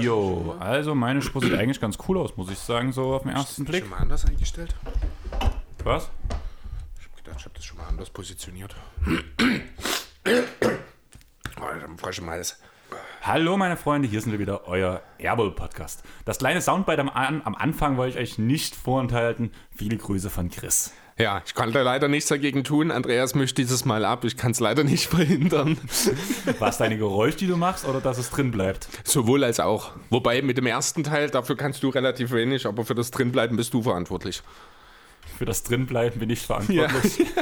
Jo, also meine Spur sieht eigentlich ganz cool aus, muss ich sagen, so auf den ersten Blick. Schon mal anders eingestellt? Was? Ich habe gedacht, ich habe das schon mal anders positioniert. Oh, ich habe einen Hals. Hallo meine Freunde, hier sind wir wieder, euer Airball Podcast. Das kleine Soundbite am, am Anfang wollte ich euch nicht vorenthalten. Viele Grüße von Chris. Ja, ich konnte leider nichts dagegen tun. Andreas mischt dieses Mal ab. Ich kann es leider nicht verhindern. Was deine Geräusche, die du machst, oder dass es drin bleibt? Sowohl als auch. Wobei mit dem ersten Teil, dafür kannst du relativ wenig, aber für das Drinbleiben bist du verantwortlich. Für das Drinbleiben bin ich verantwortlich.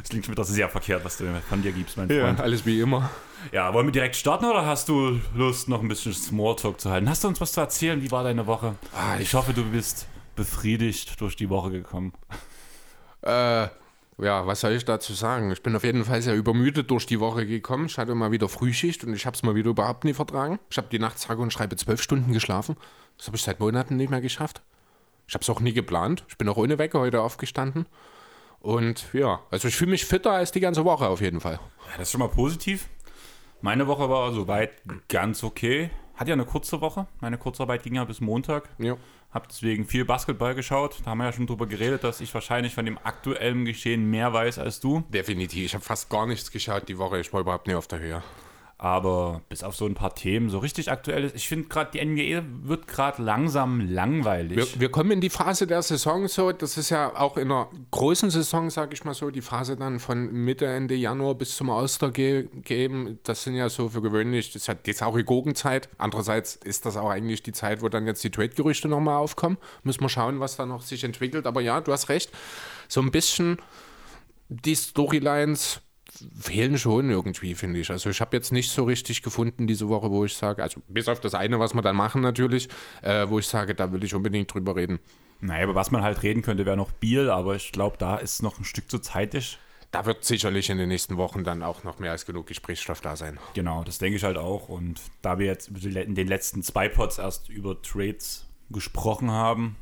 Das klingt schon wieder sehr verkehrt, was du von dir gibst, mein Ja, Freund. alles wie immer. Ja, wollen wir direkt starten oder hast du Lust, noch ein bisschen Smalltalk zu halten? Hast du uns was zu erzählen? Wie war deine Woche? Ah, ich hoffe, du bist befriedigt durch die Woche gekommen. Äh, ja, was soll ich dazu sagen? Ich bin auf jeden Fall sehr übermüdet durch die Woche gekommen. Ich hatte mal wieder Frühschicht und ich habe es mal wieder überhaupt nie vertragen. Ich habe die Nacht sage und schreibe zwölf Stunden geschlafen. Das habe ich seit Monaten nicht mehr geschafft. Ich habe es auch nie geplant. Ich bin auch ohne Wecker heute aufgestanden. Und ja, also ich fühle mich fitter als die ganze Woche auf jeden Fall. Ja, das ist schon mal positiv. Meine Woche war soweit ganz okay. Hat ja eine kurze Woche. Meine Kurzarbeit ging ja bis Montag. Ja. Hab deswegen viel Basketball geschaut. Da haben wir ja schon drüber geredet, dass ich wahrscheinlich von dem aktuellen Geschehen mehr weiß als du. Definitiv. Ich habe fast gar nichts geschaut die Woche. Ich war überhaupt nicht auf der Höhe. Aber bis auf so ein paar Themen, so richtig aktuell ist. Ich finde gerade, die NBA wird gerade langsam langweilig. Wir, wir kommen in die Phase der Saison so, das ist ja auch in einer großen Saison, sage ich mal so, die Phase dann von Mitte, Ende Januar bis zum Ostergeben, das sind ja so für gewöhnlich, das ist ja die saure Gurkenzeit. Andererseits ist das auch eigentlich die Zeit, wo dann jetzt die Trade-Gerüchte nochmal aufkommen. Müssen wir schauen, was da noch sich entwickelt. Aber ja, du hast recht, so ein bisschen die Storylines fehlen schon irgendwie, finde ich. Also ich habe jetzt nicht so richtig gefunden diese Woche, wo ich sage, also bis auf das eine, was wir dann machen natürlich, äh, wo ich sage, da will ich unbedingt drüber reden. naja, über was man halt reden könnte, wäre noch Biel, aber ich glaube, da ist noch ein Stück zu zeitig. Da wird sicherlich in den nächsten Wochen dann auch noch mehr als genug Gesprächsstoff da sein. Genau, das denke ich halt auch. Und da wir jetzt in den letzten zwei Pods erst über Trades gesprochen haben,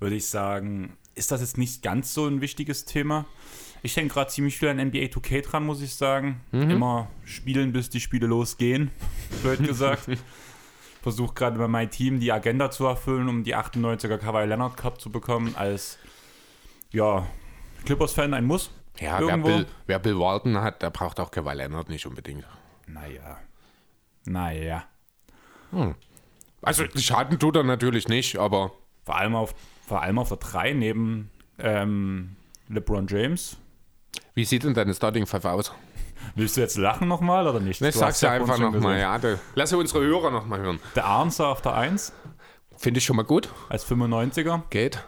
würde ich sagen, ist das jetzt nicht ganz so ein wichtiges Thema. Ich denke gerade ziemlich viel an NBA 2K dran, muss ich sagen. Immer spielen, bis die Spiele losgehen, blöd gesagt. Versuche gerade bei meinem Team die Agenda zu erfüllen, um die 98er Kawhi Leonard Cup zu bekommen, als ja, Clippers-Fan ein Muss. Ja, wer. Bill, wer Bill Walton hat, der braucht auch Kawhi Leonard nicht unbedingt. Naja. Naja. Also Schaden tut er natürlich nicht, aber Vor allem auf, vor allem auf der 3 neben ähm, LeBron James. Wie sieht denn deine Starting Five aus? Willst du jetzt lachen nochmal oder nicht? Ich sag's ja ja einfach nochmal, ja. da- Lass unsere Hörer nochmal hören. Der Arnser auf der 1 Finde ich schon mal gut. als 95er. Geht.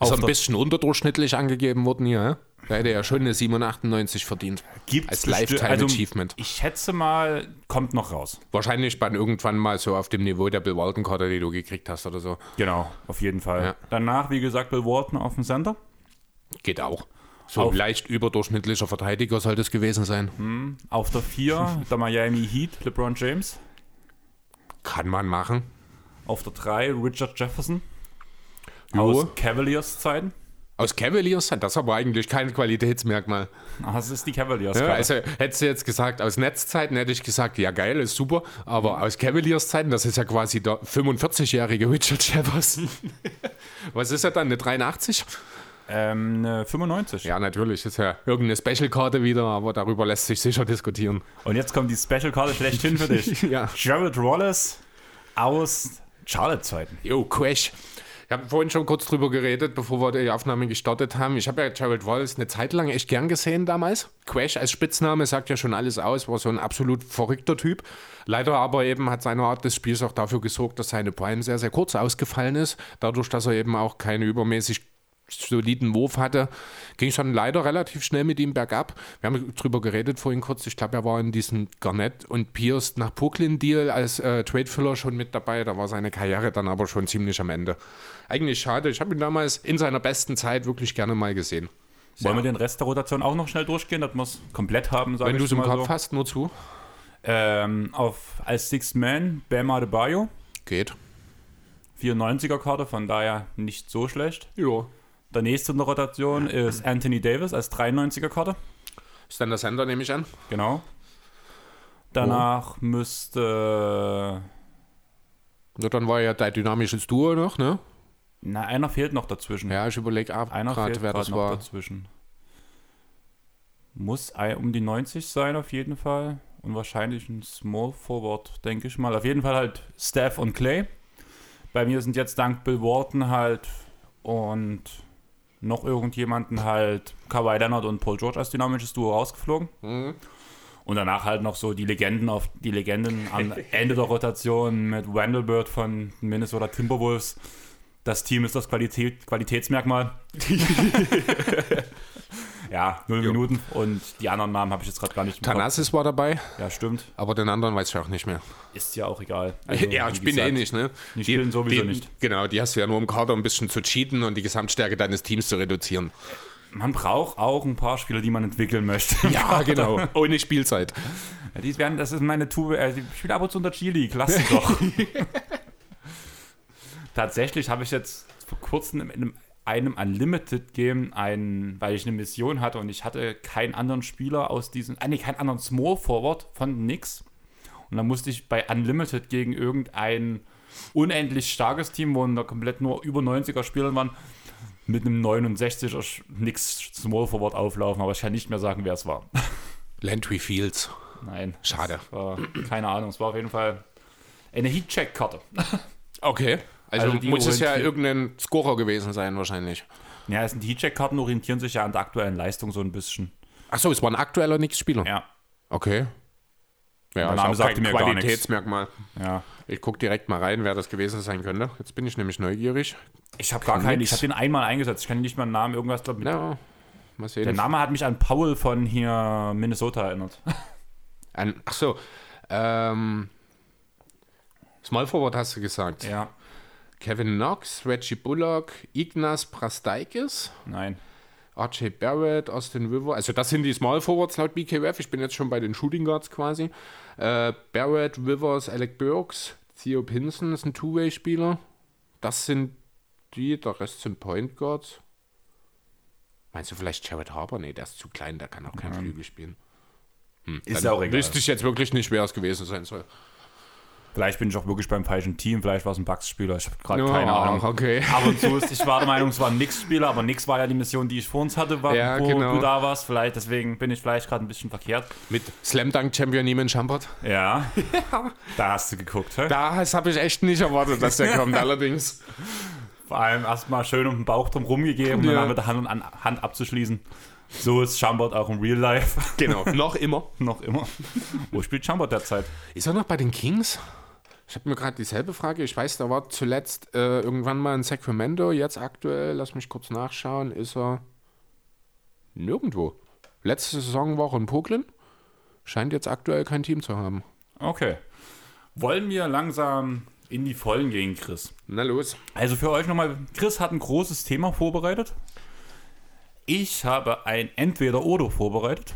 Ist ein bisschen unterdurchschnittlich angegeben worden hier. hä? Da hätte er schon eine 97 verdient. Gibt's Als besti- Lifetime also, Achievement. Ich schätze mal, kommt noch raus. Wahrscheinlich dann irgendwann mal so auf dem Niveau der Bill Walton-Karte, die du gekriegt hast oder so. Genau, auf jeden Fall. Ja. Danach, wie gesagt, Bill Walton auf dem Center. Geht auch. So Auf- ein leicht überdurchschnittlicher Verteidiger sollte es gewesen sein. Auf der 4 der Miami Heat, LeBron James. Kann man machen. Auf der 3 Richard Jefferson. Jo. Aus Cavaliers Zeiten. Aus Cavaliers, das ist aber eigentlich kein Qualitätsmerkmal. Ah, Das ist die Cavaliers. Ja, also hättest du jetzt gesagt, aus Netzzeiten hätte ich gesagt, ja geil, ist super, aber aus Cavaliers Zeiten, das ist ja quasi der 45-jährige Richard Jefferson. Was ist er dann, eine 83? Ähm, eine 95. Ja, natürlich, ist ja irgendeine Special-Karte wieder, aber darüber lässt sich sicher diskutieren. Und jetzt kommt die Special-Karte schlechthin für dich. Ja. Jared Wallace aus Charlotte-Zeiten. Jo, Quash. Ich habe vorhin schon kurz drüber geredet, bevor wir die Aufnahme gestartet haben. Ich habe ja Gerald Wallace eine Zeit lang echt gern gesehen damals. Quash als Spitzname sagt ja schon alles aus, war so ein absolut verrückter Typ. Leider aber eben hat seine Art des Spiels auch dafür gesorgt, dass seine Prime sehr, sehr kurz ausgefallen ist. Dadurch, dass er eben auch keine übermäßig soliden Wurf hatte, ging dann leider relativ schnell mit ihm bergab. Wir haben drüber geredet vorhin kurz. Ich glaube, er war in diesem Garnett und Pierce nach Brooklyn Deal als äh, Trade-Filler schon mit dabei. Da war seine Karriere dann aber schon ziemlich am Ende. Eigentlich schade. Ich habe ihn damals in seiner besten Zeit wirklich gerne mal gesehen. Wollen wir den Rest der Rotation auch noch schnell durchgehen, dass wir es komplett haben, Wenn du es im Kopf so. hast, nur zu. Ähm, auf, als Sixth Man, Bam Adebayo. Geht. 94er Karte, von daher nicht so schlecht. Ja. Der nächste in der Rotation ist Anthony Davis als 93er Karte. Ist dann der Sender, nehme ich an. Genau. Danach müsste. Na, dann war ja dein dynamisches Duo noch, ne? Na, einer fehlt noch dazwischen. Ja, ich überlege ab einer gerade, fehlt wer das noch war. dazwischen. Muss um die 90 sein, auf jeden Fall. Und wahrscheinlich ein Small Forward, denke ich mal. Auf jeden Fall halt Steph und Clay. Bei mir sind jetzt dank Bill Walton halt und noch irgendjemanden halt Kawhi Leonard und Paul George als dynamisches Duo rausgeflogen. Mhm. Und danach halt noch so die Legenden auf die Legenden am Ende der Rotation mit Vanderbilt von Minnesota Timberwolves. Das Team ist das Qualität, Qualitätsmerkmal. ja, null Jo. Minuten und die anderen Namen habe ich jetzt gerade gar nicht Kopf. Thanasis war dabei, Ja, stimmt. aber den anderen weiß ich auch nicht mehr. Ist ja auch egal. Also, ja, ich bin eh nicht, ne? Die spielen sowieso die, nicht. Genau, die hast du ja nur im Kader, um ein bisschen zu cheaten und die Gesamtstärke deines Teams zu reduzieren. Man braucht auch ein paar Spieler, die man entwickeln möchte. Ja, genau. Ohne Spielzeit. Ja, die werden, das ist meine Tube. Äh, ich spiele ab und zu unter Chili, klasse doch. Tatsächlich habe ich jetzt vor kurzem in einem, einem Unlimited-Game, ein, weil ich eine Mission hatte und ich hatte keinen anderen Spieler aus diesem, ah, nee, keinen anderen Small Forward von nix. Und dann musste ich bei Unlimited gegen irgendein unendlich starkes Team, wo da komplett nur über 90er Spieler waren, mit einem 69er Sch- nix Small Forward auflaufen, aber ich kann nicht mehr sagen, wer es war. Landry Fields. Nein. Schade. War, keine Ahnung, es war auf jeden Fall eine Heat-Check-Karte. Okay. Also, Also muss es ja irgendein Scorer gewesen sein, wahrscheinlich. Ja, es sind die Heat-Check-Karten orientieren sich ja an der aktuellen Leistung so ein bisschen. Achso, es war ein aktueller Nix-Spieler. Ja, Okay. Ja, Der ist Name auch sagte kein mir. Qualitätsmerkmal. ja. Ich gucke direkt mal rein, wer das gewesen sein könnte. Jetzt bin ich nämlich neugierig. Ich habe gar keinen, ich habe den einmal eingesetzt. Ich kann nicht mal einen Namen, irgendwas, glaub, mit Ja, mal sehen. Der Name hat mich an Paul von hier Minnesota erinnert. Achso, ähm, Small Forward hast du gesagt. ja, Kevin Knox, Reggie Bullock, Ignas Prastaikis, nein. RJ Barrett, Austin River. Also das sind die Small Forwards laut BKF. Ich bin jetzt schon bei den Shooting Guards quasi. Äh, Barrett, Rivers, Alec Burks, Theo Pinson ist ein Two-Way-Spieler. Das sind die, der Rest sind Point Guards. Meinst du vielleicht Jared Harper? Nee, der ist zu klein, der kann auch kein Flügel spielen. Hm, Ist auch egal. Wüsste ich jetzt wirklich nicht, wer es gewesen sein soll. Vielleicht bin ich auch wirklich beim falschen Team. Vielleicht war es ein Bucks-Spieler. Ich habe gerade Ja, keine Ahnung. okay. Ab und zu ist, ich war der Meinung, es war ein Nix-Spieler, aber Nix war ja die Mission, die ich vor uns hatte, war, Ja, wo genau. du da warst. Vielleicht, deswegen bin ich vielleicht gerade ein bisschen verkehrt. Mit Slam Dunk Champion Neiman Schampert. Ja. Da hast du geguckt, hä? Das habe ich echt nicht erwartet, dass der kommt, allerdings. Vor allem erstmal schön um den Bauch drum rumgegeben, Ja. dann mit der Hand, an, Hand abzuschließen. So ist Chambord auch im Real Life. Genau, noch immer. noch immer. Wo spielt Chambord derzeit? Ist er noch bei den Kings? Ich habe mir gerade dieselbe Frage. Ich weiß, da war zuletzt äh, irgendwann mal in Sacramento. Jetzt aktuell, lass mich kurz nachschauen, ist er nirgendwo. Letzte Saison war er in Poklin. Scheint jetzt aktuell kein Team zu haben. Okay. Wollen wir langsam in die Vollen gehen, Chris? Na los. Also für euch nochmal, Chris hat ein großes Thema vorbereitet. Ich habe ein Entweder-Oder vorbereitet.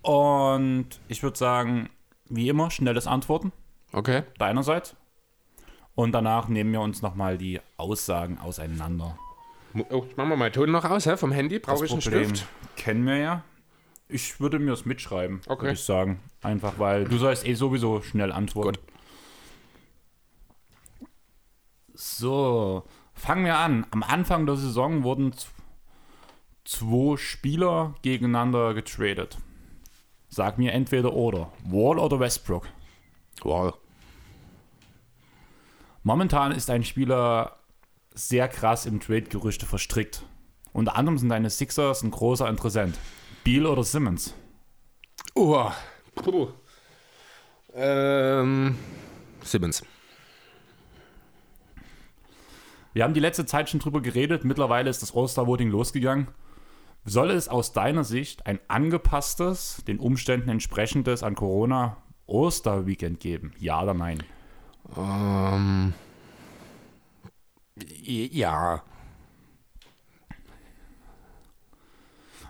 Und ich würde sagen, wie immer, schnelles Antworten Okay. deinerseits. Und danach nehmen wir uns nochmal die Aussagen auseinander. Oh, machen wir mal Ton noch aus, hä? Vom Handy. Brauche ich einen Stift? kennen wir ja. Ich würde mir das mitschreiben, Okay. würde ich sagen. Einfach, weil du sollst eh sowieso schnell antworten. So, fangen wir an. Am Anfang der Saison wurden zwei Spieler gegeneinander getradet. Sag mir entweder oder. Wall oder Westbrook. Wow. Momentan ist ein Spieler sehr krass im Trade-Gerüchte verstrickt. Unter anderem sind deine Sixers ein großer Interessent. Beal oder Simmons? Oh. Puh. Ähm. Simmons. Wir haben die letzte Zeit schon drüber geredet. Mittlerweile ist das All-Star-Voting losgegangen. Soll es aus deiner Sicht ein angepasstes, den Umständen entsprechendes an Corona Oster-Weekend geben? Ja oder nein? Ähm. Ja.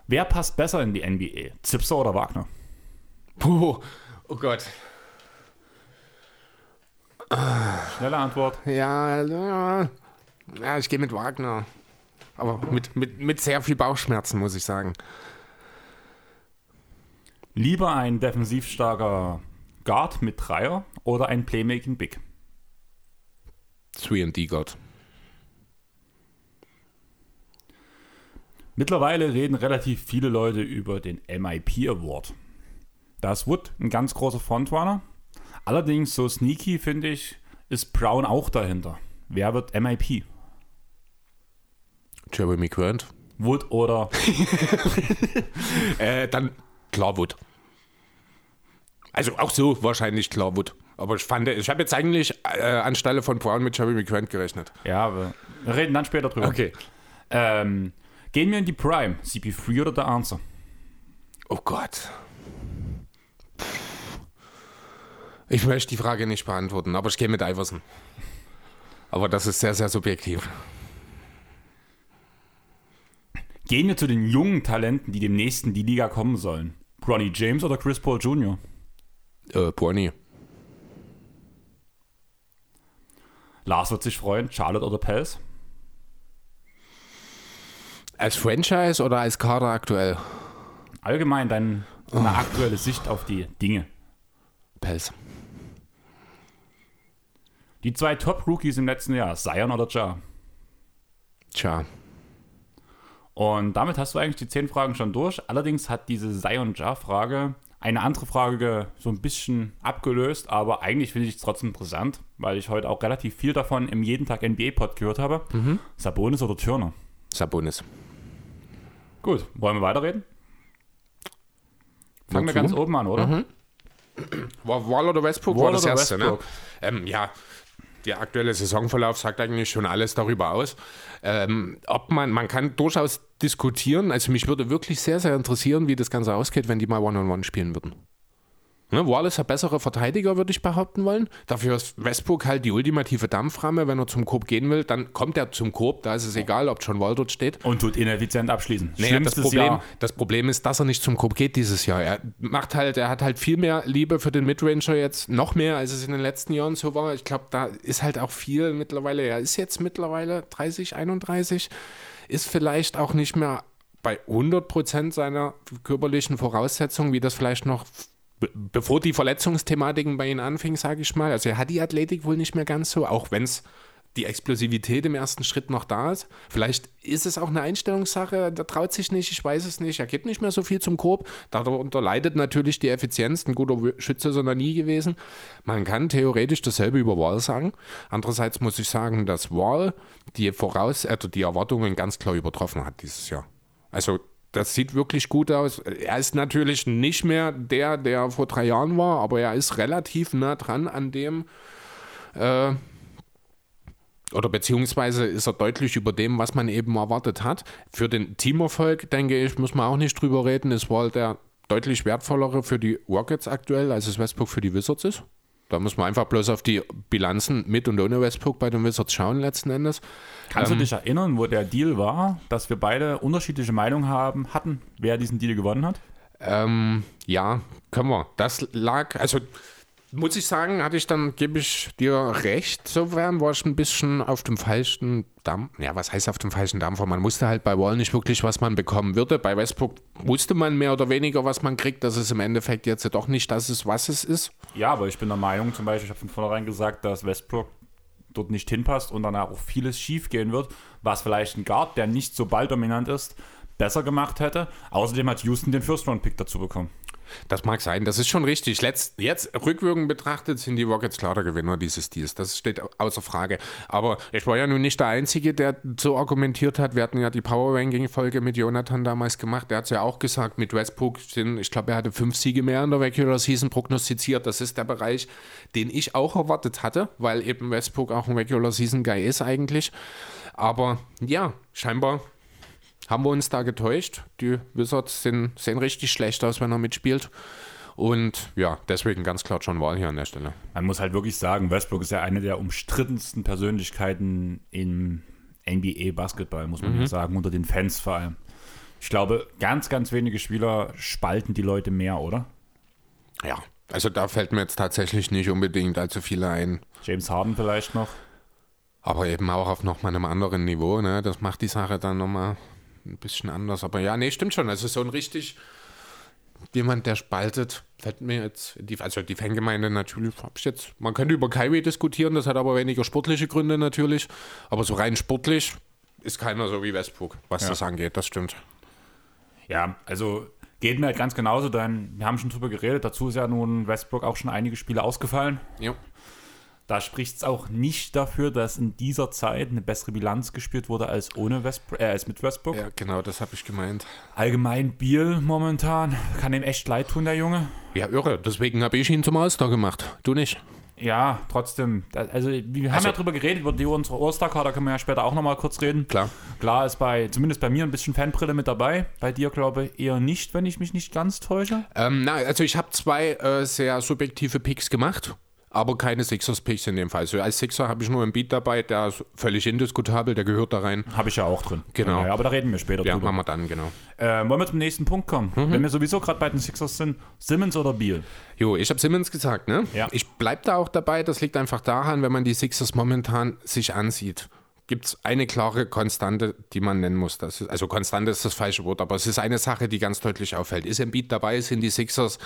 Wer passt besser in die NBA? Zipser oder Wagner? Puh. Oh Gott. Schnelle Antwort. Ja, ja, ja ich gehe mit Wagner. Aber mit, mit, mit sehr viel Bauchschmerzen, muss ich sagen. Lieber ein defensiv starker Guard mit Dreier oder ein Playmaking Big? 3D God. Mittlerweile reden relativ viele Leute über den MIP Award. Da ist Wood ein ganz großer Frontrunner. Allerdings, so sneaky finde ich, ist Brown auch dahinter. Wer wird MIP? Jeremy Grant. Wood oder Äh, dann klar Wood. Also auch so wahrscheinlich klar Wood. Aber ich fand, ich habe jetzt eigentlich äh, anstelle von Brown mit Jeremy Grant gerechnet. Ja, wir reden dann später drüber. Okay. Ähm, gehen wir in die Prime. CP3 oder der Answer? Oh Gott. Ich möchte die Frage nicht beantworten, aber ich gehe mit Iverson. Aber das ist sehr, sehr subjektiv. Gehen wir zu den jungen Talenten, die demnächst in die Liga kommen sollen. Bronny James oder Chris Paul Jr.? Äh, Bonnie. Lars wird sich freuen. Charlotte oder Pels? Als Franchise oder als Kader aktuell? Allgemein dein, deine aktuelle Sicht auf die Dinge. Pels. Die zwei Top-Rookies im letzten Jahr, Zion oder Ja? Tja. Und damit hast du eigentlich die zehn Fragen schon durch. Allerdings hat diese Zion-Ja-Frage eine andere Frage so ein bisschen abgelöst, aber eigentlich finde ich es trotzdem interessant, weil ich heute auch relativ viel davon im Jeden Tag NBA-Pod gehört habe. Sabonis oder Turner? Sabonis. Gut, wollen wir weiterreden? Fangen wir ganz oben an, oder? War Wall oder Westbrook Wall war das oder erste, Westbrook? ne? Ähm, ja, der aktuelle Saisonverlauf sagt eigentlich schon alles darüber aus. Ähm, ob man, man kann durchaus diskutieren, also mich würde wirklich sehr, sehr interessieren, wie das Ganze ausgeht, wenn die mal One-on-One spielen würden. Ne, Wall ist ein besserer Verteidiger, würde ich behaupten wollen. Dafür ist Westbrook halt die ultimative Dampframme. Wenn er zum Korb gehen will, dann kommt er zum Korb. Da ist es egal, ob John Wall dort steht. Und tut ineffizient abschließen. Nee, das, Problem, Jahr. das Problem ist, dass er nicht zum Korb geht dieses Jahr. Er macht halt, er hat halt viel mehr Liebe für den Midranger jetzt, noch mehr, als es in den letzten Jahren so war. Ich glaube, da ist halt auch viel mittlerweile. Er ist jetzt mittlerweile 30, 31, ist vielleicht auch nicht mehr bei 100% seiner körperlichen Voraussetzungen, wie das vielleicht noch bevor die Verletzungsthematiken bei ihm anfingen, sage ich mal. Also er hat die Athletik wohl nicht mehr ganz so, auch wenn es die Explosivität im ersten Schritt noch da ist. Vielleicht ist es auch eine Einstellungssache, da traut sich nicht, ich weiß es nicht. Er geht nicht mehr so viel zum Korb. Darunter leidet natürlich die Effizienz. Ein guter Schütze ist er noch nie gewesen. Man kann theoretisch dasselbe über Wall sagen. Andererseits muss ich sagen, dass Wall die, Voraus also die Erwartungen ganz klar übertroffen hat dieses Jahr. Also das sieht wirklich gut aus. Er ist natürlich nicht mehr der, der vor drei Jahren war, aber er ist relativ nah dran an dem, äh, oder beziehungsweise ist er deutlich über dem, was man eben erwartet hat. Für den Teamerfolg, denke ich, muss man auch nicht drüber reden, ist Wall der deutlich wertvollere für die Rockets aktuell, als es Westbrook für die Wizards ist. Da muss man einfach bloß auf die Bilanzen mit und ohne Westbrook bei den Wizards schauen, letzten Endes. Kannst Ähm, du dich erinnern, wo der Deal war, dass wir beide unterschiedliche Meinungen haben, hatten, wer diesen Deal gewonnen hat? Ähm, ja, können wir. Das lag, also muss ich sagen, hatte ich dann, gebe ich dir recht, sofern war ich ein bisschen auf dem falschen Dampf. Ja, was heißt auf dem falschen Dampfer? Man wusste halt bei Wall nicht wirklich, was man bekommen würde. Bei Westbrook wusste man mehr oder weniger, was man kriegt, dass es im Endeffekt jetzt doch nicht das ist, was es ist. Ja, aber ich bin der Meinung, zum Beispiel, ich habe von vornherein gesagt, dass Westbrook dort nicht hinpasst und danach auch vieles schief gehen wird, was vielleicht ein Guard, der nicht so balldominant ist, besser gemacht hätte. Außerdem hat Houston den First-Round-Pick dazu bekommen. Das mag sein, das ist schon richtig. Letzt, jetzt rückwirkend betrachtet sind die Rockets klar der Gewinner dieses Deals. Das steht außer Frage. Aber ich war ja nun nicht der Einzige, der so argumentiert hat. Wir hatten ja die Power Ranking-Folge mit Jonathan damals gemacht. Der hat es ja auch gesagt, mit Westbrook sind, ich glaube, er hatte fünf Siege mehr in der Regular Season prognostiziert. Das ist der Bereich, den ich auch erwartet hatte, weil eben Westbrook auch ein Regular Season Guy ist eigentlich. Aber ja, scheinbar haben wir uns da getäuscht. Die Wizards sind, sehen richtig schlecht aus, wenn er mitspielt. Und ja, deswegen ganz klar John Wall hier an der Stelle. Man muss halt wirklich sagen, Westbrook ist ja eine der umstrittensten Persönlichkeiten im NBA-Basketball, muss man ja sagen, unter den Fans vor allem. Ich glaube, ganz, ganz wenige Spieler spalten die Leute mehr, oder? Ja, Also da fällt mir jetzt tatsächlich nicht unbedingt allzu viele ein. James Harden vielleicht noch. Aber eben auch auf nochmal einem anderen Niveau, ne? Das macht die Sache dann nochmal ein bisschen anders. Aber ja, nee, stimmt schon. Also so ein richtig jemand, der spaltet, fällt mir jetzt, die, also die Fangemeinde natürlich, hab ich jetzt, man könnte über Kyrie diskutieren, das hat aber weniger sportliche Gründe natürlich. Aber so rein sportlich ist keiner so wie Westbrook, was Ja. das angeht, das stimmt. Ja, also geht mir halt ganz genauso, denn wir haben schon drüber geredet. Dazu ist ja nun Westbrook auch schon einige Spiele ausgefallen. Ja. Da spricht es auch nicht dafür, dass in dieser Zeit eine bessere Bilanz gespielt wurde als ohne Westbrook, äh, als mit Westbrook. ja, genau, das habe ich gemeint. Allgemein Biel momentan kann ihm echt leid tun, der Junge. Ja, irre. Deswegen habe ich ihn zum All-Star gemacht. Du nicht. Ja, trotzdem. Also wir haben Also- ja drüber geredet, über die unsere All-Star-Card, da können wir ja später auch nochmal kurz reden. Klar. Klar ist bei, zumindest bei mir ein bisschen Fanbrille mit dabei. Bei dir, glaube ich, eher nicht, wenn ich mich nicht ganz täusche. Ähm, na, also ich habe zwei äh, sehr subjektive Picks gemacht, aber keine Sixers-Picks in dem Fall. Also als Sixer habe ich nur einen Beat dabei, der ist völlig indiskutabel, der gehört da rein. Habe ich ja auch drin. Genau. Ja, aber da reden wir später Ja, drüber. machen wir dann, genau. Äh, wollen wir zum nächsten Punkt kommen? Wenn wir sowieso gerade bei den Sixers sind, Simmons oder Beal? Jo, ich habe Simmons gesagt, ne? Ja. Ich bleibe da auch dabei, das liegt einfach daran, wenn man die Sixers momentan sich ansieht. Gibt es eine klare Konstante, die man nennen muss. Das ist, also Konstante ist das falsche Wort, aber es ist eine Sache, die ganz deutlich auffällt. Ist Embiid dabei, sind die Sixers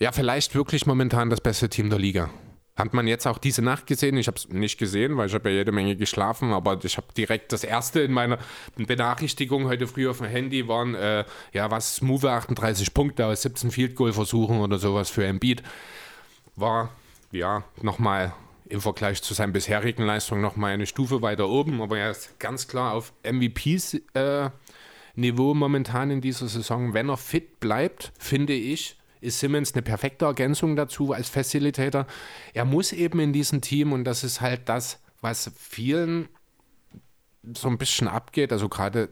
ja vielleicht wirklich momentan das beste Team der Liga. Hat man jetzt auch diese Nacht gesehen? Ich habe es nicht gesehen, weil ich habe ja jede Menge geschlafen, aber ich habe direkt das erste in meiner Benachrichtigung heute früh auf dem Handy waren, äh, ja, was, Smooth 38 Punkte aus 17 Field Goal Versuchen oder sowas für Embiid. War, ja, nochmal im Vergleich zu seinen bisherigen Leistungen nochmal eine Stufe weiter oben, aber er ist ganz klar auf MVPs äh, Niveau momentan in dieser Saison. Wenn er fit bleibt, finde ich, ist Simmons eine perfekte Ergänzung dazu als Facilitator. Er muss eben in diesem Team und das ist halt das, was vielen so ein bisschen abgeht. Also gerade,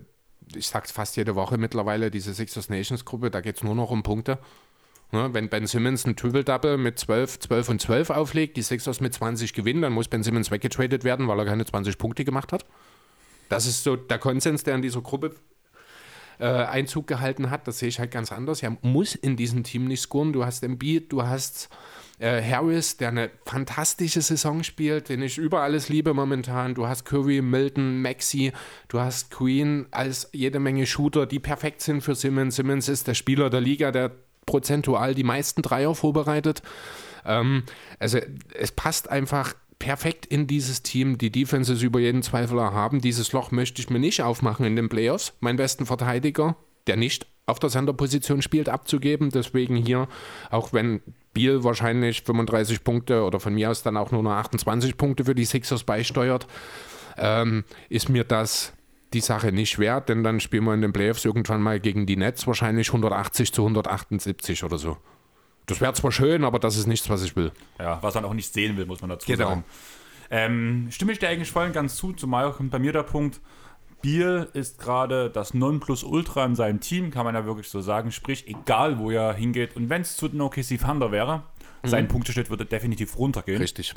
ich sag's fast jede Woche mittlerweile, diese Sixers Nations Gruppe, da geht es nur noch um Punkte. Ne, wenn Ben Simmons ein Triple-Double mit 12, 12 und 12 auflegt, die Sixers mit 20 gewinnen, dann muss Ben Simmons weggetradet werden, weil er keine 20 Punkte gemacht hat. Das ist so der Konsens, der in dieser Gruppe äh, Einzug gehalten hat. Das sehe ich halt ganz anders. Er muss in diesem Team nicht scoren. Du hast Embiid, du hast äh, Harris, der eine fantastische Saison spielt, den ich über alles liebe momentan. Du hast Curry, Milton, Maxi, du hast Queen als jede Menge Shooter, die perfekt sind für Simmons. Simmons ist der Spieler der Liga, der prozentual die meisten Dreier vorbereitet. Ähm, also es passt einfach perfekt in dieses Team. Die Defense ist über jeden Zweifel erhaben. Dieses Loch möchte ich mir nicht aufmachen in den Playoffs. Meinen besten Verteidiger, der nicht auf der Senderposition spielt, abzugeben. Deswegen hier, auch wenn Biel wahrscheinlich 35 Punkte oder von mir aus dann auch nur noch 28 Punkte für die Sixers beisteuert, ähm, ist mir das die Sache nicht wert, denn dann spielen wir in den Playoffs irgendwann mal gegen die Nets wahrscheinlich 180 zu 178 oder so. Das wäre zwar schön, aber das ist nichts, was ich will. Ja, was man auch nicht sehen will, muss man dazu Genau. sagen. Ähm, stimme ich dir eigentlich voll und ganz zu, zumal kommt bei mir der Punkt, Biel ist gerade das Nonplusultra in seinem Team, kann man ja wirklich so sagen. Sprich, egal wo er hingeht und wenn es zu den OKC Thunder wäre, sein Punkteschnitt würde definitiv runtergehen. Richtig.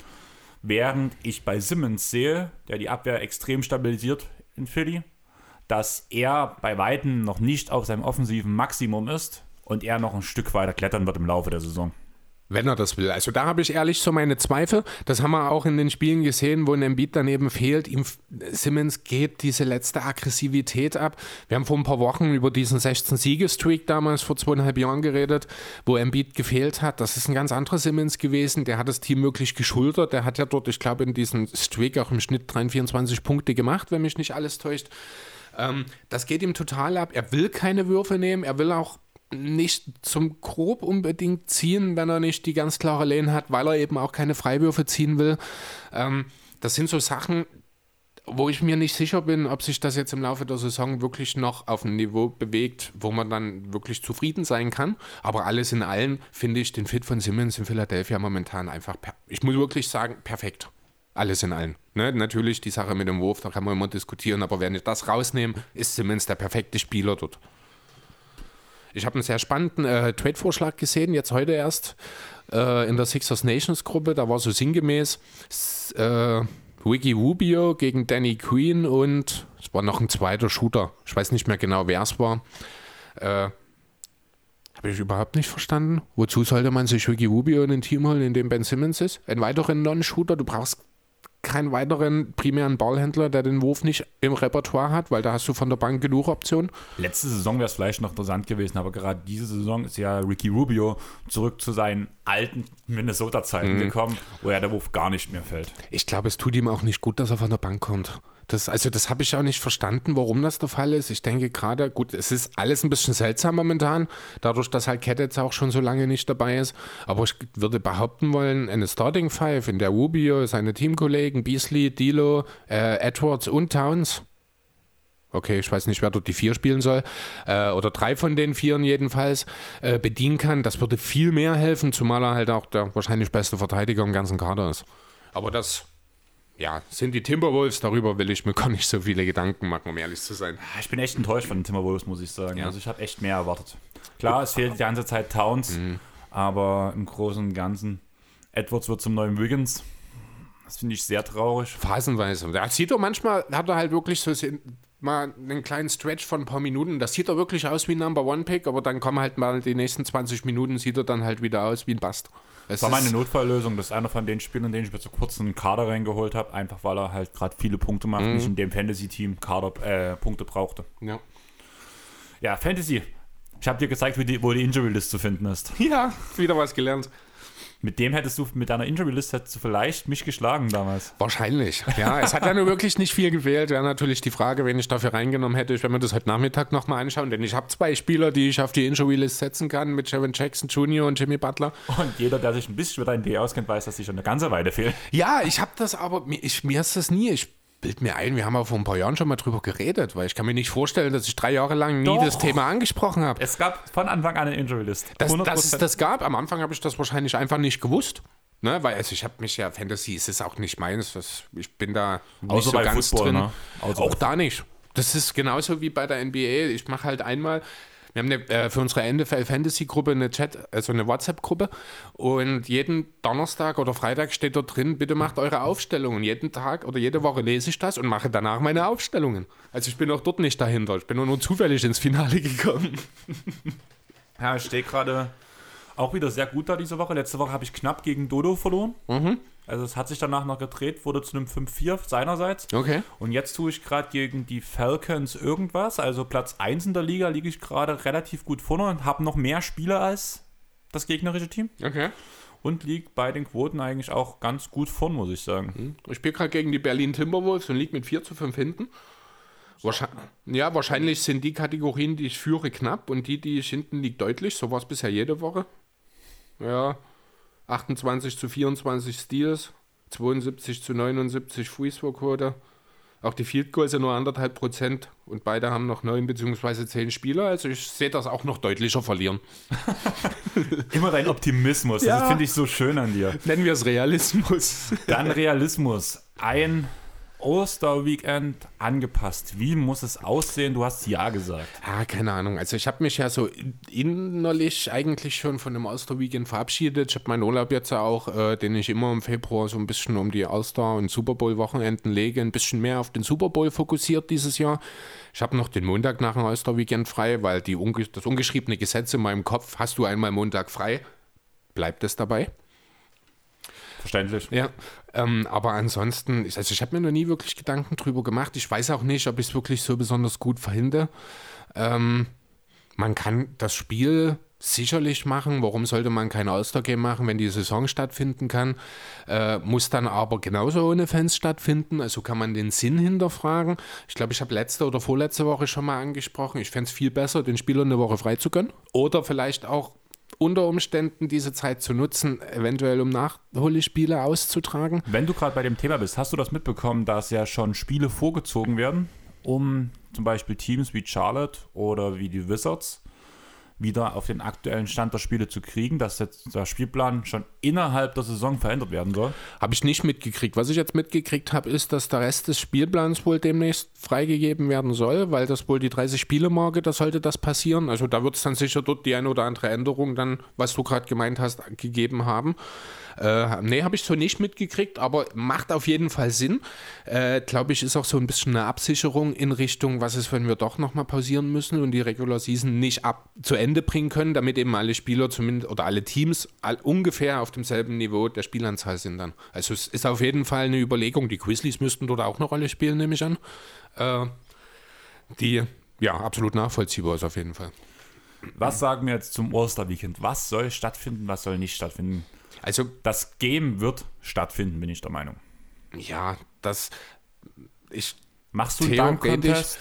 Während ich bei Simmons sehe, der die Abwehr extrem stabilisiert in Philly, dass er bei Weitem noch nicht auf seinem offensiven Maximum ist und er noch ein Stück weiter klettern wird im Laufe der Saison. Wenn er das will. Also da habe ich ehrlich so meine Zweifel. Das haben wir auch in den Spielen gesehen, wo ein Embiid daneben fehlt. Ihm, Simmons geht diese letzte Aggressivität ab. Wir haben vor ein paar Wochen über diesen 16-Siege-Streak damals vor zweieinhalb Jahren geredet, wo Embiid gefehlt hat. Das ist ein ganz anderer Simmons gewesen. Der hat das Team wirklich geschultert. Der hat ja dort, ich glaube, in diesem Streak auch im Schnitt 23, 24 Punkte gemacht, wenn mich nicht alles täuscht. Ähm, das geht ihm total ab. Er will keine Würfe nehmen. Er will auch nicht zum Grob unbedingt ziehen, wenn er nicht die ganz klare Lane hat, weil er eben auch keine Freiwürfe ziehen will. Ähm, das sind so Sachen, wo ich mir nicht sicher bin, ob sich das jetzt im Laufe der Saison wirklich noch auf ein Niveau bewegt, wo man dann wirklich zufrieden sein kann. Aber alles in allem finde ich den Fit von Simmons in Philadelphia momentan einfach, ich muss wirklich sagen, perfekt. Alles in allem. Ne? Natürlich die Sache mit dem Wurf, da kann man immer diskutieren, aber wenn ich das rausnehme, ist Simmons der perfekte Spieler dort. Ich habe einen sehr spannenden äh, Trade-Vorschlag gesehen, jetzt heute erst, äh, in der Sixers Nations Gruppe. Da war so sinngemäß äh, Wiki Rubio gegen Danny Queen und es war noch ein zweiter Shooter. Ich weiß nicht mehr genau, wer es war. Äh, Habe ich überhaupt nicht verstanden. Wozu sollte man sich Ricky Rubio in ein Team holen, in dem Ben Simmons ist? Ein weiteren Non-Shooter? Du brauchst keinen weiteren primären Ballhändler, der den Wurf nicht im Repertoire hat, weil da hast du von der Bank genug Optionen. Letzte Saison wäre es vielleicht noch interessant gewesen, aber gerade diese Saison ist ja Ricky Rubio zurück zu seinen alten Minnesota-Zeiten mhm. gekommen, wo ja der Wurf gar nicht mehr fällt. Ich glaube, es tut ihm auch nicht gut, dass er von der Bank kommt. Das, also das habe ich auch nicht verstanden, warum das der Fall ist. Ich denke gerade, gut, es ist alles ein bisschen seltsam momentan, dadurch, dass halt Cat jetzt auch schon so lange nicht dabei ist. Aber ich würde behaupten wollen, eine Starting Five, in der Rubio, seine Teamkollegen, Beasley, Dilo, äh, Edwards und Towns. Okay, ich weiß nicht, wer dort die vier spielen soll, äh, oder drei von den vieren jedenfalls, äh, bedienen kann. Das würde viel mehr helfen, zumal er halt auch der wahrscheinlich beste Verteidiger im ganzen Kader ist. Aber das ja, sind die Timberwolves, darüber will ich mir gar nicht so viele Gedanken machen, um ehrlich zu sein. Ich bin echt enttäuscht von den Timberwolves, muss ich sagen. Ja. Also ich habe echt mehr erwartet. Klar, es fehlt die ganze Zeit Towns, mhm. aber im Großen und Ganzen, Edwards wird zum neuen Wiggins. Das finde ich sehr traurig. Phasenweise. Da sieht er manchmal, hat er halt wirklich so mal einen kleinen Stretch von ein paar Minuten. Das sieht er wirklich aus wie ein Number One Pick, aber dann kommen halt mal die nächsten 20 Minuten, sieht er dann halt wieder aus wie ein Bast. Es war meine Notfalllösung, dass einer von den Spielern, den ich mir zu kurz einen Kader reingeholt habe, einfach weil er halt gerade viele Punkte macht, mhm. nicht in dem Fantasy-Team Kader äh, Punkte brauchte. Ja. Ja, Fantasy. Ich habe dir gezeigt, die, wo die Injury-List zu finden ist. Ja, wieder was gelernt. Mit dem hättest du, mit deiner Injury-List hättest du vielleicht mich geschlagen damals. Wahrscheinlich. Ja, es hat ja nur wirklich nicht viel gewählt. Wäre natürlich die Frage, wen ich dafür reingenommen hätte. Ich werde mir das heute Nachmittag nochmal anschauen, denn ich habe zwei Spieler, die ich auf die Injury-List setzen kann, mit Jaron Jackson Jr. und Jimmy Butler. Und jeder, der sich ein bisschen mit deinem NBA auskennt, weiß, dass sie schon eine ganze Weile fehlen. Ja, ich habe das aber, ich, mir ist das nie. Ich bild mir ein, wir haben ja vor ein paar Jahren schon mal drüber geredet, weil ich kann mir nicht vorstellen, dass ich drei Jahre lang nie Doch. das Thema angesprochen habe. Es gab von Anfang an eine Injury List. Das, das, das gab, am Anfang habe ich das wahrscheinlich einfach nicht gewusst. Ne, weil also ich habe mich ja, Fantasy ist es auch nicht meins. Das, ich bin da nicht Außer so ganz Football, drin. Ne? Auch da nicht. Das ist genauso wie bei der NBA. Ich mache halt einmal, wir haben eine, äh, für unsere NFL Fantasy Gruppe eine Chat, also eine WhatsApp Gruppe und jeden Donnerstag oder Freitag steht dort drin, bitte macht eure Aufstellungen. Und jeden Tag oder jede Woche lese ich das und mache danach meine Aufstellungen. Also ich bin auch dort nicht dahinter. Ich bin nur, nur zufällig ins Finale gekommen. Ja, ich stehe gerade auch wieder sehr gut da diese Woche. Letzte Woche habe ich knapp gegen Dodo verloren. Mhm. Also es hat sich danach noch gedreht, wurde zu einem 5-4 seinerseits. Okay. Und jetzt tue ich gerade gegen die Falcons irgendwas. Also Platz 1 in der Liga liege ich gerade relativ gut vorne und habe noch mehr Spiele als das gegnerische Team. Okay. Und liege bei den Quoten eigentlich auch ganz gut vorn, muss ich sagen. Mhm. Ich spiele gerade gegen die Berlin Timberwolves und liege mit 4 zu 5 hinten. Wahrscheinlich, ja, wahrscheinlich sind die Kategorien, die ich führe, knapp und die, die ich hinten liege, deutlich. So war es bisher jede Woche. Ja, 28 zu 24 Steals, 72 zu 79 Free Quote. Auch die Field Goals sind nur anderthalb Prozent und beide haben noch neun bzw. zehn Spieler. Also ich sehe das auch noch deutlicher verlieren. Immer dein Optimismus, ja. das finde ich so schön an dir. Nennen wir es Realismus. Dann Realismus. Ein All-Star-Weekend angepasst. Wie muss es aussehen? Du hast ja gesagt. Ja, keine Ahnung. Also ich habe mich ja so innerlich eigentlich schon von dem All-Star-Weekend verabschiedet. Ich habe meinen Urlaub jetzt auch, äh, den ich immer im Februar so ein bisschen um die All-Star- und Super Bowl-Wochenenden lege, ein bisschen mehr auf den Super Bowl fokussiert dieses Jahr. Ich habe noch den Montag nach dem All-Star-Weekend frei, weil die, das ungeschriebene Gesetz in meinem Kopf, hast du einmal Montag frei, bleibt es dabei. Verständlich. Ja, ähm, aber ansonsten, ich, also ich habe mir noch nie wirklich Gedanken drüber gemacht. Ich weiß auch nicht, ob ich es wirklich so besonders gut verhindere. Ähm, man kann das Spiel sicherlich machen. Warum sollte man kein All-Star-Game machen, wenn die Saison stattfinden kann? Äh, muss dann aber genauso ohne Fans stattfinden. Also kann man den Sinn hinterfragen. Ich glaube, ich habe letzte oder vorletzte Woche schon mal angesprochen. Ich fände es viel besser, den Spielern eine Woche frei zu gönnen. Oder vielleicht auch unter Umständen diese Zeit zu nutzen, eventuell um Nachholspiele auszutragen. Wenn du gerade bei dem Thema bist, hast du das mitbekommen, dass ja schon Spiele vorgezogen werden, um zum Beispiel Teams wie Charlotte oder wie die Wizards wieder auf den aktuellen Stand der Spiele zu kriegen, dass jetzt der Spielplan schon innerhalb der Saison verändert werden soll? Habe ich nicht mitgekriegt. Was ich jetzt mitgekriegt habe, ist, dass der Rest des Spielplans wohl demnächst freigegeben werden soll, weil das wohl die 30-Spiele-Marke, da sollte das passieren. Also da wird es dann sicher dort die eine oder andere Änderung dann, was du gerade gemeint hast, gegeben haben. Äh, nee, habe ich so nicht mitgekriegt, aber macht auf jeden Fall Sinn. Äh, Glaube ich, ist auch so ein bisschen eine Absicherung in Richtung, was ist, wenn wir doch nochmal pausieren müssen und die Regular Season nicht ab zu Ende bringen können, damit eben alle Spieler zumindest oder alle Teams all, ungefähr auf demselben Niveau der Spielanzahl sind dann. Also es ist auf jeden Fall eine Überlegung. Die Grizzlies müssten dort auch eine Rolle spielen, nehme ich an. Äh, die ja absolut nachvollziehbar ist auf jeden Fall. Was sagen wir jetzt zum Osterweekend? Was soll stattfinden, was soll nicht stattfinden? Also Das Game wird stattfinden, bin ich der Meinung. ja, das ich Machst du Theoretisch-?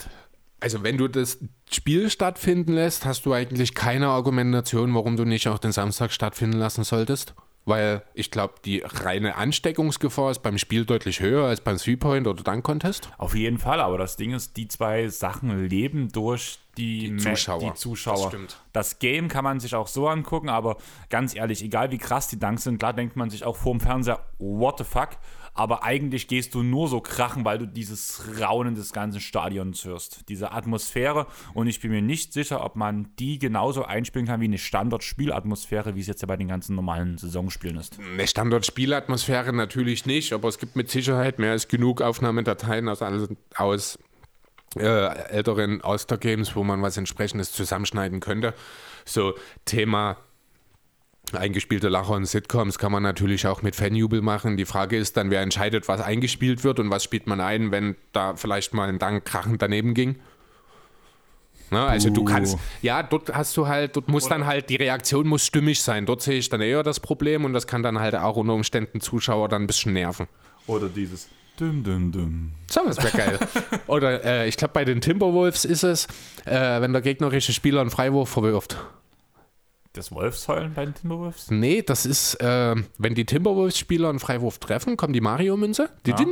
Also wenn du das Spiel stattfinden lässt, hast du eigentlich keine Argumentation, warum du nicht auch den Samstag stattfinden lassen solltest. Weil ich glaube, die reine Ansteckungsgefahr ist beim Spiel deutlich höher als beim Three-Point oder Dunk-Contest. Auf jeden Fall, aber das Ding ist, die zwei Sachen leben durch die, Ma- Zuschauer. Die Zuschauer. Das stimmt. Das Game kann man sich auch so angucken, aber ganz ehrlich, egal wie krass die Dunks sind, klar denkt man sich auch vorm Fernseher, what the fuck? Aber eigentlich gehst du nur so krachen, weil du dieses Raunen des ganzen Stadions hörst. Diese Atmosphäre. Und ich bin mir nicht sicher, ob man die genauso einspielen kann wie eine Standard-Spielatmosphäre, wie es jetzt ja bei den ganzen normalen Saisonspielen ist. Eine Standard-Spielatmosphäre natürlich nicht, aber es gibt mit Sicherheit mehr als genug Aufnahmedateien aus, aus äh, älteren All-Star-Games, wo man was entsprechendes zusammenschneiden könnte. So Thema eingespielte Lacher und Sitcoms kann man natürlich auch mit Fanjubel machen. Die Frage ist dann, wer entscheidet, was eingespielt wird und was spielt man ein, wenn da vielleicht mal ein Dank krachend daneben ging. Na, also du Buh. kannst, ja, dort hast du halt, dort muss dann halt, die Reaktion muss stimmig sein. Dort sehe ich dann eher das Problem und das kann dann halt auch unter Umständen Zuschauer dann ein bisschen nerven. Oder dieses Dum Dum Dum. So, das wäre geil. Oder äh, ich glaube, bei den Timberwolves ist es, äh, wenn der gegnerische Spieler einen Freiwurf verwirft. Das Wolfsheulen bei den Timberwolves? Nee, das ist, äh, wenn die Timberwolves-Spieler einen Freiwurf treffen, kommt die Mario-Münze. Die Ja.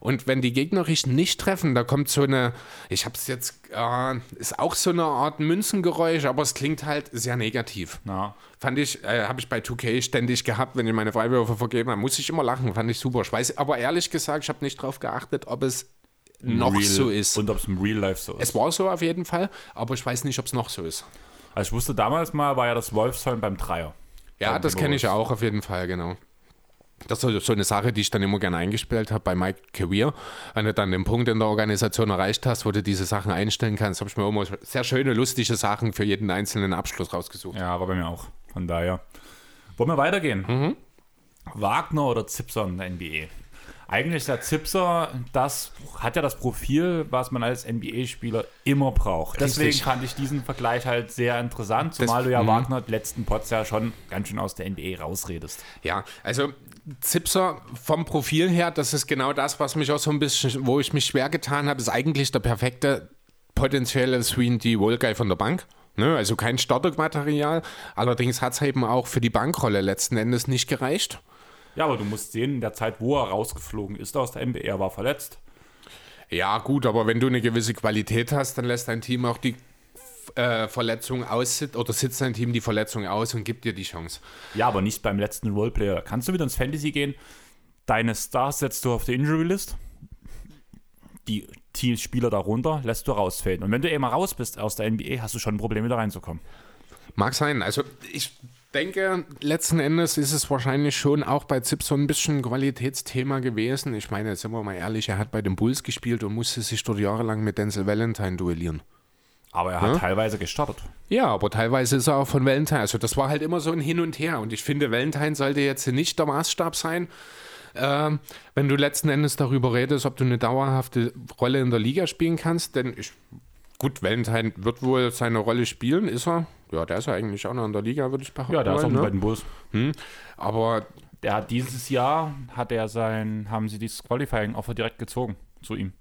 Und wenn die gegnerischen nicht treffen, da kommt so eine, ich habe es jetzt, äh, ist auch so eine Art Münzengeräusch, aber es klingt halt sehr negativ. Na, Fand ich, äh, habe ich bei 2K ständig gehabt, wenn ich meine Freiwürfe vergeben habe, muss ich immer lachen, fand ich super. Ich weiß, aber ehrlich gesagt, ich habe nicht drauf geachtet, ob es noch Real- so ist. Und ob es im Real Life so ist. Es war so auf jeden Fall, aber ich weiß nicht, ob es noch so ist. Also ich wusste damals mal, war ja das Wolfsheulen beim Dreier. Ja, das kenne ich auch auf jeden Fall, genau. Das ist so- eine Sache, die ich dann immer gerne eingespielt habe bei Mike Career. Wenn du dann den Punkt in der Organisation erreicht hast, wo du diese Sachen einstellen kannst, habe ich mir immer sehr schöne, lustige Sachen für jeden einzelnen Abschluss rausgesucht. Ja, war bei mir auch. Von daher. Wollen wir weitergehen? Mhm. Wagner oder Zipser in der NBA? Eigentlich ist der Zipser, das hat ja das Profil, was man als NBA-Spieler immer braucht. Deswegen Richtig. fand ich diesen Vergleich halt sehr interessant, zumal Das- du ja mhm. Wagner letzten Pots ja schon ganz schön aus der NBA rausredest. Ja, also Zipser vom Profil her, das ist genau das, was mich auch so ein bisschen, wo ich mich schwer getan habe, ist eigentlich der perfekte potenzielle 3D Wohlguy von der Bank. Ne, also kein Startermaterial. Allerdings hat es eben auch für die Bankrolle letzten Endes nicht gereicht. Ja, aber du musst sehen, in der Zeit, wo er rausgeflogen ist aus der NBA, er war verletzt. Ja, gut, aber wenn du eine gewisse Qualität hast, dann lässt dein Team auch die äh, Verletzung aus oder sitzt dein Team die Verletzung aus und gibt dir die Chance. Ja, aber nicht beim letzten Roleplayer. Kannst du wieder ins Fantasy gehen? Deine Stars setzt du auf die Injury List. Die Teamspieler darunter lässt du rausfaden. Und wenn du eben mal raus bist aus der NBA, hast du schon ein Problem, wieder reinzukommen. Mag sein. Also ich denke, letzten Endes ist es wahrscheinlich schon auch bei Zip so ein bisschen ein Qualitätsthema gewesen. Ich meine, sind wir mal ehrlich, er hat bei den Bulls gespielt und musste sich dort jahrelang mit Denzel Valentine duellieren. Aber er hat Ja? teilweise gestartet. Ja, aber teilweise ist er auch von Valentine. Also das war halt immer so ein Hin und Her. Und ich finde, Valentine sollte jetzt nicht der Maßstab sein. Ähm, wenn du letzten Endes darüber redest, ob du eine dauerhafte Rolle in der Liga spielen kannst, denn ich, gut, Valentine wird wohl seine Rolle spielen, ist er. Ja, der ist ja eigentlich auch noch in der Liga, würde ich behaupten. Ja, der ist auch wollen, bei ne? den Bulls. Aber Der hat dieses Jahr, hat er sein, haben sie dieses Qualifying-Offer direkt gezogen zu ihm.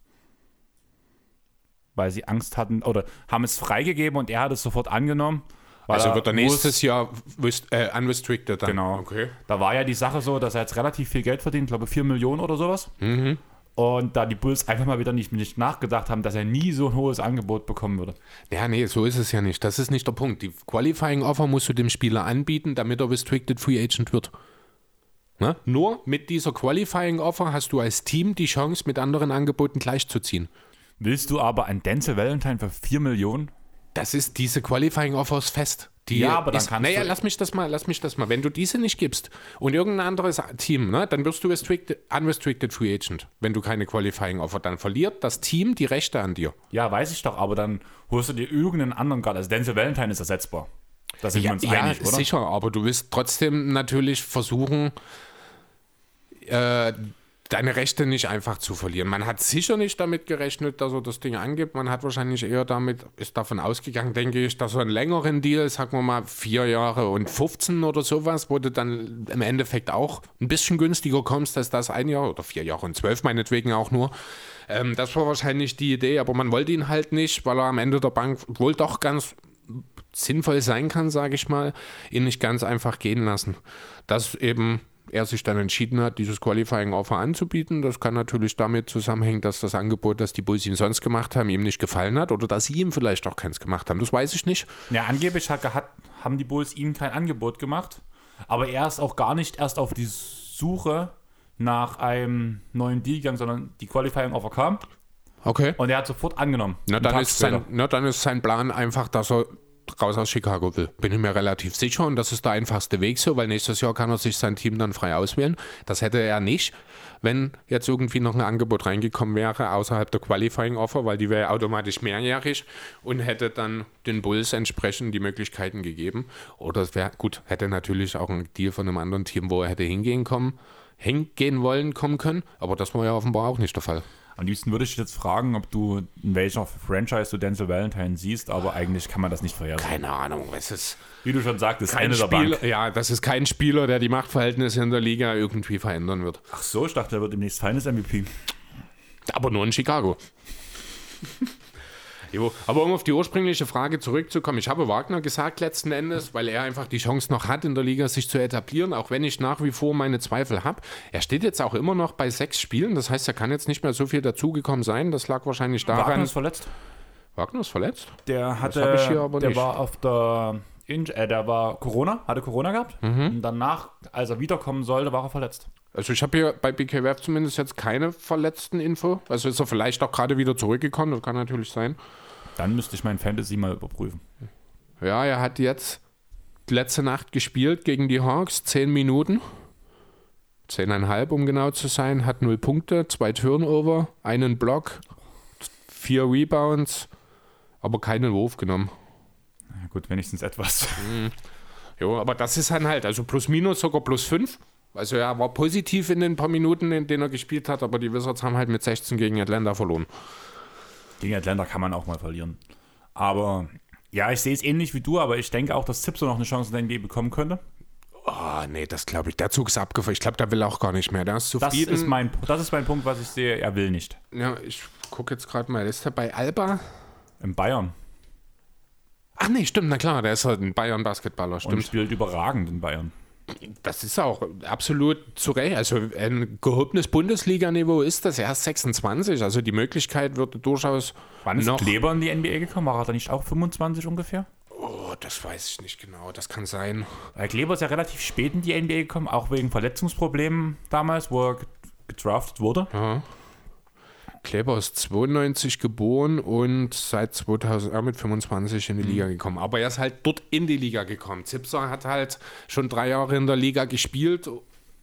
Weil sie Angst hatten, oder haben es freigegeben und er hat es sofort angenommen. also wird er muss- nächstes Jahr wist- äh, unrestricted dann. Genau. Okay. Da war ja die Sache so, dass er jetzt relativ viel Geld verdient, ich glaube 4 Millionen oder sowas. Mhm. Und da die Bulls einfach mal wieder nicht, nicht nachgedacht haben, dass er nie so ein hohes Angebot bekommen würde. Ja, nee, so ist es ja nicht. Das ist nicht der Punkt. Die Qualifying Offer musst du dem Spieler anbieten, damit er Restricted Free Agent wird. Ne? Nur mit dieser Qualifying Offer hast du als Team die Chance, mit anderen Angeboten gleichzuziehen. Willst du aber einen Denzel Valentine für 4 Millionen? Das ist diese Qualifying Offers fest. Die Ja, aber dann ist, kannst naja, du- lass mich das mal, lass mich das mal. Wenn du diese nicht gibst und irgendein anderes Team, ne, dann wirst du restricted, unrestricted free agent. Wenn du keine Qualifying Offer, dann verliert das Team die Rechte an dir. Ja, weiß ich doch, aber dann holst du dir irgendeinen anderen Guard. Also Denzel Valentine ist ersetzbar. Da sind wir uns einig, oder? sicher, aber du willst trotzdem natürlich versuchen, äh, deine Rechte nicht einfach zu verlieren. Man hat sicher nicht damit gerechnet, dass er das Ding angibt. Man hat wahrscheinlich eher damit, ist davon ausgegangen, denke ich, dass er einen längeren Deal, sagen wir mal vier Jahre und 15 oder sowas, wo du dann im Endeffekt auch ein bisschen günstiger kommst als das ein Jahr oder vier Jahre und zwölf meinetwegen auch nur. Ähm, das war wahrscheinlich die Idee, aber man wollte ihn halt nicht, weil er am Ende der Bank wohl doch ganz sinnvoll sein kann, sage ich mal, ihn nicht ganz einfach gehen lassen. Dass eben er sich dann entschieden hat, dieses Qualifying Offer anzubieten. Das kann natürlich damit zusammenhängen, dass das Angebot, das die Bulls ihm sonst gemacht haben, ihm nicht gefallen hat oder dass sie ihm vielleicht auch keins gemacht haben. Das weiß ich nicht. Ja, angeblich hat, hat, haben die Bulls ihm kein Angebot gemacht, aber er ist auch gar nicht erst auf die Suche nach einem neuen Deal gegangen, sondern die Qualifying Offer kam Okay. und er hat sofort angenommen. Na dann, Tag ist sein, na, dann ist sein Plan einfach, dass er raus aus Chicago will. Bin ich mir relativ sicher und das ist der einfachste Weg so, weil nächstes Jahr kann er sich sein Team dann frei auswählen. Das hätte er nicht, wenn jetzt irgendwie noch ein Angebot reingekommen wäre außerhalb der Qualifying Offer, weil die wäre automatisch mehrjährig und hätte dann den Bulls entsprechend die Möglichkeiten gegeben. Oder es wäre, gut, hätte natürlich auch ein Deal von einem anderen Team, wo er hätte hingehen kommen, hingehen wollen, kommen können, aber das war ja offenbar auch nicht der Fall. Am liebsten würde ich dich jetzt fragen, ob du in welcher Franchise du Denzel Valentine siehst, aber eigentlich kann man das nicht vorhersehen. Keine Ahnung, es ist Wie du schon sagtest, kein Ende der Spieler, Bank. ja, das ist kein Spieler, der die Machtverhältnisse in der Liga irgendwie verändern wird. Ach so, ich dachte, er wird demnächst Finals MVP. Aber nur in Chicago. Jo, aber um auf die ursprüngliche Frage zurückzukommen, ich habe Wagner gesagt letzten Endes, weil er einfach die Chance noch hat, in der Liga sich zu etablieren, auch wenn ich nach wie vor meine Zweifel habe. Er steht jetzt auch immer noch bei sechs Spielen, das heißt, er kann jetzt nicht mehr so viel dazugekommen sein. Das lag wahrscheinlich daran. Wagner ist verletzt. Wagner ist verletzt? Der hatte, hab ich hier aber der nicht. war auf der, äh, der war Corona, hatte Corona gehabt. Mhm. Und danach, als er wiederkommen sollte, war er verletzt. Also ich habe hier bei BKWF zumindest jetzt keine verletzten Info. Also ist er vielleicht auch gerade wieder zurückgekommen, das kann natürlich sein. Dann müsste ich mein Fantasy mal überprüfen. Ja, er hat jetzt letzte Nacht gespielt gegen die Hawks, 10 Minuten. 10,5 um genau zu sein, hat 0 Punkte, 2 Turnover, einen Block, 4 Rebounds, aber keinen Wurf genommen. Ja, gut, wenigstens etwas. Jo, aber das ist dann halt, also plus minus sogar plus 5. Also er war positiv in den paar Minuten, in denen er gespielt hat, aber die Wizards haben halt mit 16 gegen Atlanta verloren. Gegen Atlanta kann man auch mal verlieren. Aber ja, ich sehe es ähnlich wie du, aber ich denke auch, dass Zipso noch eine Chance in der NBA bekommen könnte. Oh, nee, das glaube ich. Der Zug ist abgefahren. Ich glaube, der will auch gar nicht mehr. Der ist Das zufrieden. ist, mein, das ist mein Punkt, was ich sehe. Er will nicht. ja, ich gucke jetzt gerade mal. Ist er bei Alba? In Bayern. Ach nee, stimmt, na klar, der ist halt ein Bayern-Basketballer, Und stimmt. spielt überragend in Bayern. Das ist auch absolut zu Recht. Also ein gehobenes Bundesliga-Niveau ist das. Er ist 26, also die Möglichkeit wird durchaus Wann ist noch... Kleber in die NBA gekommen? War er da nicht auch 25 ungefähr? Oh, das weiß ich nicht genau, das kann sein. Weil Kleber ist ja relativ spät in die NBA gekommen, auch wegen Verletzungsproblemen damals, wo er gedraftet wurde. Kleber ist 92 geboren und seit 2000 äh, mit 25 in die Liga gekommen. Aber er ist halt dort in die Liga gekommen. Zipser hat halt schon drei Jahre in der Liga gespielt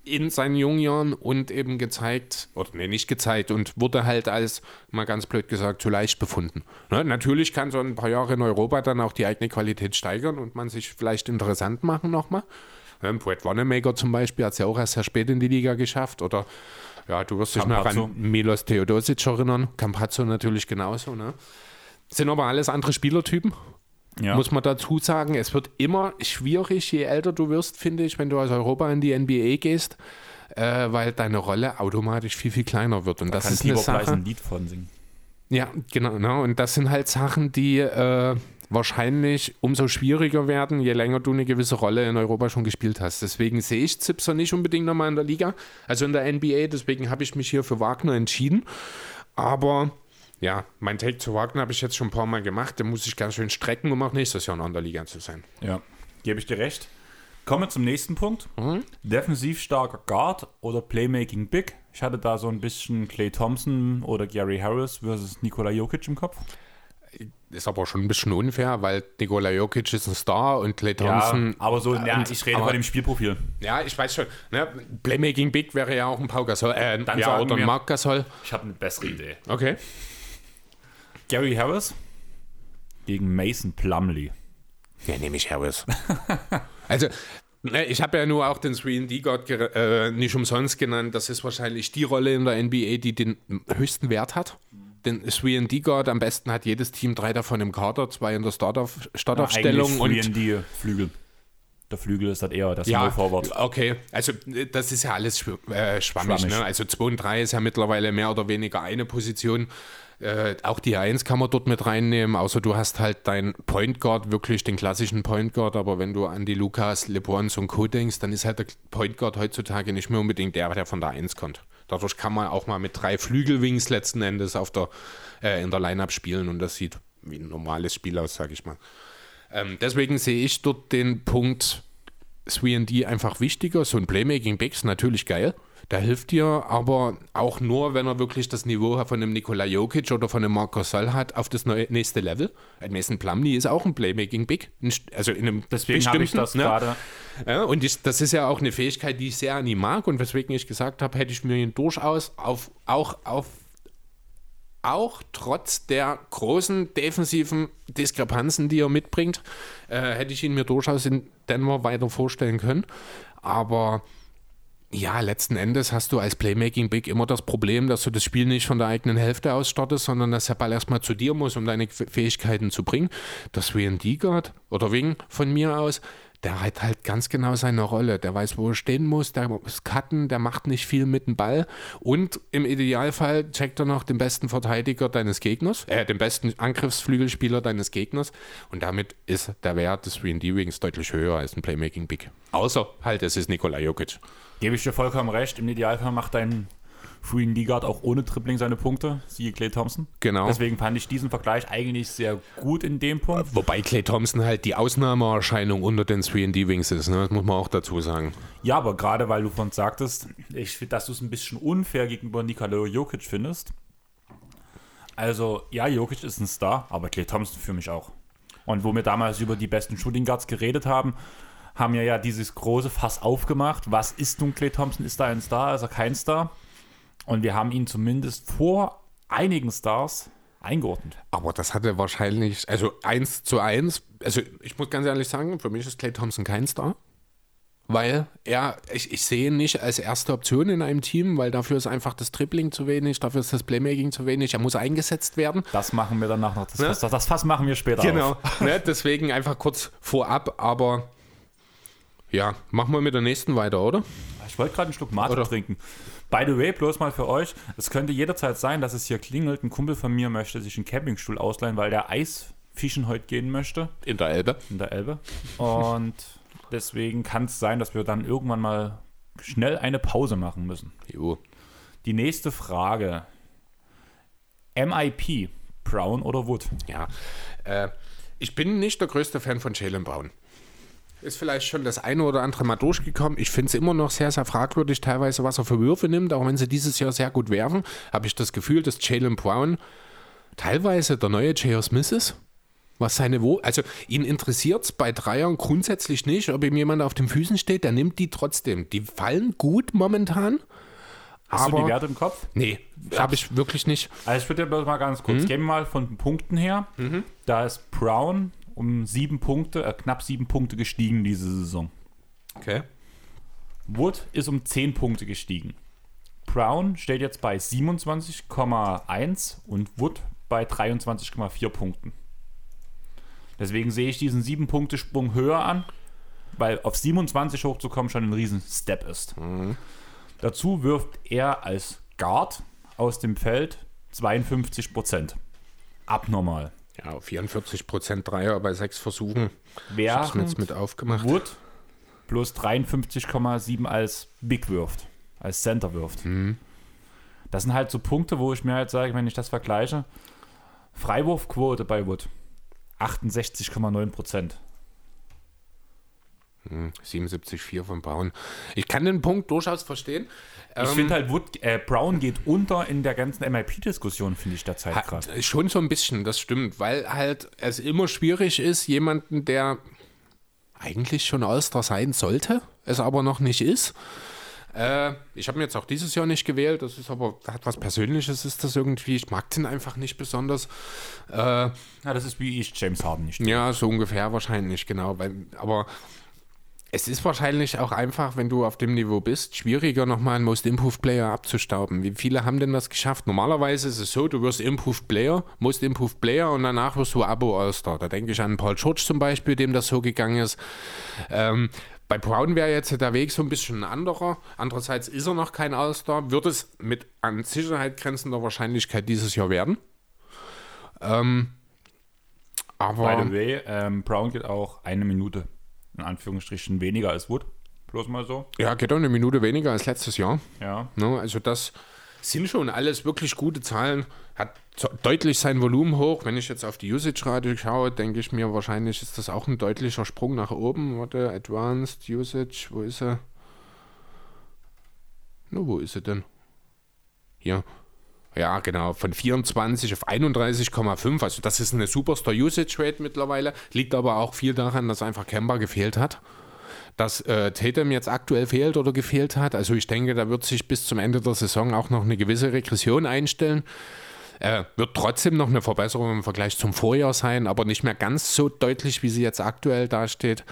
in seinen jungen Jahren und eben gezeigt, oder nee, nicht gezeigt, und wurde halt als, mal ganz blöd gesagt, zu leicht befunden. Ne? Natürlich kann so ein paar Jahre in Europa dann auch die eigene Qualität steigern und man sich vielleicht interessant machen nochmal. Ähm, Brett Wanamaker zum Beispiel hat es ja auch erst sehr spät in die Liga geschafft. Oder ja, du wirst dich noch Campazzo. an Milos Theodosic erinnern. Campazzo natürlich genauso. Ne? Sind aber alles andere Spielertypen, Ja. muss man dazu sagen. Es wird immer schwierig, je älter du wirst, finde ich, wenn du aus Europa in die NBA gehst, äh, weil deine Rolle automatisch viel, viel kleiner wird. Und das Kann ist eine Tibor Pleiss Sache. ein Lied von singen. Ja, genau, ne? Und das sind halt Sachen, die äh, wahrscheinlich umso schwieriger werden, je länger du eine gewisse Rolle in Europa schon gespielt hast. Deswegen sehe ich Zipser nicht unbedingt nochmal in der Liga, also in der NBA. Deswegen habe ich mich hier für Wagner entschieden. Aber ja, mein Take zu Wagner habe ich jetzt schon ein paar Mal gemacht. Den muss ich ganz schön strecken, um auch nächstes Jahr noch in der Liga zu sein. Ja, gebe ich dir recht. Kommen wir zum nächsten Punkt. Mhm. Defensiv starker Guard oder Playmaking Big. Ich hatte da so ein bisschen Clay Thompson oder Gary Harris versus Nikola Jokic im Kopf. Ist aber schon ein bisschen unfair, weil Nikola Jokic ist ein Star und Clay Ja, Thompson. aber so, ja, und- ich rede aber- von dem Spielprofil. Ja, ich weiß schon. Ne? Playmaking Big wäre ja auch ein Pau Gasol, äh, Dann ja, oder ein Marc Gasol. Ich habe eine bessere Idee. Okay. Gary Harris gegen Mason Plumley. Ja, nehme ich Harris. also, ne, ich habe ja nur auch den 3D-God äh, nicht umsonst genannt. Das ist wahrscheinlich die Rolle in der NBA, die den höchsten Wert hat. Den 3D-God, am besten hat jedes Team drei davon im Kader, zwei in der Startauf Startaufstellung und Eigentlich die Flügel. Der Flügel ist das eher das ja, Forward. okay. Also äh, das ist ja alles schw äh, schwammig. Schwammig. Ne? Also 2 und 3 ist ja mittlerweile mehr oder weniger eine Position. Äh, auch die 1 kann man dort mit reinnehmen, außer du hast halt dein Point Guard, wirklich den klassischen Point Guard, aber wenn du an die Lukas, LeBrons und Co. denkst, dann ist halt der Point Guard heutzutage nicht mehr unbedingt der, der von der 1 kommt. Dadurch kann man auch mal mit drei Flügelwings letzten Endes auf der, äh, in der Lineup spielen und das sieht wie ein normales Spiel aus, sag ich mal. Ähm, deswegen sehe ich dort den Punkt 3D einfach wichtiger. So ein Playmaking Big ist natürlich geil. Der hilft dir aber auch nur, wenn er wirklich das Niveau von einem Nikola Jokic oder von einem Marc Gasol hat, auf das neue, nächste Level. Ein Mason Plumlee ist auch ein Playmaking Big. Also in einem Deswegen habe ich das ne? gerade. Ja, und ich, das ist ja auch eine Fähigkeit, die ich sehr an ihm mag und weswegen ich gesagt habe, hätte ich mir ihn durchaus auf, auch auf auch trotz der großen defensiven Diskrepanzen, die er mitbringt, äh, hätte ich ihn mir durchaus in Denver weiter vorstellen können. Aber ja, letzten Endes hast du als Playmaking Big immer das Problem, dass du das Spiel nicht von der eigenen Hälfte aus startest, sondern dass der Ball erstmal zu dir muss, um deine Fähigkeiten zu bringen. Das WND Guard oder Wing von mir aus, der hat halt ganz genau seine Rolle. Der weiß, wo er stehen muss, der muss cutten, der macht nicht viel mit dem Ball und im Idealfall checkt er noch den besten Verteidiger deines Gegners, äh, den besten Angriffsflügelspieler deines Gegners und damit ist der Wert des 3D-Wings deutlich höher als ein Playmaking Big. Außer halt, es ist Nikola Jokic. Gebe ich dir vollkommen recht. Im Idealfall macht dein Free D Guard auch ohne Tripling seine Punkte, siehe Clay Thompson. Genau. Deswegen fand ich diesen Vergleich eigentlich sehr gut in dem Punkt. Wobei Clay Thompson halt die Ausnahmeerscheinung unter den 3D-Wings ist, ne? das muss man auch dazu sagen. Ja, aber gerade weil du von sagtest, ich finde, dass du es ein bisschen unfair gegenüber Nikola Jokic findest. Also, ja, Jokic ist ein Star, aber Clay Thompson für mich auch. Und wo wir damals über die besten Shooting Guards geredet haben, haben wir ja dieses große Fass aufgemacht. Was ist nun Clay Thompson? Ist er ein Star? Ist er kein Star? Und wir haben ihn zumindest vor einigen Stars eingeordnet. Aber das hatte wahrscheinlich, also eins zu eins, also ich muss ganz ehrlich sagen, für mich ist Clay Thompson kein Star. Weil er, ich, ich sehe ihn nicht als erste Option in einem Team, weil dafür ist einfach das Tripling zu wenig, dafür ist das Playmaking zu wenig, er muss eingesetzt werden. Das machen wir danach noch. Das, Ne? Fass, das, Fass machen wir später Genau. ne, deswegen einfach kurz vorab, aber ja, machen wir mit der nächsten weiter, oder? Ich wollte gerade einen Schluck Mate Oder- trinken. By the way, bloß mal für euch, es könnte jederzeit sein, dass es hier klingelt. Ein Kumpel von mir möchte sich einen Campingstuhl ausleihen, weil der Eisfischen heute gehen möchte In der Elbe. in der Elbe. Und deswegen kann es sein, dass wir dann irgendwann mal schnell eine Pause machen müssen. Jo. Die nächste Frage. MIP, Brown oder Wood? Ja, äh, ich bin nicht der größte Fan von Jalen Brown. Ist vielleicht schon das eine oder andere Mal durchgekommen. Ich finde es immer noch sehr, sehr fragwürdig, teilweise, was er für Würfe nimmt. Auch wenn sie dieses Jahr sehr gut werfen, habe ich das Gefühl, dass Jalen Brown teilweise der neue J.R. Smith ist. Was seine Wo also ihn interessiert es bei Dreiern grundsätzlich nicht, ob ihm jemand auf den Füßen steht, der nimmt die trotzdem. Die fallen gut momentan. Hast aber du die Werte im Kopf? nee, habe ich wirklich nicht. Also ich würde dir bloß mal ganz kurz, gehen wir mal von Punkten her. Da ist Brown um sieben Punkte, äh, knapp sieben Punkte gestiegen diese Saison. Okay. Wood ist um 10 Punkte gestiegen. Brown steht jetzt bei 27,1 und Wood bei 23,4 Punkten. Deswegen sehe ich diesen 7-Punkte-Sprung höher an, weil auf 27 hochzukommen schon ein riesen Step ist. Dazu wirft er als Guard aus dem Feld 52%. Abnormal. Ja, 44% Dreier bei sechs Versuchen. Ich hab's mir jetzt mit aufgemacht. Wood bloß 53,7 als Big wirft, als Center wirft. Das sind halt so Punkte, wo ich mir halt sage, wenn ich das vergleiche, Freiwurfquote bei Wood 68,9 Prozent. 77,4 von Brown. Ich kann den Punkt durchaus verstehen. Ich finde halt, Wood, äh, Brown geht unter in der ganzen MIP-Diskussion, finde ich derzeit Hat, gerade. schon so ein bisschen, das stimmt, weil halt es immer schwierig ist, jemanden, der eigentlich schon All-Star sein sollte, es aber noch nicht ist. Äh, ich habe ihn jetzt auch dieses Jahr nicht gewählt, das ist aber, hat was Persönliches, ist das irgendwie. Ich mag den einfach nicht besonders. Äh, Ja, das ist wie ich James Harden nicht. ja, so ungefähr wahrscheinlich, genau. Weil, aber es ist wahrscheinlich auch einfach, wenn du auf dem Niveau bist, schwieriger nochmal einen Most Improved Player abzustauben. Wie viele haben denn das geschafft? Normalerweise ist es so, du wirst Improved Player, Most Improved Player und danach wirst du Abo All-Star. Da denke ich an Paul George zum Beispiel, dem das so gegangen ist. Ähm, bei Brown wäre jetzt der Weg so ein bisschen ein anderer. Andererseits ist er noch kein All-Star. Wird es mit an Sicherheit grenzender Wahrscheinlichkeit dieses Jahr werden. Ähm, aber By the way, ähm, Brown geht auch eine Minute, in Anführungsstrichen, weniger als Wood. Bloß mal so. ja, geht auch eine Minute weniger als letztes Jahr. Ja. Ne? Also das sind schon alles wirklich gute Zahlen. Hat deutlich sein Volumen hoch. Wenn ich jetzt auf die Usage-Rate schaue, denke ich mir, wahrscheinlich ist das auch ein deutlicher Sprung nach oben. Warte, Advanced Usage, wo ist er? Na, wo ist er denn? Hier. Ja, genau, von 24 auf 31,5. Also das ist eine Superstar Usage Rate mittlerweile. Liegt aber auch viel daran, dass einfach Kemba gefehlt hat dass äh, Tatum jetzt aktuell fehlt oder gefehlt hat. Also ich denke, da wird sich bis zum Ende der Saison auch noch eine gewisse Regression einstellen. Äh, wird trotzdem noch eine Verbesserung im Vergleich zum Vorjahr sein, aber nicht mehr ganz so deutlich, wie sie jetzt aktuell dasteht.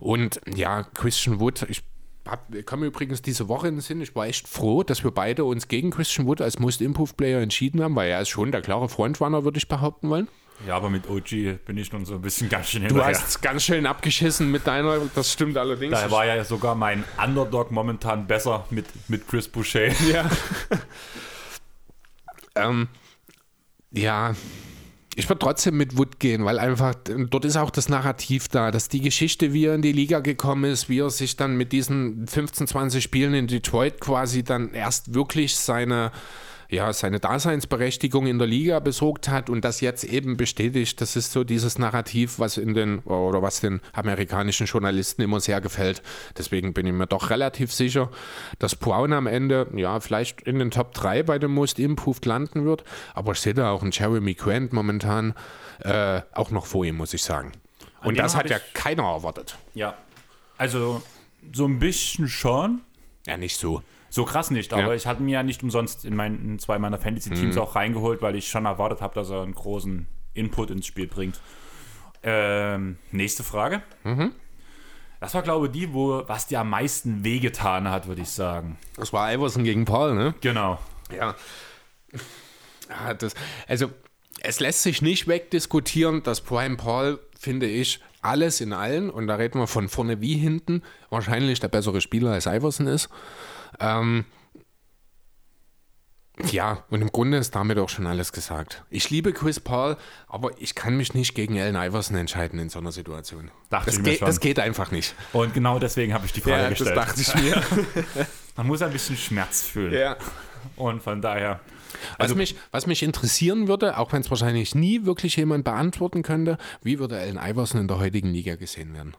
Und ja, Christian Wood, ich hab, kam übrigens diese Woche in den Sinn, ich war echt froh, dass wir beide uns gegen Christian Wood als Most Improved Player entschieden haben, weil er ist schon der klare Frontrunner, würde ich behaupten wollen. Ja, aber mit OG bin ich nun so ein bisschen ganz schön Du hinterher. hast es ganz schön abgeschissen mit deiner, das stimmt allerdings. Da war ja sogar mein Underdog momentan besser mit, mit Chris Boucher. Ja. ähm, ja, ich würde trotzdem mit Wood gehen, weil einfach dort ist auch das Narrativ da, dass die Geschichte, wie er in die Liga gekommen ist, wie er sich dann mit diesen 15, 20 Spielen in Detroit quasi dann erst wirklich seine ja, seine Daseinsberechtigung in der Liga besorgt hat und das jetzt eben bestätigt. Das ist so dieses Narrativ, was in den oder was den amerikanischen Journalisten immer sehr gefällt. Deswegen bin ich mir doch relativ sicher, dass Brown am Ende ja vielleicht in den Top 3 bei dem Most Improved landen wird. Aber ich sehe da auch einen Jeremy Grant momentan äh, auch noch vor ihm, muss ich sagen. Und das hat ja keiner erwartet. Ja. Also, so ein bisschen schon. Ja, nicht so. So krass nicht, aber Ja. ich hatte mir ja nicht umsonst in, mein, in zwei meiner Fantasy-Teams auch reingeholt, weil ich schon erwartet habe, dass er einen großen Input ins Spiel bringt. Ähm, nächste Frage. Das war, glaube ich, die, wo was dir am meisten wehgetan hat, würde ich sagen. Das war Iverson gegen Paul, ne? Genau. Ja. ja das, also, es lässt sich nicht wegdiskutieren, dass Prime Paul, finde ich, alles in allen, und da reden wir von vorne wie hinten, wahrscheinlich der bessere Spieler als Iverson ist. Ähm, ja, und im Grunde ist damit auch schon alles gesagt. Ich liebe Chris Paul, aber ich kann mich nicht gegen Allen Iverson entscheiden in so einer Situation. Dachte das, ich mir geht, schon. das geht einfach nicht. Und genau deswegen habe ich die Frage gestellt. ich mir. Man muss ein bisschen Schmerz fühlen. ja. Und von daher. Was, Also- mich, was mich interessieren würde, auch wenn es wahrscheinlich nie wirklich jemand beantworten könnte, wie würde Allen Iverson in der heutigen Liga gesehen werden?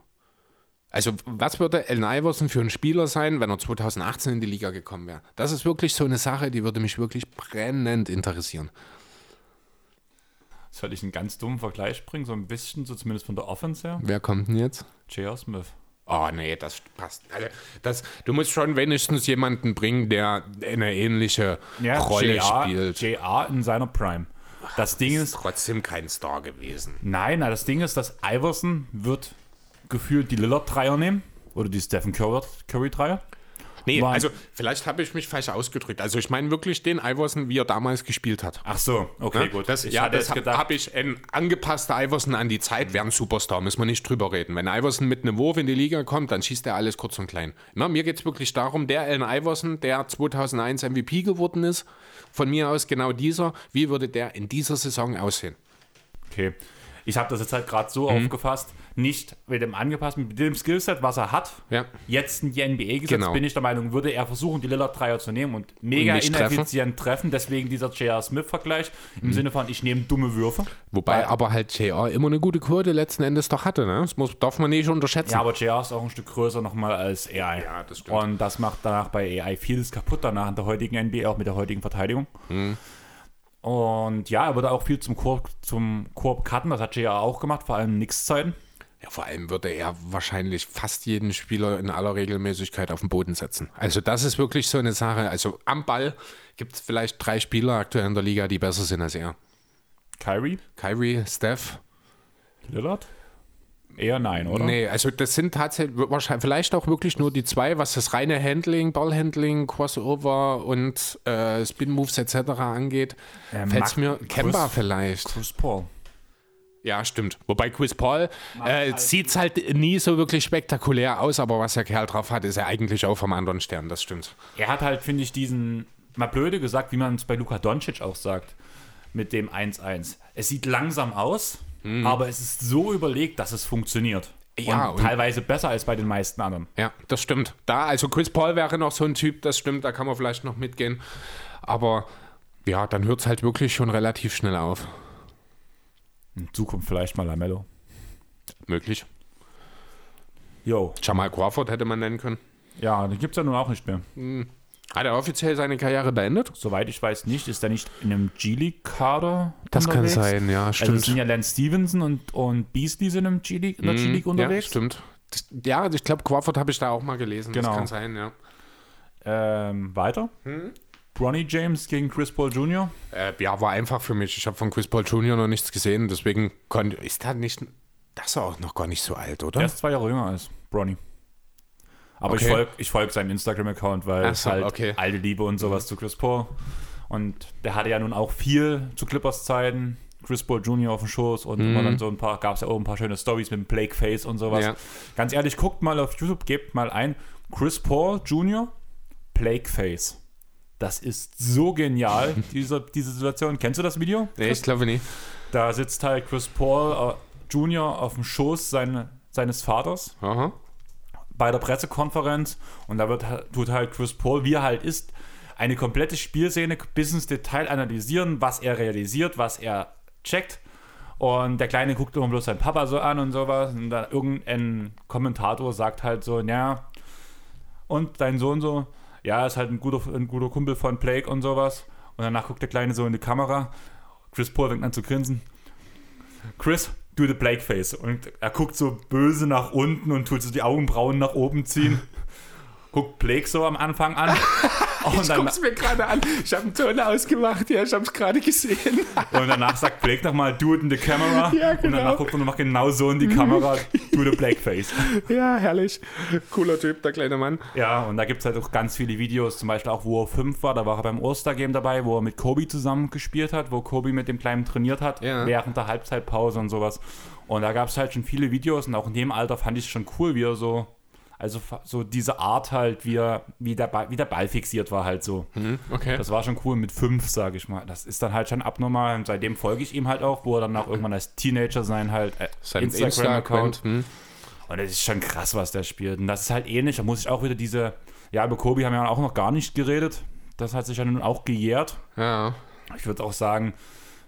Also, was würde Allen Iverson für ein Spieler sein, wenn er 2018 in die Liga gekommen wäre? Das ist wirklich so eine Sache, die würde mich wirklich brennend interessieren. Soll ich einen ganz dummen Vergleich bringen? So ein bisschen, so zumindest von der Offense her? Wer kommt denn jetzt? J.R. Smith. Oh, nee, das passt. Also, das, du musst schon wenigstens jemanden bringen, der eine ähnliche Rolle JR, spielt. JR in seiner Prime. Das Ding ist ist, trotzdem kein Star gewesen. nein, na, das Ding ist, dass Iverson wird gefühlt die Lillard-Dreier nehmen. Oder die Stephen Curry- Curry-Dreier. Nee, War- also vielleicht habe ich mich falsch ausgedrückt. Also ich meine wirklich den Iverson, wie er damals gespielt hat. Ach so, okay, Ne? gut. Das, ich ja, das habe ich ein angepasster Iverson an die Zeit, wäre ein Superstar, müssen wir nicht drüber reden. Wenn Iverson mit einem Wurf in die Liga kommt, dann schießt er alles kurz und klein. Na, mir geht es wirklich darum, der Allen Iverson, der 2001 MVP geworden ist, von mir aus genau dieser, wie würde der in dieser Saison aussehen? okay. Ich habe das jetzt halt gerade so Mhm. aufgefasst, nicht mit dem angepassten, mit dem Skillset, was er hat, Ja. jetzt in die NBA gesetzt, Genau. bin ich der Meinung, würde er versuchen, die Lillard Dreier zu nehmen und mega nicht ineffizient treffen. Deswegen dieser J.R. Smith-Vergleich im Mhm. Sinne von, ich nehme dumme Würfe. Wobei Weil- aber halt JR immer eine gute Quote letzten Endes doch hatte, ne? Das muss, darf man nicht unterschätzen. Ja, aber JR ist auch ein Stück größer nochmal als AI. Ja, das stimmt. Und das macht danach bei AI vieles kaputt, danach in der heutigen NBA, auch mit der heutigen Verteidigung. Mhm. Und ja, er würde auch viel zum Korb, zum Korb cutten, das hat JR auch gemacht, vor allem Nix-Zeiten. Ja, vor allem würde er wahrscheinlich fast jeden Spieler in aller Regelmäßigkeit auf den Boden setzen. Also das ist wirklich so eine Sache. Also am Ball gibt es vielleicht drei Spieler aktuell in der Liga, die besser sind als er. Kyrie, Kyrie, Steph. Lillard? Eher nein, oder? Nee, also das sind tatsächlich wahrscheinlich vielleicht auch wirklich nur die zwei, was das reine Handling, Ballhandling, Crossover und äh, Spin Moves etc. angeht. Ähm, Fällt mir Kemba Chris- vielleicht. Chris Paul. Ja, stimmt. Wobei Chris Paul äh, sieht halt nie so wirklich spektakulär aus, aber was der Kerl drauf hat, ist er eigentlich auch vom anderen Stern, das stimmt. Er hat halt, finde ich, diesen, mal blöde gesagt, wie man es bei Luka Doncic auch sagt, mit dem 1-1. Es sieht langsam aus, aber es ist so überlegt, dass es funktioniert. Ja, und und- teilweise besser als bei den meisten anderen. Ja, das stimmt. Da, also Chris Paul wäre noch so ein Typ, das stimmt, da kann man vielleicht noch mitgehen. Aber ja, dann hört es halt wirklich schon relativ schnell auf. In Zukunft vielleicht mal Lamello. Möglich. Jo. Jamal Crawford hätte man nennen können. Ja, den gibt es ja nun auch nicht mehr. Hat er offiziell seine Karriere beendet? Soweit ich weiß nicht, ist er nicht in einem G-League-Kader Das kann sein, ja, Also stimmt. sind ja Lance Stevenson und, und Beasley sind im G-League, in der G-League ja, unterwegs. stimmt. Das, ja, also ich glaube, Crawford habe ich da auch mal gelesen. Genau. Das kann sein, ja. Ähm, weiter. Hm? Bronny James gegen Chris Paul Jr. Äh, ja, war einfach für mich. Ich habe von Chris Paul Jr. noch nichts gesehen, deswegen konnte. Ist da nicht. Das ist auch noch gar nicht so alt, oder? Der ist zwei Jahre jünger als Bronny. Aber ich Okay. folge ich folg seinem Instagram-Account, weil so, halt okay. alte Liebe und sowas zu Chris Paul. Und der hatte ja nun auch viel zu Clippers-Zeiten. Chris Paul Jr. auf dem Schoß und immer dann so ein paar, gab es ja auch ein paar schöne Stories mit dem Blake Face und sowas. Ja. Ganz ehrlich, guckt mal auf YouTube, gebt mal ein Chris Paul Jr. Blake Face. Das ist so genial, diese, diese Situation. Kennst du das Video? Nee, ich glaube nicht. Da sitzt halt Chris Paul äh, Jr. auf dem Schoß seine, seines Vaters Aha. bei der Pressekonferenz und da wird, halt- tut halt Chris Paul, wie er halt ist, eine komplette Spielszene bis ins Detail analysieren, was er realisiert, was er checkt. Und der Kleine guckt immer bloß seinen Papa so an und sowas. Und dann irgendein Kommentator sagt halt so, ja, und dein Sohn so, ja, ist halt ein guter, ein guter Kumpel von Blake und sowas. Und danach guckt der Kleine so in die Kamera. Chris Paul fängt an zu grinsen. Chris, do the Blakeface. Und er guckt so böse nach unten und tut so die Augenbrauen nach oben ziehen. Guckt Blake so am Anfang an. Und, dann, Guck's mir gerade an. Ich habe einen Ton ausgemacht. Ja, ich habe es gerade gesehen. und danach sagt Blake nochmal, do it in the camera. Ja, Und genau. danach guckt er nochmal genau so in die Kamera, do the Blakeface. ja, herrlich. Cooler Typ, der kleine Mann. Ja, und da gibt es halt auch ganz viele Videos, zum Beispiel auch, wo er fünf war, da war er beim All-Star-Game dabei, wo er mit Kobe zusammen gespielt hat, wo Kobe mit dem Kleinen trainiert hat, Ja. während der Halbzeitpause und sowas. Und da gab es halt schon viele Videos und auch in dem Alter fand ich es schon cool, wie er so, also so diese Art halt, wie, er, wie, der Ball, wie der Ball fixiert war halt so. Okay. Das war schon cool mit fünf, sage ich mal. Das ist dann halt schon abnormal und seitdem folge ich ihm halt auch, wo er dann auch irgendwann als Teenager sein halt äh, Instagram-Account Insta-Account. Hm. und es ist schon krass, was der spielt. Und das ist halt ähnlich. Da muss ich auch wieder diese. Ja, über Kobe haben wir auch noch gar nicht geredet. Das hat sich ja nun auch gejährt. Ja. Ich würde auch sagen,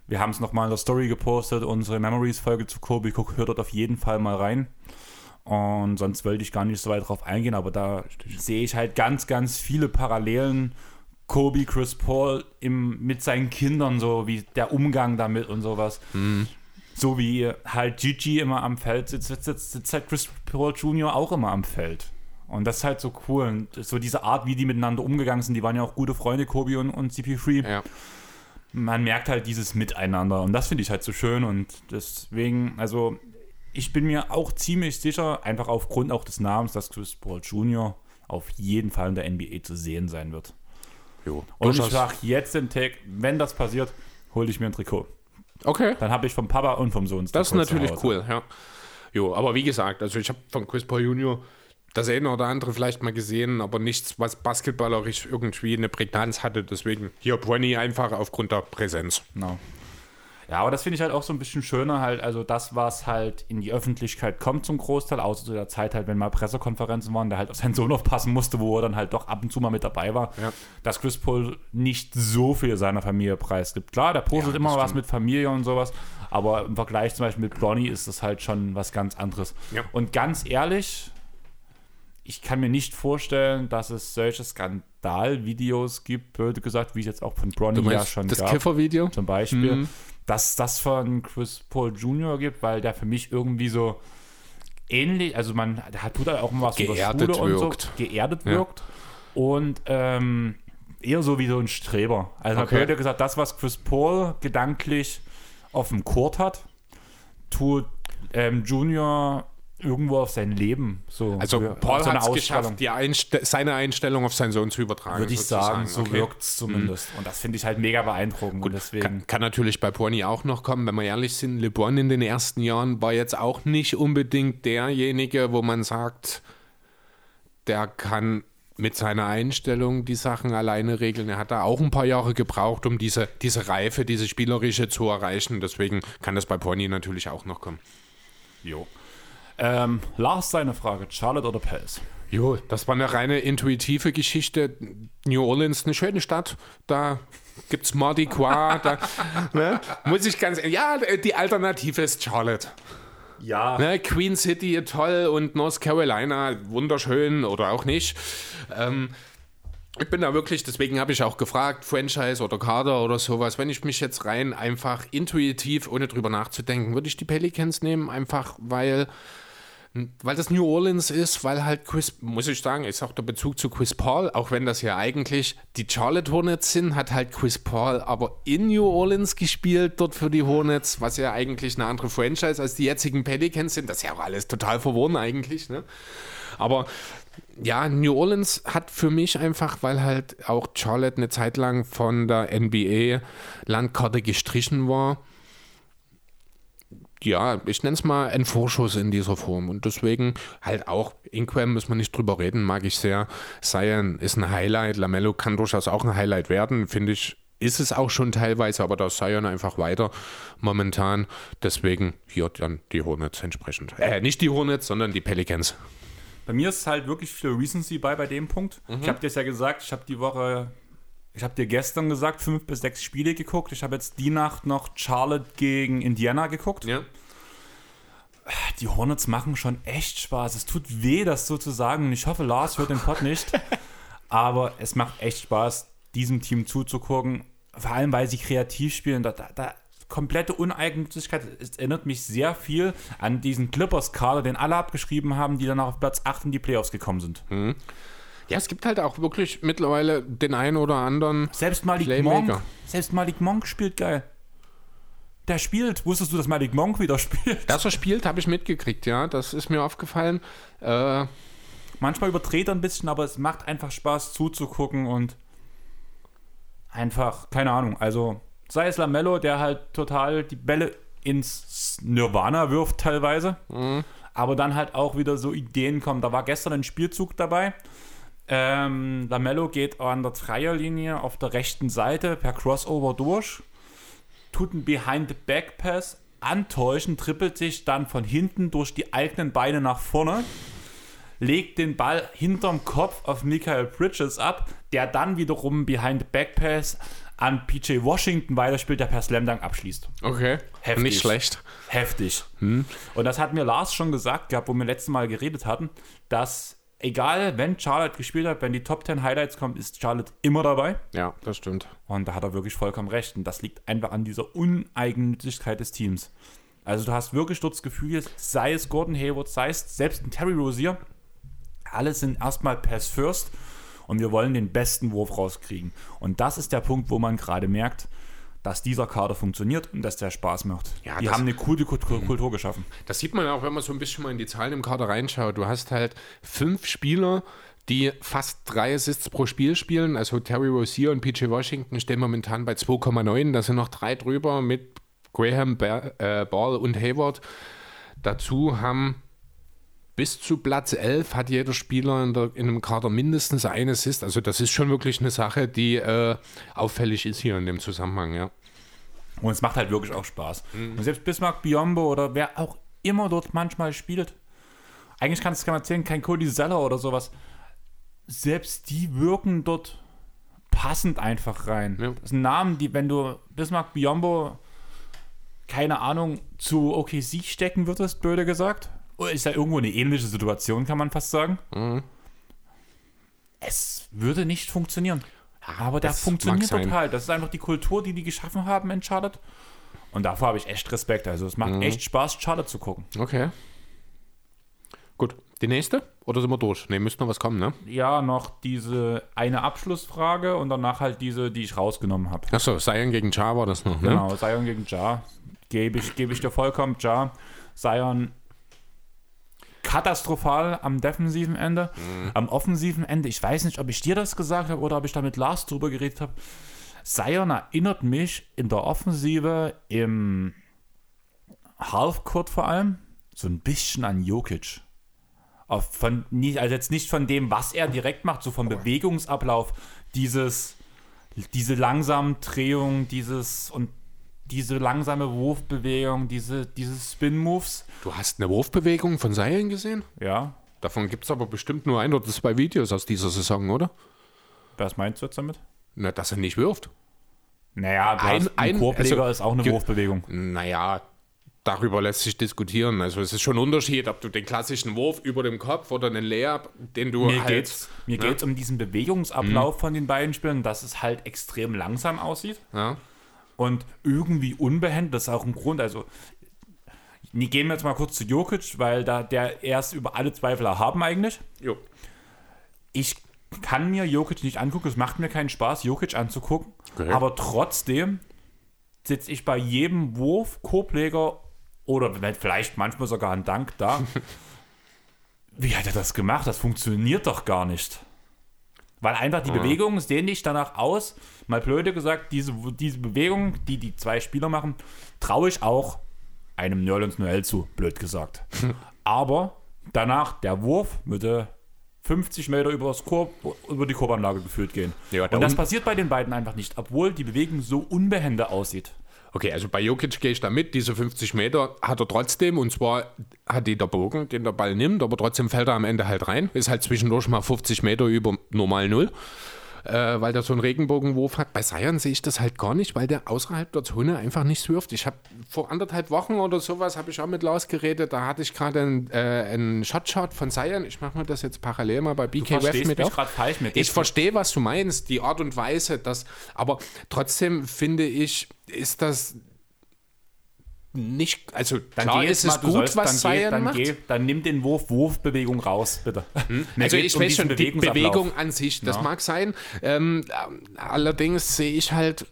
wir haben es nochmal in der Story gepostet, unsere Memories-Folge zu Kobe. Guck, hört dort auf jeden Fall mal rein. Und sonst wollte ich gar nicht so weit drauf eingehen, aber da sehe ich halt ganz, ganz viele Parallelen. Kobe, Chris Paul im, mit seinen Kindern, so wie der Umgang damit und sowas. So wie halt Gigi immer am Feld sitzt, sitzt, sitzt, sitzt halt Chris Paul Jr. auch immer am Feld. Und das ist halt so cool. Und so diese Art, wie die miteinander umgegangen sind, die waren ja auch gute Freunde, Kobe und, und CP3 Ja. man merkt halt dieses Miteinander und das finde ich halt so schön und deswegen, also ich bin mir auch ziemlich sicher, einfach aufgrund auch des Namens, dass Chris Paul Jr. auf jeden Fall in der NBA zu sehen sein wird. Jo. Und ich sage jetzt den Tag, wenn das passiert, hole ich mir ein Trikot. Okay. Dann habe ich vom Papa und vom Sohn Das ist natürlich cool, ja. Jo, aber wie gesagt, also ich habe von Chris Paul Jr. das eine oder andere vielleicht mal gesehen, aber nichts, was basketballerisch irgendwie eine Prägnanz hatte. Deswegen hier Bronny einfach aufgrund der Präsenz. Genau. Ja, aber das finde ich halt auch so ein bisschen schöner, halt, also das, was halt in die Öffentlichkeit kommt zum Großteil, außer zu der Zeit halt, wenn mal Pressekonferenzen waren, der halt auf seinen Sohn aufpassen musste, wo er dann halt doch ab und zu mal mit dabei war, Ja. dass Chris Paul nicht so viel seiner Familie preisgibt. Klar, der postet Ja, immer das was stimmt. mit Familie und sowas, aber im Vergleich zum Beispiel mit Bronny ist das halt schon was ganz anderes. Ja. Und ganz ehrlich, ich kann mir nicht vorstellen, dass es solche Skandalvideos gibt, blöd gesagt, wie es jetzt auch von Bronny ja schon das gab Kiffervideo? zum Beispiel, Mhm. Dass das von Chris Paul Jr. gibt, weil der für mich irgendwie so ähnlich, also man, hat tut halt auch immer was Geerdet über Schule und wirkt. so, geerdet Ja. wirkt und ähm, eher so wie so ein Streber. Also man Okay. könnte gesagt, das, was Chris Paul gedanklich auf dem Court hat, tut ähm, Junior irgendwo auf sein Leben so Also Paul so hat es geschafft, die Einste seine Einstellung auf seinen Sohn zu übertragen. Würde ich sozusagen. sagen, so Okay. wirkt es zumindest. Und das finde ich halt mega beeindruckend. und deswegen. Kann, kann natürlich bei Pony auch noch kommen, wenn wir ehrlich sind. LeBron in den ersten Jahren war jetzt auch nicht unbedingt derjenige, wo man sagt, der kann mit seiner Einstellung die Sachen alleine regeln. Er hat da auch ein paar Jahre gebraucht, um diese, diese Reife, diese spielerische zu erreichen. Deswegen kann das bei Pony natürlich auch noch kommen. Jo. Ähm, Lars, seine Frage: Charlotte oder Pels? Jo, das war eine reine intuitive Geschichte. New Orleans, eine schöne Stadt. Da gibt's Mardi Gras. da, ne? Muss ich ganz Ja, die Alternative ist Charlotte. Ja. Ne? Queen City, toll. Und North Carolina, wunderschön oder auch nicht. Ähm, ich bin da wirklich, deswegen habe ich auch gefragt, Franchise oder Kader oder sowas. Wenn ich mich jetzt rein einfach intuitiv, ohne drüber nachzudenken, würde ich die Pelicans nehmen, einfach weil weil das New Orleans ist, weil halt Chris, muss ich sagen, ist auch der Bezug zu Chris Paul, auch wenn das ja eigentlich die Charlotte Hornets sind, hat halt Chris Paul aber in New Orleans gespielt, dort für die Hornets, was ja eigentlich eine andere Franchise als die jetzigen Pelicans sind. Das ist ja auch alles total verworren eigentlich, ne? Aber ja, New Orleans hat für mich einfach, weil halt auch Charlotte eine Zeit lang von der NBA-Landkarte gestrichen war, ja, ich nenne es mal ein Vorschuss in dieser Form. Und deswegen halt auch, Inquam müssen wir nicht drüber reden, mag ich sehr. Zion ist ein Highlight, Lamello kann durchaus auch ein Highlight werden, finde ich. Ist es auch schon teilweise, aber da ist Zion einfach weiter momentan. Deswegen hier dann die Hornets entsprechend. Äh, nicht die Hornets, sondern die Pelicans. Bei mir ist halt wirklich viel Recency bei bei dem Punkt. Ich habe dir ja gesagt, ich habe die Woche, ich habe dir gestern gesagt, fünf bis sechs Spiele geguckt. Ich habe jetzt die Nacht noch Charlotte gegen Indiana geguckt. Ja. Die Hornets machen schon echt Spaß. Es tut weh, das so zu sagen. Und ich hoffe, Lars hört den Pod nicht. Aber es macht echt Spaß, diesem Team zuzugucken. Vor allem, weil sie kreativ spielen. Da, da, da komplette Uneigennützigkeit. Es erinnert mich sehr viel an diesen Clippers-Kader, den alle abgeschrieben haben, die dann auf Platz 8 in die Playoffs gekommen sind. Ja, es gibt halt auch wirklich mittlerweile den einen oder anderen. Selbst Malik Playmaker. Monk. Selbst Malik Monk spielt geil. Der spielt. Wusstest du, dass Malik Monk wieder spielt? Dass er spielt, habe ich mitgekriegt, ja. Das ist mir aufgefallen. Äh, Manchmal überdreht er ein bisschen, aber es macht einfach Spaß zuzugucken und einfach, keine Ahnung, also sei es Lamello, der halt total die Bälle ins Nirvana wirft teilweise, aber dann halt auch wieder so Ideen kommen. Da war gestern ein Spielzug dabei. Ähm, Lamello geht an der Dreierlinie auf der rechten Seite per Crossover durch, tut einen Behind-the-Back-Pass antäuschen, trippelt sich dann von hinten durch die eigenen Beine nach vorne legt den Ball hinterm Kopf auf Michael Bridges ab, der dann wiederum behind the back pass an PJ Washington weiterspielt, der per Slam Dunk abschließt. okay. Heftig. Nicht schlecht. Heftig. Und das hat mir Lars schon gesagt gehabt, wo wir letztes Mal geredet hatten, dass egal, wenn Charlotte gespielt hat, wenn die Top 10 Highlights kommt, ist Charlotte immer dabei. Ja, das stimmt. Und da hat er wirklich vollkommen recht. Und das liegt einfach an dieser Uneigennützigkeit des Teams. Also du hast wirklich dort das Gefühl, sei es Gordon Hayward, sei es selbst ein Terry Rozier, alle sind erstmal Pass First und wir wollen den besten Wurf rauskriegen. Und das ist der Punkt, wo man gerade merkt, dass dieser Kader funktioniert und dass der Spaß macht. Ja, Die haben eine coole Kultur, Kultur geschaffen. Das sieht man auch, wenn man so ein bisschen mal in die Zahlen im Kader reinschaut. Du hast halt fünf Spieler, die fast drei Assists pro Spiel spielen. Also Terry Rozier und PJ Washington stehen momentan bei 2,9. Da sind noch drei drüber mit Graham, äh, Ball und Hayward. Dazu haben bis zu Platz 11 hat jeder Spieler in, der, in einem Kader mindestens ein Assist. Also das ist schon wirklich eine Sache, die äh, auffällig ist hier in dem Zusammenhang, ja. Und es macht halt wirklich auch Spaß. Und selbst Bismarck Biombo oder wer auch immer dort manchmal spielt, eigentlich kannst du es erzählen, kein Cody Zeller oder sowas, selbst die wirken dort passend einfach rein. Ja. Das sind Namen, die, wenn du Bismarck Biombo, keine Ahnung, zu OKC stecken würdest, blöde gesagt, ist ja irgendwo eine ähnliche Situation, kann man fast sagen. Mhm. Es würde nicht funktionieren. Aber der das funktioniert total. Das ist einfach die Kultur, die die geschaffen haben in Charlotte. Und davor habe ich echt Respekt. Also es macht Mhm. echt Spaß, Charlotte zu gucken. Okay. Gut. Die nächste? Oder sind wir durch? Ne, müsste noch was kommen, ne? Ja, noch diese eine Abschlussfrage und danach halt diese, die ich rausgenommen habe. Achso, Zion gegen Ja war das noch, ne? Genau, Zion gegen Ja. Gebe ich, gebe ich dir vollkommen Ja. Zion katastrophal am defensiven Ende. Am offensiven Ende, ich weiß nicht, ob ich dir das gesagt habe oder ob ich da mit Lars drüber geredet habe. Zion erinnert mich in der Offensive im Halfcourt vor allem so ein bisschen an Jokic. Auf von, also jetzt nicht von dem, was er direkt macht, so vom Bewegungsablauf, dieses, diese langsamen Drehungen, dieses und diese langsame Wurfbewegung, diese, diese Spin-Moves. Du hast eine Wurfbewegung von Zion gesehen? Ja, Davon gibt es aber bestimmt nur ein oder zwei Videos aus dieser Saison, oder? was meinst du jetzt damit? Na, dass er nicht wirft. Naja, Ein- ein, Korbleger also, ist auch eine Wurfbewegung. Naja, darüber lässt sich diskutieren. Also es ist schon ein Unterschied, ob du den klassischen Wurf über dem Kopf oder einen Layup, den du Mir halt... geht's, mir ne? geht's um diesen Bewegungsablauf von den beiden Spielern, dass es halt extrem langsam aussieht. Ja. Und irgendwie unbehend. Das ist auch ein Grund. Also, nee, gehen wir jetzt mal kurz zu Jokic, weil da der erst über alle Zweifel erhaben eigentlich. Jo. Ich kann mir Jokic nicht angucken. Es macht mir keinen Spaß, Jokic anzugucken. Okay. Aber trotzdem sitze ich bei jedem Wurf, Korbleger oder vielleicht manchmal sogar ein Dank da. Wie hat er das gemacht? Das funktioniert doch gar nicht. Weil einfach die Bewegungen sehen nicht danach aus. Mal blöde gesagt, diese, diese Bewegung, die die zwei Spieler machen, traue ich auch einem Nerlens Noel zu, blöd gesagt. Aber danach der Wurf würde 50 Meter über, das Korb, über die Korbanlage geführt gehen. Ja, Und das passiert bei den beiden einfach nicht, obwohl die Bewegung so unbehende aussieht. Okay, also bei Jokic gehe ich da mit. Diese 50 Meter hat er trotzdem. Und zwar hat die der Bogen, den der Ball nimmt, aber trotzdem fällt er am Ende halt rein. Ist halt zwischendurch mal 50 Meter über normal Null. Äh, weil der so einen Regenbogenwurf hat. Bei Zion sehe ich das halt gar nicht, weil der außerhalb der Zone einfach nicht wirft. Ich habe vor anderthalb Wochen oder sowas, habe ich auch mit Lars geredet, da hatte ich gerade einen, äh, einen Shotshot von Zion. Ich mache mir das jetzt parallel mal bei BK Ref verstehst mit mich falsch mit Ich verstehe, was du meinst, die Art und Weise, dass, aber trotzdem finde ich, ist das nicht, also Dann klar ist es mal, gut, was Zion dann macht. Geh, dann nimm den Wurf, Wurfbewegung raus, bitte. Mir Also ich um weiß schon, die. Bewegung an sich, das Ja. mag sein. Ähm, allerdings sehe ich halt,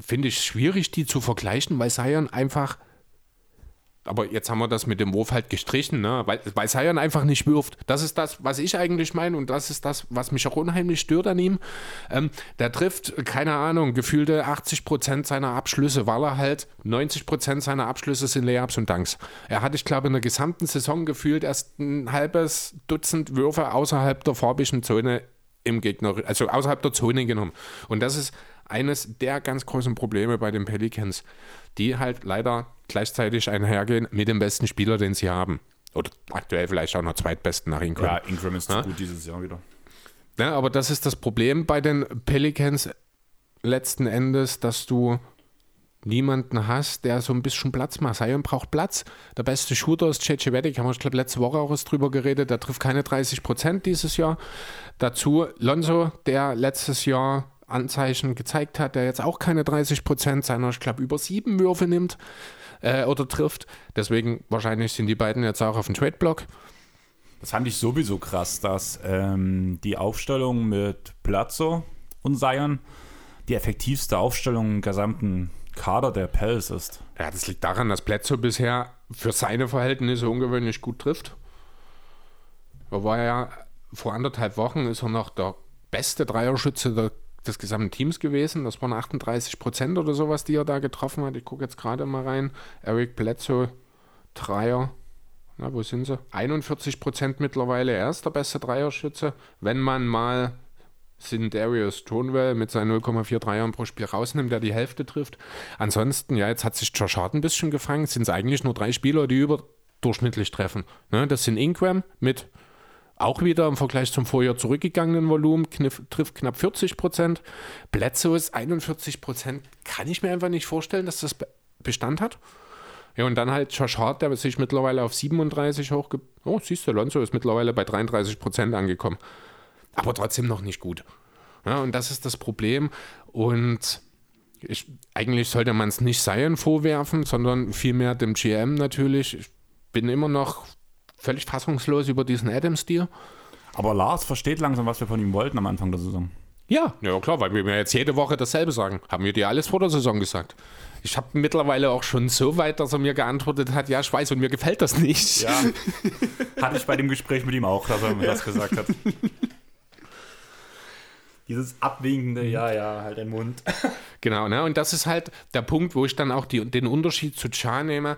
finde ich schwierig, die zu vergleichen, weil Zion einfach, aber jetzt haben wir das mit dem Wurf halt gestrichen, ne? weil, weil Zion einfach nicht wirft. Das ist das, was ich eigentlich meine und das ist das, was mich auch unheimlich stört an ihm. Ähm, der trifft, keine Ahnung, gefühlte 80% seiner Abschlüsse, weil er halt 90% seiner Abschlüsse sind Layups und Dunks. Er hat, ich glaube, in der gesamten Saison gefühlt erst ein halbes Dutzend Würfe außerhalb der farbigen Zone im Gegner, also außerhalb der Zone genommen. Und das ist eines der ganz großen Probleme bei den Pelicans, die halt leider gleichzeitig einhergehen mit dem besten Spieler, den sie haben. Oder aktuell vielleicht auch noch zweitbesten nach kommen. Ja, Ingram ist Ja? gut dieses Jahr wieder. Ja, aber das ist das Problem bei den Pelicans letzten Endes, dass du niemanden hast, der so ein bisschen Platz macht. Zion braucht Platz. Der beste Shooter ist JJ Redick, haben wir, ich glaube, letzte Woche auch was drüber geredet. Der trifft keine 30 Prozent dieses Jahr. Dazu Lonzo, der letztes Jahr Anzeichen gezeigt hat, der jetzt auch keine 30 Prozent seiner, ich glaube, über sieben Würfe nimmt äh, oder trifft. Deswegen wahrscheinlich sind die beiden jetzt auch auf dem Trade-Block. Das fand ich sowieso krass, dass ähm, die Aufstellung mit Plazzo und Zion die effektivste Aufstellung im gesamten Kader der Pels ist. Ja, das liegt daran, dass Bledsoe bisher für seine Verhältnisse ungewöhnlich gut trifft. Er war ja vor anderthalb Wochen ist er noch der beste Dreierschütze der, des gesamten Teams gewesen. Das waren 38 Prozent oder sowas, die er da getroffen hat. Ich gucke jetzt gerade mal rein. Eric Bledsoe, Dreier. Na, wo sind sie? 41 Prozent mittlerweile. Er ist der beste Dreierschütze. Wenn man mal sind Darius Stonewall mit seinen 0,4 Jahren pro Spiel rausnimmt, der die Hälfte trifft. Ansonsten, ja, jetzt hat sich Josh Hart ein bisschen gefangen, sind es eigentlich nur drei Spieler, die überdurchschnittlich treffen. Ne, das sind Ingram mit auch wieder im Vergleich zum Vorjahr zurückgegangenen Volumen, kniff, trifft knapp 40 Prozent. Bledsoe ist 41 Prozent. Kann ich mir einfach nicht vorstellen, dass das Bestand hat. Ja, und dann halt Josh Hart, der sich mittlerweile auf 37 hochge... Oh, siehst du, Alonso ist mittlerweile bei 33 Prozent angekommen. Aber trotzdem noch nicht gut. Ja, und das ist das Problem. Und ich, eigentlich sollte man es nicht Zion vorwerfen, sondern vielmehr dem GM natürlich. Ich bin immer noch völlig fassungslos über diesen Adams-Deal. Aber Lars versteht langsam, was wir von ihm wollten am Anfang der Saison. Ja, ja klar, weil wir mir jetzt jede Woche dasselbe sagen. Haben wir dir alles vor der Saison gesagt. Ich habe mittlerweile auch schon so weit, dass er mir geantwortet hat, ja, ich weiß und mir gefällt das nicht. Ja, hatte ich bei dem Gespräch mit ihm auch, dass er mir das gesagt hat. Dieses abwinkende, ja, ja, halt den Mund. Genau, ne? Und das ist halt der Punkt, wo ich dann auch die, den Unterschied zu Cha nehme.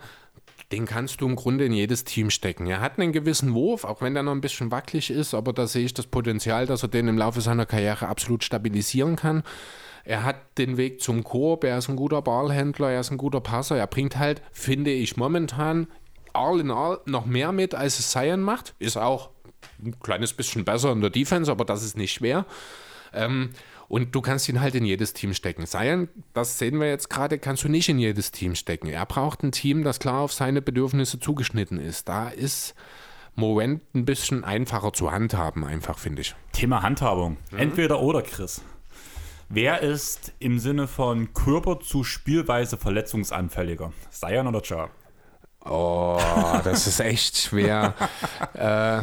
Den kannst du im Grunde in jedes Team stecken. Er hat einen gewissen Wurf, auch wenn der noch ein bisschen wackelig ist, aber da sehe ich das Potenzial, dass er den im Laufe seiner Karriere absolut stabilisieren kann. Er hat den Weg zum Korb, er ist ein guter Ballhändler, er ist ein guter Passer. Er bringt halt, finde ich, momentan all in all noch mehr mit, als es Zion macht. Ist auch ein kleines bisschen besser in der Defense, aber das ist nicht schwer. Ähm, und du kannst ihn halt in jedes Team stecken. Zion, das sehen wir jetzt gerade, kannst du nicht in jedes Team stecken. Er braucht ein Team, das klar auf seine Bedürfnisse zugeschnitten ist. Da ist Moment ein bisschen einfacher zu handhaben, einfach, finde ich. Thema Handhabung. Mhm. Entweder oder, Chris. Wer ist im Sinne von Körper zu Spielweise verletzungsanfälliger? Zion oder Ja? Oh, das ist echt schwer. äh,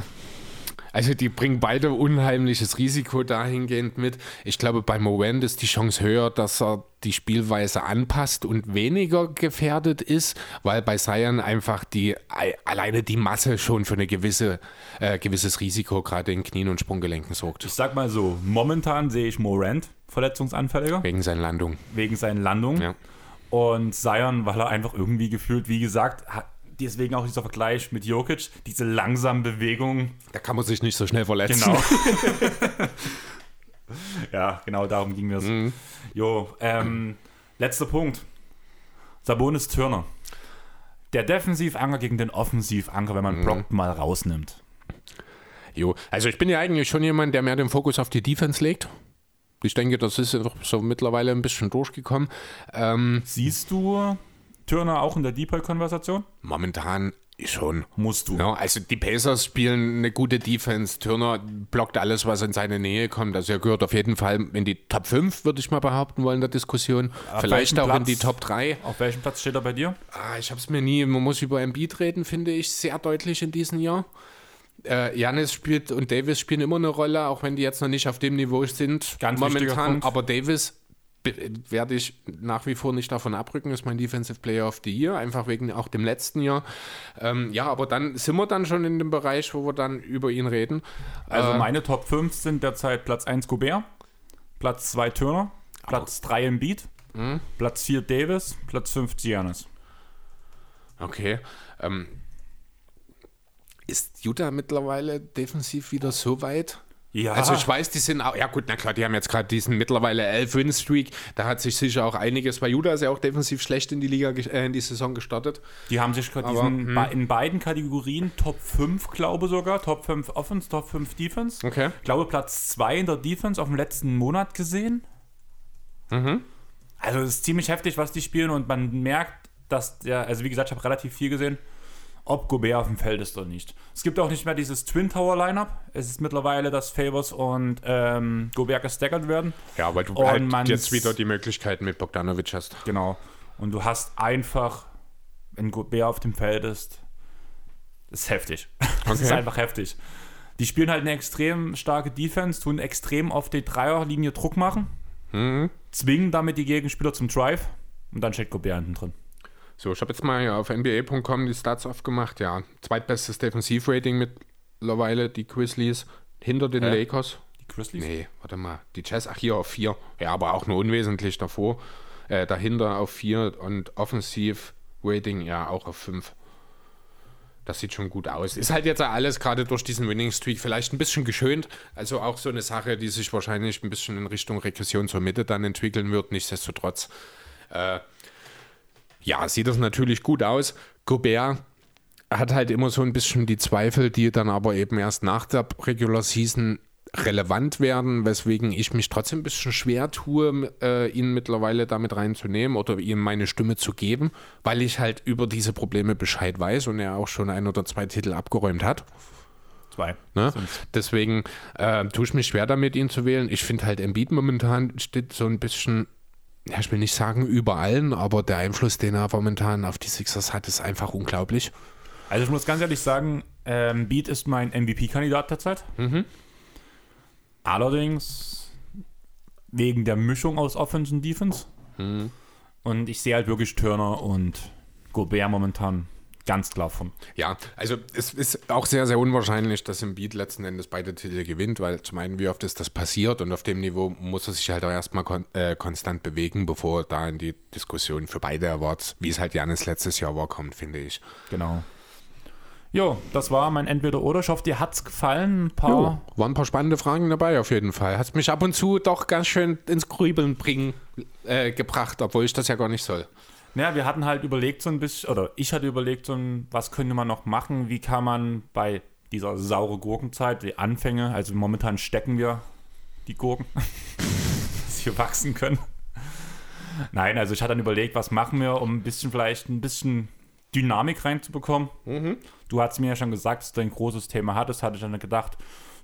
also die bringen beide unheimliches Risiko dahingehend mit. Ich glaube, bei Moment ist die Chance höher, dass er die Spielweise anpasst und weniger gefährdet ist, weil bei Sion einfach die alleine die Masse schon für ein gewisse, äh, gewisses Risiko gerade in Knien und Sprunggelenken sorgt. Ich sag mal so, momentan sehe ich Morant verletzungsanfälliger. Wegen seiner Landung. Wegen seiner Landung. Ja. Und Sion, weil er einfach irgendwie gefühlt, wie gesagt, hat, deswegen auch dieser Vergleich mit Jokic, diese langsamen Bewegungen. Da kann man sich nicht so schnell verletzen. Genau. ja, genau darum ging es. Mhm. Jo, ähm, letzter Punkt. Sabonis Turner. Der Defensivanker gegen den Offensivanker, wenn man mhm. Block mal rausnimmt. Jo, also ich bin ja eigentlich schon jemand, der mehr den Fokus auf die Defense legt. Ich denke, das ist so mittlerweile ein bisschen durchgekommen. Ähm, Siehst du Turner auch in der Deep-Konversation? Momentan schon. Musst du. Ja, also die Pacers spielen eine gute Defense. Turner blockt alles, was in seine Nähe kommt. Also er gehört auf jeden Fall in die Top 5, würde ich mal behaupten wollen, der Diskussion. Auf Vielleicht auch Platz, in die Top 3. Auf welchem Platz steht er bei dir? Ah, ich habe es mir nie, man muss über Embiid reden, finde ich, sehr deutlich in diesem Jahr. Äh, Janis spielt und Davis spielen immer eine Rolle, auch wenn die jetzt noch nicht auf dem Niveau sind. Ganz momentan. Aber Davis werde ich nach wie vor nicht davon abrücken, ist mein Defensive Player of the Year, einfach wegen auch dem letzten Jahr. Ähm, ja, aber dann sind wir dann schon in dem Bereich, wo wir dann über ihn reden. Also äh, meine Top 5 sind derzeit Platz 1 Gobert, Platz 2 Turner, Platz 3 Embiid, mh. Platz 4 Davis, Platz 5 Giannis. Okay. Ähm, ist Utah mittlerweile defensiv wieder so weit? Ja. Also ich weiß, die sind auch, ja gut, na klar, die haben jetzt gerade diesen mittlerweile 11-Win-Streak. Da hat sich sicher auch einiges bei Judas ja auch defensiv schlecht in die Liga, äh, in die Saison gestartet. Die haben sich gerade hm. in beiden Kategorien Top 5, glaube sogar, Top 5 Offense, Top 5 Defense. Okay. Ich glaube Platz 2 in der Defense auf dem letzten Monat gesehen. Mhm. Also es ist ziemlich heftig, was die spielen und man merkt, dass der, also wie gesagt, ich habe relativ viel gesehen ob Gobert auf dem Feld ist oder nicht. Es gibt auch nicht mehr dieses Twin Tower Lineup. Es ist mittlerweile, dass Favors und ähm, Gobert gestaggert werden. Ja, weil du und halt jetzt wieder die Möglichkeit mit Bogdanovic hast. Genau. Und du hast einfach, wenn Gobert auf dem Feld ist, ist heftig. Okay. Das ist einfach heftig. Die spielen halt eine extrem starke Defense, tun extrem auf die Dreierlinie Druck machen, mhm. zwingen damit die Gegenspieler zum Drive und dann steht Gobert hinten drin. So, ich habe jetzt mal auf NBA.com die Stats aufgemacht. Ja, zweitbestes Defensivrating mittlerweile, die Grizzlies hinter den Hä? Lakers. Die Grizzlies? Nee, warte mal. Die Jazz, ach hier auf vier. Ja, aber auch nur unwesentlich davor. Äh, dahinter auf vier und Offensiv-Rating ja auch auf fünf. das sieht schon gut aus. Ist halt jetzt alles gerade durch diesen Winning Streak vielleicht ein bisschen geschönt. Also auch so eine Sache, die sich wahrscheinlich ein bisschen in Richtung Regression zur Mitte dann entwickeln wird. Nichtsdestotrotz, äh, ja, sieht das natürlich gut aus. Gobert hat halt immer so ein bisschen die Zweifel, die dann aber eben erst nach der Regular Season relevant werden, weswegen ich mich trotzdem ein bisschen schwer tue, äh, ihn mittlerweile damit reinzunehmen oder ihm meine Stimme zu geben, weil ich halt über diese Probleme Bescheid weiß und er auch schon ein oder zwei Titel abgeräumt hat. Zwei. Ne? Deswegen äh, tue ich mich schwer damit, ihn zu wählen. Ich finde halt Embiid momentan steht so ein bisschen, ja, ich will nicht sagen über allen, aber der Einfluss, den er momentan auf die Sixers hat, ist einfach unglaublich. Also ich muss ganz ehrlich sagen, ähm, Beat ist mein MVP-Kandidat derzeit. Mhm. Allerdings wegen der Mischung aus Offense und Defense. Mhm. Und ich sehe halt wirklich Turner und Gobert momentan ganz klar von. Ja, also es ist auch sehr, sehr unwahrscheinlich, dass im Beat letzten Endes beide Titel gewinnt, weil zum einen, wie oft ist das passiert und auf dem Niveau muss er sich halt auch erstmal kon äh, konstant bewegen, bevor da in die Diskussion für beide Awards, wie es halt Janis letztes Jahr war, kommt, finde ich. Genau. Jo, das war mein Entweder-Oder. Ich hoffe, dir hat's gefallen. Ein paar Jo, waren ein paar spannende Fragen dabei auf jeden Fall. Hat mich ab und zu doch ganz schön ins Grübeln bringen äh, gebracht, obwohl ich das ja gar nicht soll. Ja, wir hatten halt überlegt so ein bisschen, oder ich hatte überlegt so ein, was könnte man noch machen, wie kann man bei dieser saure Gurkenzeit, die Anfänge, also momentan stecken wir die Gurken, dass sie wachsen können. Nein, also ich hatte dann überlegt, was machen wir, um ein bisschen vielleicht ein bisschen Dynamik reinzubekommen. Du hast mir ja schon gesagt, dass du ein großes Thema hattest, hatte ich dann gedacht,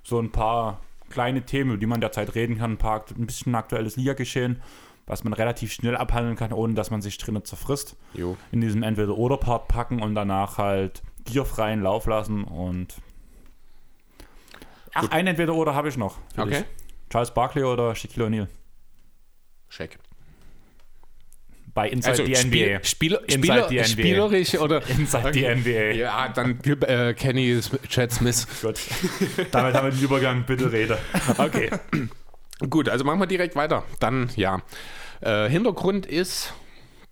so ein paar kleine Themen, über die man derzeit reden kann, ein, paar, ein bisschen aktuelles Liga-Geschehen, was man relativ schnell abhandeln kann, ohne dass man sich drinnen zerfrisst. Jo. In diesem Entweder-Oder-Part packen und danach halt gierfreien Lauf lassen und. Ach, ein Entweder-Oder habe ich noch. Okay. dich. Charles Barkley oder Shaquille O'Neal? Check. Bei Inside the Spiel, NBA. Spieler, Inside Spieler, the NBA. spielerisch oder. Inside the NBA. Ja, dann äh, Kenny Chad Smith. Gut. Damit haben wir den Übergang, bitte rede. Okay. Gut, also machen wir direkt weiter. Dann, ja. Äh, Hintergrund ist,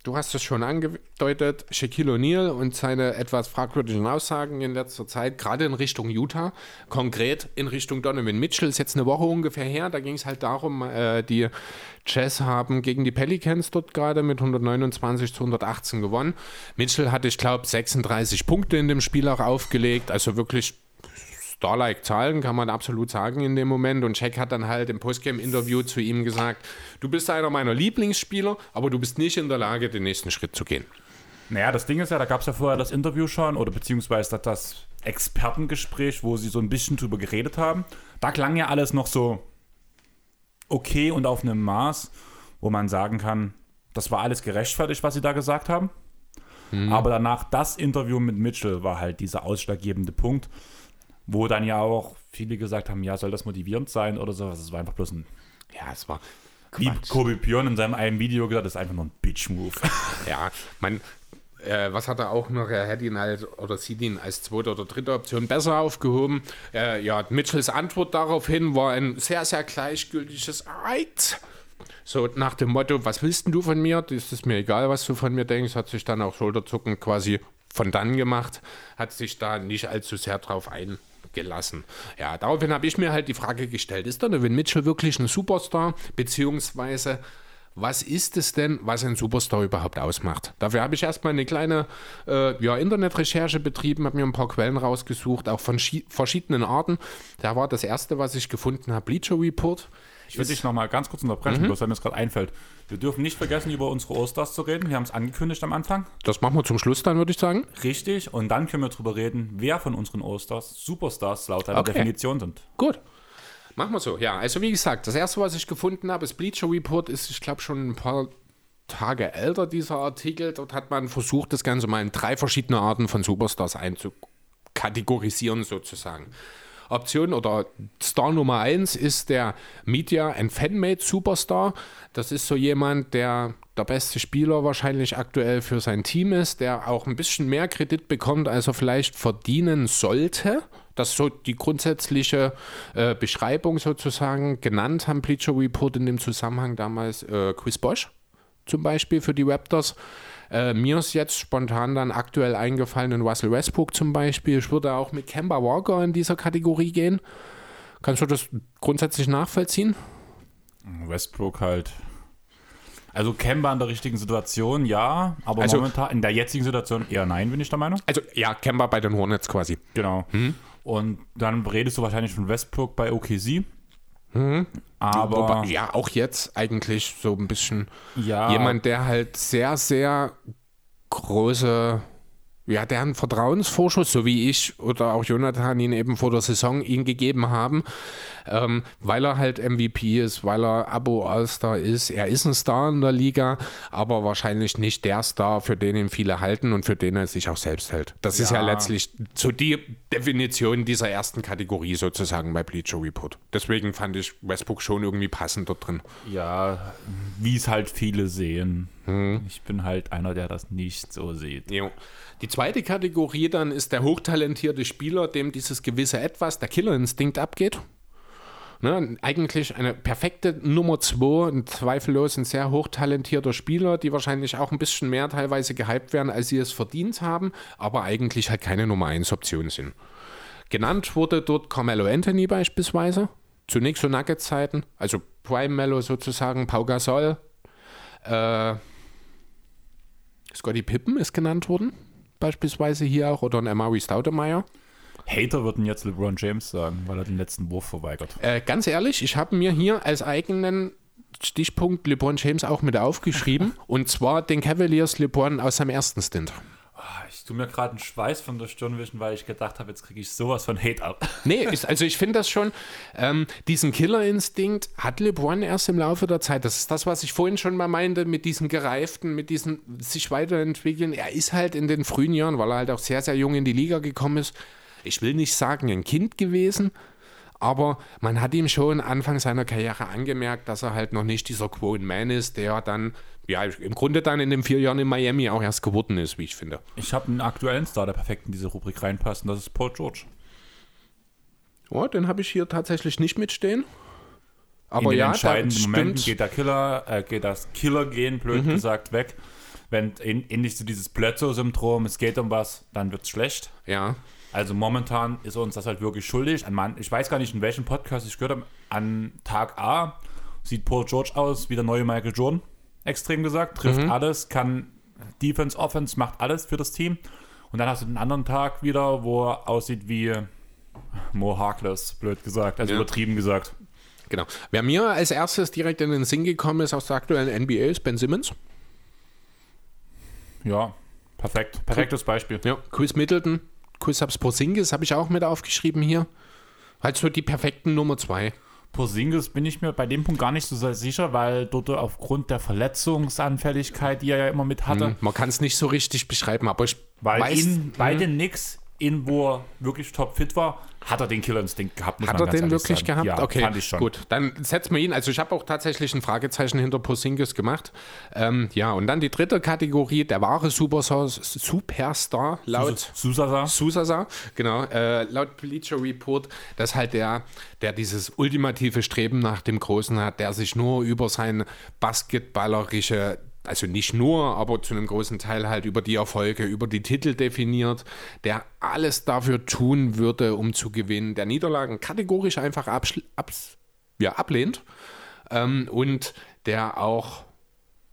du hast es schon angedeutet, Shaquille O'Neal und seine etwas fragwürdigen Aussagen in letzter Zeit, gerade in Richtung Utah, konkret in Richtung Donovan Mitchell, ist jetzt eine Woche ungefähr her. Da ging es halt darum, äh, die Jazz haben gegen die Pelicans dort gerade mit 129 zu 118 gewonnen. Mitchell hatte, ich glaube, 36 Punkte in dem Spiel auch aufgelegt, also wirklich Starlike Zahlen, kann man absolut sagen in dem Moment. Und Jack hat dann halt im Postgame-Interview zu ihm gesagt, du bist einer meiner Lieblingsspieler, aber du bist nicht in der Lage, den nächsten Schritt zu gehen. Naja, das Ding ist ja, da gab es ja vorher das Interview schon, oder beziehungsweise das Expertengespräch, wo sie so ein bisschen drüber geredet haben. Da klang ja alles noch so okay und auf einem Maß, wo man sagen kann, das war alles gerechtfertigt, was sie da gesagt haben. Aber danach das Interview mit Mitchell war halt dieser ausschlaggebende Punkt, wo dann ja auch viele gesagt haben, ja, soll das motivierend sein oder sowas. Es war einfach bloß ein, Ja, es war wie. Kobe Björn in seinem einen Video gesagt, das ist einfach nur ein Bitch-Move. Ja, man, äh, was hat er auch noch? Er hätte ihn als, oder sieht ihn als zweite oder dritte Option besser aufgehoben. Äh, ja, Mitchells Antwort daraufhin war ein sehr, sehr gleichgültiges Alright. So nach dem Motto, was willst denn du von mir? Ist mir egal, was du von mir denkst. Hat sich dann auch Schulterzucken quasi von dann gemacht, hat sich da nicht allzu sehr drauf eingelassen. Ja, daraufhin habe ich mir halt die Frage gestellt, ist Donovan Mitchell wirklich ein Superstar? Beziehungsweise, was ist es denn, was ein Superstar überhaupt ausmacht? Dafür habe ich erstmal eine kleine äh, ja, Internetrecherche betrieben, habe mir ein paar Quellen rausgesucht, auch von schi- verschiedenen Arten. Da war das erste, was ich gefunden habe, Bleacher Report. Ich würde dich nochmal ganz kurz unterbrechen, bloß weil mir das gerade einfällt. Wir dürfen nicht vergessen, über unsere Osters zu reden. Wir haben es angekündigt am Anfang. Das machen wir zum Schluss dann, würde ich sagen. Richtig. Und dann können wir darüber reden, wer von unseren Osters Superstars laut einer Okay. Definition sind. Gut. Machen wir so. Ja, also wie gesagt, das erste, was ich gefunden habe, ist Bleacher Report, ist, ich glaube, schon ein paar Tage älter, dieser Artikel. Dort hat man versucht, das Ganze mal in drei verschiedene Arten von Superstars einzukategorisieren, sozusagen. Option oder Star Nummer eins ist der Media and Fanmade Superstar. Das ist so jemand, der der beste Spieler wahrscheinlich aktuell für sein Team ist, der auch ein bisschen mehr Kredit bekommt, als er vielleicht verdienen sollte. Das ist so die grundsätzliche äh, Beschreibung sozusagen genannt haben Bleacher Report in dem Zusammenhang damals äh, Chris Bosch zum Beispiel für die Raptors. Äh, mir ist jetzt spontan dann aktuell eingefallen in Russell Westbrook zum Beispiel. Ich würde auch mit Kemba Walker in dieser Kategorie gehen. Kannst du das grundsätzlich nachvollziehen? Westbrook halt. Also Kemba in der richtigen Situation, ja, aber Also- momentan in der jetzigen Situation eher nein, bin ich der Meinung. Also ja, Kemba bei den Hornets quasi. Genau. Hm? Und dann redest du wahrscheinlich von Westbrook bei OKC. Aber Wobei, ja, auch jetzt eigentlich so ein bisschen ja, jemand, der halt sehr, sehr große, ja, der einen Vertrauensvorschuss, so wie ich oder auch Jonathan ihn eben vor der Saison ihn gegeben haben, ähm, weil er halt MVP ist, weil er Abo All-Star ist. Er ist ein Star in der Liga, aber wahrscheinlich nicht der Star, für den ihn viele halten und für den er sich auch selbst hält. Das ist ja Ja. letztlich so die Definition dieser ersten Kategorie sozusagen bei Bleacher Report. Deswegen fand ich Westbrook schon irgendwie passend dort drin. ja, wie es halt viele sehen. Hm. Ich bin halt einer, der das nicht so sieht. Jo. Die zweite Kategorie dann ist der hochtalentierte Spieler, dem dieses gewisse Etwas, der Killerinstinkt abgeht. Ne, eigentlich eine perfekte Nummer 2, ein zweifellos ein sehr hochtalentierter Spieler, die wahrscheinlich auch ein bisschen mehr teilweise gehypt werden, als sie es verdient haben, aber eigentlich halt keine Nummer 1 Option sind. Genannt wurde dort Carmelo Anthony beispielsweise, zunächst zu Nuggets-Zeiten, also Prime Mello sozusagen, Pau Gasol, äh, Scotty Pippen ist genannt worden, beispielsweise hier auch, oder ein Amari Staudemeyer. Hater würden jetzt LeBron James sagen, weil er den letzten Wurf verweigert. Äh, ganz ehrlich, ich habe mir hier als eigenen Stichpunkt LeBron James auch mit aufgeschrieben, und zwar den Cavaliers LeBron aus seinem ersten Stint. Tue mir gerade einen Schweiß von der Stirn wischen, weil ich gedacht habe, jetzt kriege ich sowas von Hate ab. Nee, ist, also ich finde das schon, ähm, diesen Killerinstinkt hat LeBron erst im Laufe der Zeit. Das ist das, was ich vorhin schon mal meinte, mit diesem Gereiften, mit diesem sich weiterentwickeln. Er ist halt in den frühen Jahren, weil er halt auch sehr, sehr jung in die Liga gekommen ist, ich will nicht sagen ein Kind gewesen, aber man hat ihm schon Anfang seiner Karriere angemerkt, dass er halt noch nicht dieser Quote Man ist, der dann, ja, im Grunde dann in den vier Jahren in Miami auch erst geworden ist, wie ich finde. Ich habe einen aktuellen Star, der perfekt in diese Rubrik reinpasst, und das ist Paul George. Ja, den habe ich hier tatsächlich nicht mitstehen. Aber in den ja, da entscheidenden Momenten stimmt. geht der Killer, äh, geht das Killer-Gen, blöd Mhm. gesagt, weg. Wenn ähnlich zu dieses Blötzo-Syndrom, es geht um was, dann wird es schlecht. Ja, Also momentan ist uns das halt wirklich schuldig. An ich weiß gar nicht, in welchem Podcast ich gehört habe. An Tag A sieht Paul George aus wie der neue Michael Jordan, extrem gesagt. Trifft Mhm. alles, kann Defense, Offense, macht alles für das Team. Und dann hast du den anderen Tag wieder, wo er aussieht wie Mo Harkless, blöd gesagt, also Ja. übertrieben gesagt. genau. Wer mir als erstes direkt in den Sinn gekommen ist aus der aktuellen NBA ist Ben Simmons. Ja, perfekt. Perfektes Beispiel. Ja. Chris Middleton, Chris Porzingis habe ich auch mit aufgeschrieben hier. Halt so die perfekten Nummer zwei. Porzingis bin ich mir bei dem Punkt gar nicht so sehr sicher, weil dort aufgrund der Verletzungsanfälligkeit, die er ja immer mit hatte, Man kann es nicht so richtig beschreiben, aber ich Weil weiß, in, bei den Knicks, in wo er wirklich topfit war, hat er den Killerinstinkt gehabt. Hat er den wirklich sagen. gehabt? Ja, okay, fand ich schon. gut. Dann setzen wir ihn. Also ich habe auch tatsächlich ein Fragezeichen hinter Porzingis gemacht. Ähm, ja, und dann die dritte Kategorie, der wahre Superstar, Superstar laut Susasa. Susasa, genau, äh, laut Bleacher Report, dass halt der, der dieses ultimative Streben nach dem Großen hat, der sich nur über sein basketballerische, also nicht nur, aber zu einem großen Teil halt über die Erfolge, über die Titel definiert, der alles dafür tun würde, um zu gewinnen, der Niederlagen kategorisch einfach ja, ablehnt ähm, und der auch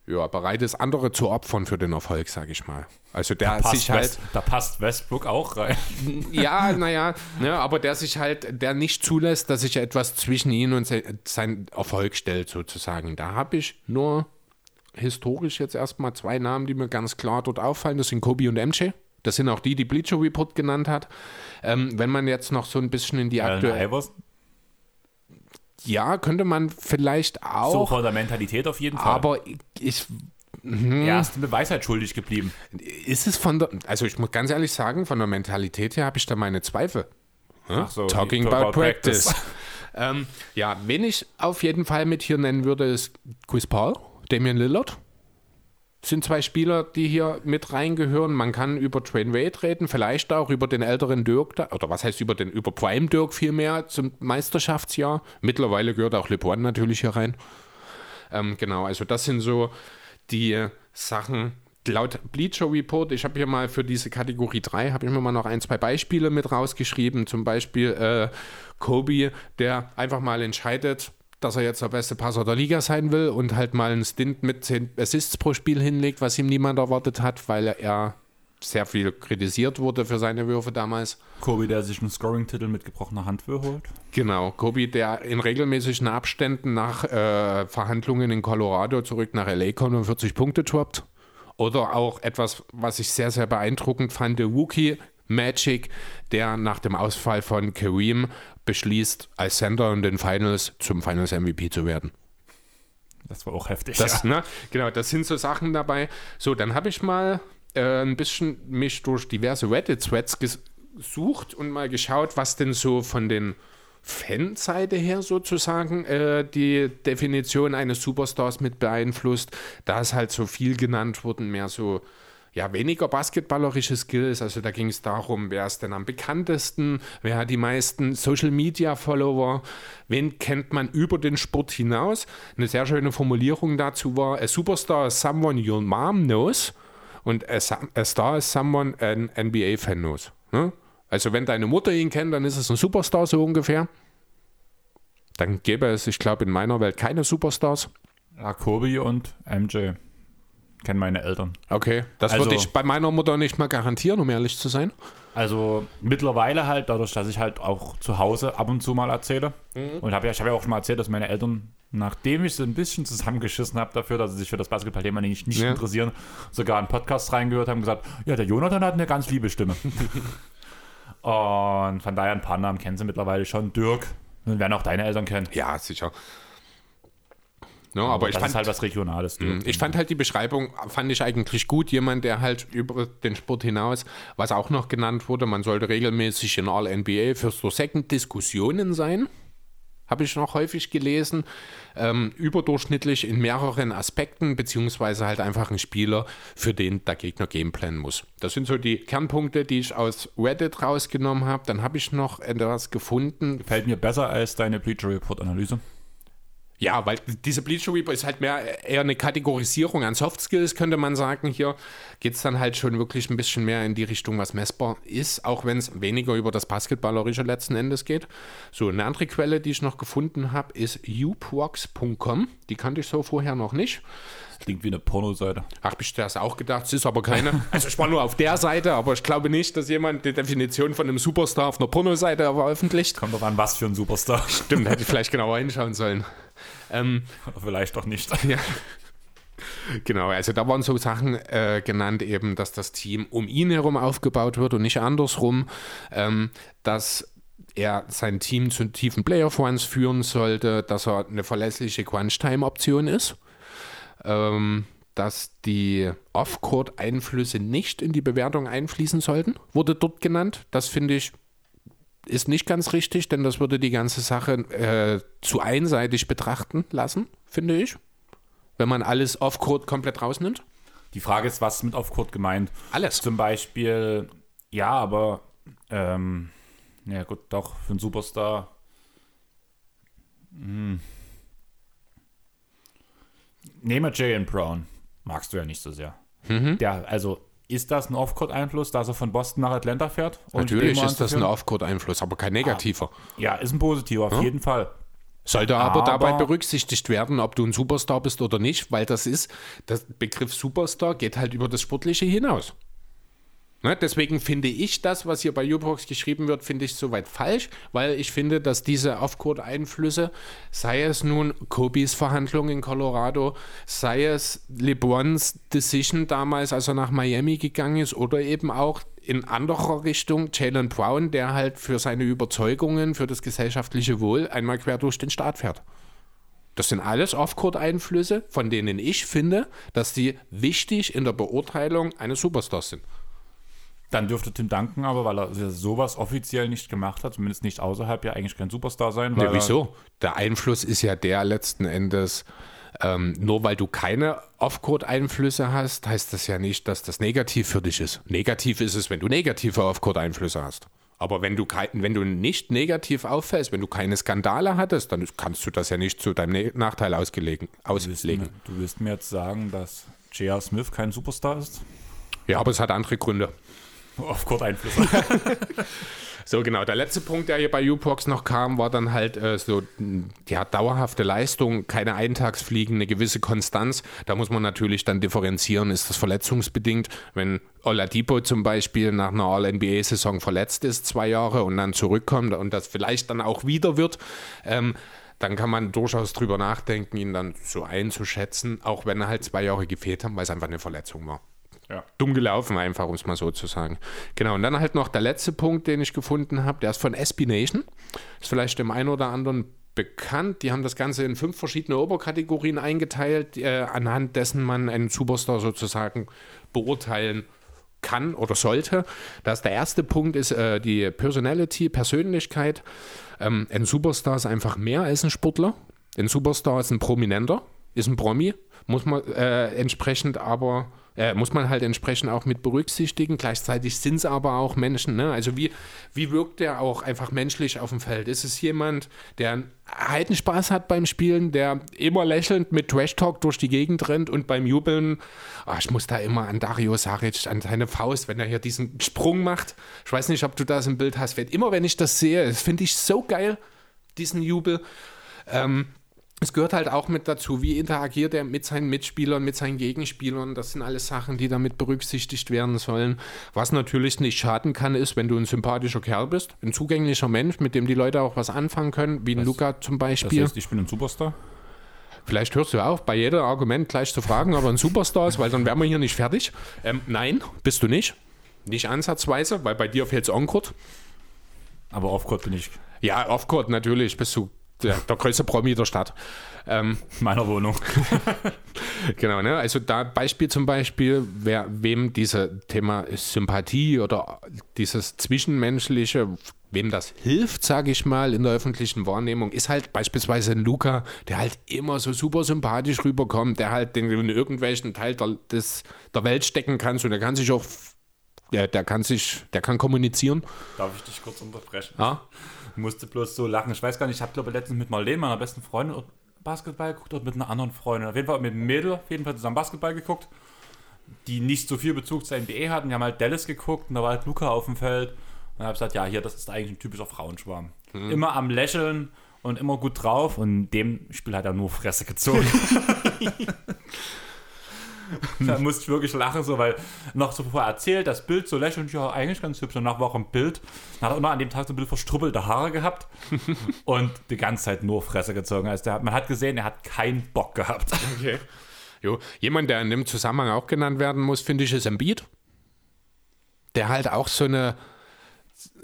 ja, bereit ist, andere zu opfern für den Erfolg, sage ich mal. Also der Passt sich halt West, da passt Westbrook auch rein. ja, naja, ne, aber der sich halt, der nicht zulässt, dass sich etwas zwischen ihn und se sein Erfolg stellt, sozusagen. Da habe ich nur historisch jetzt erstmal zwei Namen, die mir ganz klar dort auffallen. Das sind Kobe und MJ. Das sind auch die, die Bleacher Report genannt hat. Ähm, wenn man jetzt noch so ein bisschen in die aktuelle. Ja, könnte man vielleicht So auch. von der Mentalität auf jeden Fall. aber ich, er ist dem Beweis halt schuldig geblieben. ist es von der. Also, ich muss ganz ehrlich sagen, von der Mentalität her habe ich da meine Zweifel. Ach so, Talking talk about, about practice. practice. ähm, ja, wen ich auf jeden Fall mit hier nennen würde, ist Chris Paul, Damian Lillard. Sind zwei Spieler, die hier mit reingehören. Man kann über Train Wade reden, vielleicht auch über den älteren Dirk, oder was heißt über den über Prime Dirk vielmehr zum Meisterschaftsjahr. Mittlerweile gehört auch LeBron natürlich hier rein. Ähm, genau, also das sind so die Sachen, laut Bleacher Report, ich habe hier mal für diese Kategorie 3, habe ich mir mal noch ein, zwei Beispiele mit rausgeschrieben. Zum Beispiel äh, Kobe, der einfach mal entscheidet, dass er jetzt der beste Passer der Liga sein will und halt mal einen Stint mit 10 Assists pro Spiel hinlegt, was ihm niemand erwartet hat, weil er sehr viel kritisiert wurde für seine Würfe damals. Kobe, der sich einen Scoring-Titel mit gebrochener Hand holt. Genau, Kobe, der in regelmäßigen Abständen nach äh, Verhandlungen in Colorado zurück nach LA kommt und 40 Punkte droppt. Oder auch etwas, was ich sehr, sehr beeindruckend fand, der Wookie Magic, der nach dem Ausfall von Kareem beschließt, als Center in den Finals zum Finals MVP zu werden. Das war auch heftig. Das, ja. ne, genau, das sind so Sachen dabei. So, dann habe ich mal äh, ein bisschen mich durch diverse Reddit-Threads gesucht und mal geschaut, was denn so von den Fanseite her sozusagen äh, die Definition eines Superstars mit beeinflusst. Da ist halt so viel genannt worden, mehr so ja, weniger basketballerische Skills. Also da ging es darum, wer ist denn am bekanntesten, wer hat die meisten Social Media Follower, wen kennt man über den Sport hinaus. Eine sehr schöne Formulierung dazu war: A superstar is someone your mom knows und a, a star is someone an NBA-Fan knows. Ne? Also wenn deine Mutter ihn kennt, dann ist es ein Superstar so ungefähr. Dann gäbe es, ich glaube, in meiner Welt keine Superstars. Ja, Kobe und MJ kennen meine Eltern. Okay, das Also- würde ich bei meiner Mutter nicht mal garantieren, um ehrlich zu sein. Also mittlerweile halt, dadurch, dass ich halt auch zu Hause ab und zu mal erzähle. Und hab ja, ich habe ja auch schon mal erzählt, dass meine Eltern, nachdem ich sie ein bisschen zusammengeschissen habe dafür, dass sie sich für das Basketballthema nicht, nicht Ja. interessieren, sogar einen Podcast reingehört haben, gesagt, ja, der Jonathan hat eine ganz liebe Stimme. und von daher ein paar Namen kennen sie mittlerweile schon. Dirk, und werden auch deine Eltern kennen. Ja, sicher. No, aber ich das fand, ist halt was Regionales. Dirk. ich fand halt die Beschreibung, fand ich eigentlich gut. Jemand, der halt über den Sport hinaus, was auch noch genannt wurde, man sollte regelmäßig in All-NBA First or Second Diskussionen sein. Habe ich noch häufig gelesen. Ähm, überdurchschnittlich in mehreren Aspekten, beziehungsweise halt einfach ein Spieler, für den der Gegner gameplanen muss. Das sind so die Kernpunkte, die ich aus Reddit rausgenommen habe. Dann habe ich noch etwas gefunden, Gefällt mir besser als deine Bleacher Report Analyse. Ja, weil diese Bleacher Report ist halt mehr eher eine Kategorisierung an Soft Skills, könnte man sagen. Hier geht es dann halt schon wirklich ein bisschen mehr in die Richtung, was messbar ist, auch wenn es weniger über das Basketballerische letzten Endes geht. So, eine andere Quelle, die ich noch gefunden habe, ist uprox.com. Die kannte ich so vorher noch nicht. Klingt wie eine Pornoseite. Ach, ich das auch gedacht, es ist aber keine. Also ich war nur auf der Seite, aber ich glaube nicht, dass jemand die Definition von einem Superstar auf einer Pornoseite veröffentlicht. Kommt doch an, was für ein Superstar. Stimmt, hätte ich vielleicht genauer hinschauen sollen. Ähm, Vielleicht doch nicht. Ja. Genau, also da waren so Sachen äh, genannt, eben, dass das Team um ihn herum aufgebaut wird und nicht andersrum, ähm, dass er sein Team zu tiefen Playoff-Runs führen sollte, dass er eine verlässliche Crunch-Time-Option ist, ähm, dass die Off-Court-Einflüsse nicht in die Bewertung einfließen sollten, wurde dort genannt. Das finde ich ist nicht ganz richtig, denn das würde die ganze Sache äh, zu einseitig betrachten lassen, finde ich. Wenn man alles off-Court komplett rausnimmt. Die Frage ist, was ist mit Off-Court gemeint? Alles. Zum Beispiel, ja, aber, ähm, ja gut, doch, für einen Superstar. Hm. Nehmen wir Jalen Brown. Magst du ja nicht so sehr. Mhm. Der, also, ist das ein Off-Court-Einfluss, dass er von Boston nach Atlanta fährt? Natürlich ist das ein? Off-Court-Einfluss, aber kein negativer. Ja, ist ein positiver, auf jeden Fall. Sollte aber, Aber- dabei berücksichtigt werden, ob du ein Superstar bist oder nicht, weil das ist, der Begriff Superstar geht halt über das Sportliche hinaus. Ne, deswegen finde ich das, was hier bei Ubox geschrieben wird, finde ich soweit falsch, weil ich finde, dass diese Off-Court-Einflüsse, sei es nun Kobis Verhandlung in Colorado, sei es LeBrons Decision damals, als er nach Miami gegangen ist, oder eben auch in anderer Richtung Jalen Brown, der halt für seine Überzeugungen, für das gesellschaftliche Wohl einmal quer durch den Staat fährt. Das sind alles Off-Court-Einflüsse, von denen ich finde, dass sie wichtig in der Beurteilung eines Superstars sind. Dann dürfte Tim Duncan aber, weil er sowas offiziell nicht gemacht hat, zumindest nicht außerhalb, ja eigentlich kein Superstar sein. Weil Ja, wieso? Der Einfluss ist ja der letzten Endes, ähm, nur weil du keine Off-Court-Einflüsse hast, heißt das ja nicht, dass das negativ für dich ist. Negativ ist es, wenn du negative Off-Court-Einflüsse hast. Aber wenn du, kein, wenn du nicht negativ auffällst, wenn du keine Skandale hattest, dann kannst du das ja nicht zu deinem Ne- Nachteil ausgelegen, Du willst, auslegen. mir, du willst mir jetzt sagen, dass J.R. Smith kein Superstar ist? Ja, aber es hat andere Gründe. Auf Court Einflüsse. So, genau. Der letzte Punkt, der hier bei U-Prox noch kam, war dann halt äh, so, ja, dauerhafte Leistung, keine Eintagsfliegen, eine gewisse Konstanz. Da muss man natürlich dann differenzieren, ist das verletzungsbedingt. Wenn Oladipo zum Beispiel nach einer All-NBA-Saison verletzt ist, zwei Jahre, und dann zurückkommt und das vielleicht dann auch wieder wird, ähm, dann kann man durchaus drüber nachdenken, ihn dann so einzuschätzen, auch wenn er halt zwei Jahre gefehlt hat, weil es einfach eine Verletzung war. Ja. Dumm gelaufen, einfach, um es mal so zu sagen. Genau, und dann halt noch der letzte Punkt, den ich gefunden habe, der ist von SB Nation. Ist vielleicht dem einen oder anderen bekannt. Die haben das Ganze in fünf verschiedene Oberkategorien eingeteilt, äh, anhand dessen man einen Superstar sozusagen beurteilen kann oder sollte. Das der erste Punkt ist äh, die Personality, Persönlichkeit. Ähm, ein Superstar ist einfach mehr als ein Sportler. Ein Superstar ist ein Prominenter, ist ein Promi, muss man äh, entsprechend aber äh, muss man halt entsprechend auch mit berücksichtigen. Gleichzeitig sind es aber auch Menschen. Ne? Also wie, wie wirkt der auch einfach menschlich auf dem Feld? Ist es jemand, der einen Heidenspaß hat beim Spielen, der immer lächelnd mit Trash-Talk durch die Gegend rennt und beim Jubeln, oh, ich muss da immer an Dario Saric, an seine Faust, wenn er hier diesen Sprung macht. Ich weiß nicht, ob du das im Bild hast. Immer wenn ich das sehe, finde ich so geil, diesen Jubel. Ähm, es gehört halt auch mit dazu, wie interagiert er mit seinen Mitspielern, mit seinen Gegenspielern. Das sind alles Sachen, die damit berücksichtigt werden sollen. Was natürlich nicht schaden kann, ist, wenn du ein sympathischer Kerl bist, ein zugänglicher Mensch, mit dem die Leute auch was anfangen können, wie ein Luca zum Beispiel. Das heißt, ich bin ein Superstar? Vielleicht hörst du auf, bei jedem Argument gleich zu fragen, ob er ein Superstar ist, weil dann wären wir hier nicht fertig. Ähm, nein, bist du nicht. Nicht ansatzweise, weil bei dir fehlt es On-Court. Aber Off-Court bin ich. Ja, Off-Court natürlich bist du der, der größte Promi der Stadt. Ähm, Meiner Wohnung. genau, ne? Also da Beispiel zum Beispiel, wer, wem dieses Thema Sympathie oder dieses Zwischenmenschliche, wem das hilft, sage ich mal, in der öffentlichen Wahrnehmung, ist halt beispielsweise ein Luca, der halt immer so super sympathisch rüberkommt, der halt den in irgendwelchen Teil der, des, der Welt stecken kann und der kann sich auch, ja, der kann sich, der kann kommunizieren. Darf ich dich kurz unterbrechen? Ja? Ich musste bloß so lachen. Ich weiß gar nicht, ich habe glaube letztens mit Marlene, meiner besten Freundin, Basketball geguckt oder mit einer anderen Freundin. Auf jeden Fall mit einem Mädel, auf jeden Fall zusammen Basketball geguckt, die nicht so viel Bezug zur NBA hatten. Die haben halt Dallas geguckt und da war halt Luca auf dem Feld. Und habe gesagt, ja, hier, das ist eigentlich ein typischer Frauenschwarm. Mhm. Immer am Lächeln und immer gut drauf und dem Spiel hat er nur Fresse gezogen. da musste ich wirklich lachen, so, weil noch so vorher erzählt, das Bild so lächelnd, ja, eigentlich ganz hübsch. Danach war auch ein Bild. Dann hat er immer an dem Tag so ein bisschen verstrubbelte Haare gehabt und die ganze Zeit nur Fresse gezogen. Also der, man hat gesehen, er hat keinen Bock gehabt. Okay. Jo. Jemand, der in dem Zusammenhang auch genannt werden muss, finde ich, ist Embiid. Der halt auch so eine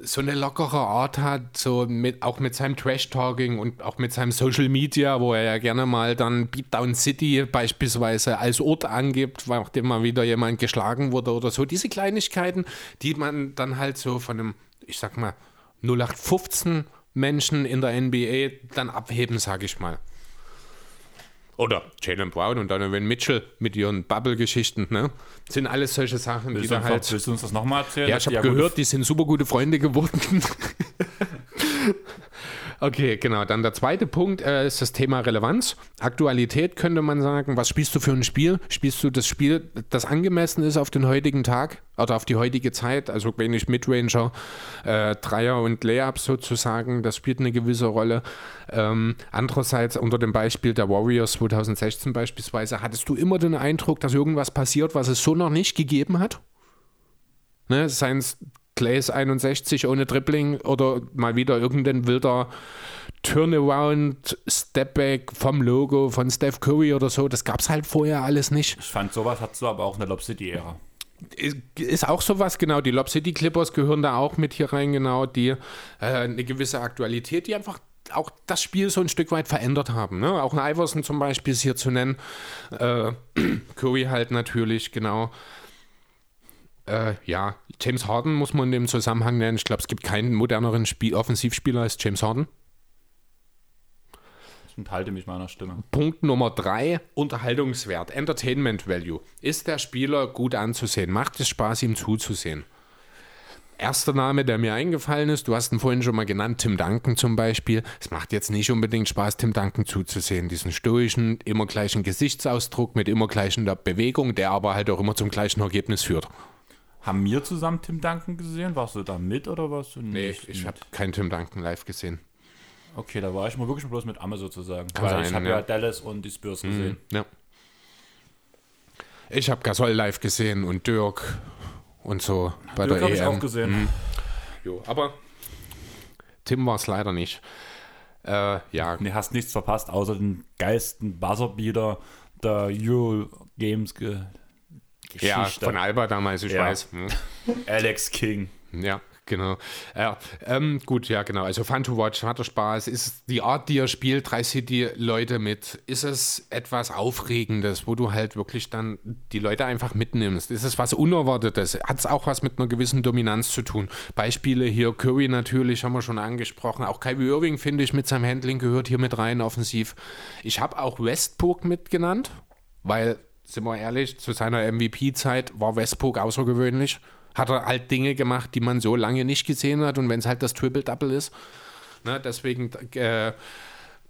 so eine lockere Art hat, so mit, auch mit seinem Trash-Talking und auch mit seinem Social Media, wo er ja gerne mal dann Beatdown City beispielsweise als Ort angibt, nachdem mal wieder jemand geschlagen wurde oder so. Diese Kleinigkeiten, die man dann halt so von einem, ich sag mal, 0815 Menschen in der NBA dann abheben, sag ich mal. Oder Jalen Brown und Donovan Mitchell mit ihren Bubble-Geschichten, ne? sind alles solche Sachen, willst die da halt. Willst du uns das nochmal erzählen? Ja, ich habe gehört, die sind super gute Freunde geworden. okay, genau. Dann der zweite Punkt äh, ist das Thema Relevanz. Aktualität könnte man sagen. Was spielst du für ein Spiel? Spielst du das Spiel, das angemessen ist auf den heutigen Tag oder auf die heutige Zeit? Also wenig Midranger, äh, Dreier und Layups sozusagen, das spielt eine gewisse Rolle. Ähm, andererseits unter dem Beispiel der Warriors 2016 beispielsweise, hattest du immer den Eindruck, dass irgendwas passiert, was es so noch nicht gegeben hat? Ne, seien es Clays 61 ohne Dribbling oder mal wieder irgendein wilder Turnaround, Stepback vom Logo von Steph Curry oder so. Das gab es halt vorher alles nicht. Ich fand, sowas hat so aber auch eine Lob City-Ära. Ist auch sowas, genau. Die Lob City Clippers gehören da auch mit hier rein, genau. Die äh, eine gewisse Aktualität, die einfach auch das Spiel so ein Stück weit verändert haben. Ne? Auch ein Iverson zum Beispiel ist hier zu nennen. Äh, Curry halt natürlich, genau. Äh, ja, James Harden muss man in dem Zusammenhang nennen. Ich glaube, es gibt keinen moderneren Spiel Offensivspieler als James Harden. Ich enthalte mich meiner Stimme. Punkt Nummer drei: Unterhaltungswert, Entertainment Value. Ist der Spieler gut anzusehen? Macht es Spaß, ihm zuzusehen? erster Name, der mir eingefallen ist, du hast ihn vorhin schon mal genannt, Tim Duncan zum Beispiel. Es macht jetzt nicht unbedingt Spaß, Tim Duncan zuzusehen. Diesen stoischen, immer gleichen Gesichtsausdruck mit immer gleichen Bewegung, der aber halt auch immer zum gleichen Ergebnis führt. Haben wir zusammen Tim Duncan gesehen? Warst du da mit oder warst du nicht? Nee, ich habe keinen Tim Duncan live gesehen. Okay, da war ich mal wirklich bloß mit Amme sozusagen. Kann Weil sein, ich habe ja. ja. Dallas und die Spurs gesehen. Ja. Ich habe Gasol live gesehen und Dirk und so bei Dirk der habe ich EM. auch gesehen. Jo, aber Tim war es leider nicht. Äh, ja, Nee, hast nichts verpasst, außer den geilsten Buzzerbeater der Euro Games ge ja, Geschichte. von Alba damals, ich Ja. weiß. Hm. Alex King. Ja, genau. Ja, ähm, gut, ja, genau. Also Fun to Watch, hat er Spaß. Ist die Art, die er spielt, 30 die Leute mit? Ist es etwas Aufregendes, wo du halt wirklich dann die Leute einfach mitnimmst? Ist es was Unerwartetes? Hat es auch was mit einer gewissen Dominanz zu tun? Beispiele hier, Curry natürlich, haben wir schon angesprochen. Auch Kyrie Irving, finde ich, mit seinem Handling gehört hier mit rein, offensiv. Ich habe auch Westbrook mitgenannt, weil, sind wir ehrlich, zu seiner MVP-Zeit war Westbrook außergewöhnlich hat er halt Dinge gemacht, die man so lange nicht gesehen hat. Und wenn es halt das Triple-Double ist, ne, deswegen äh,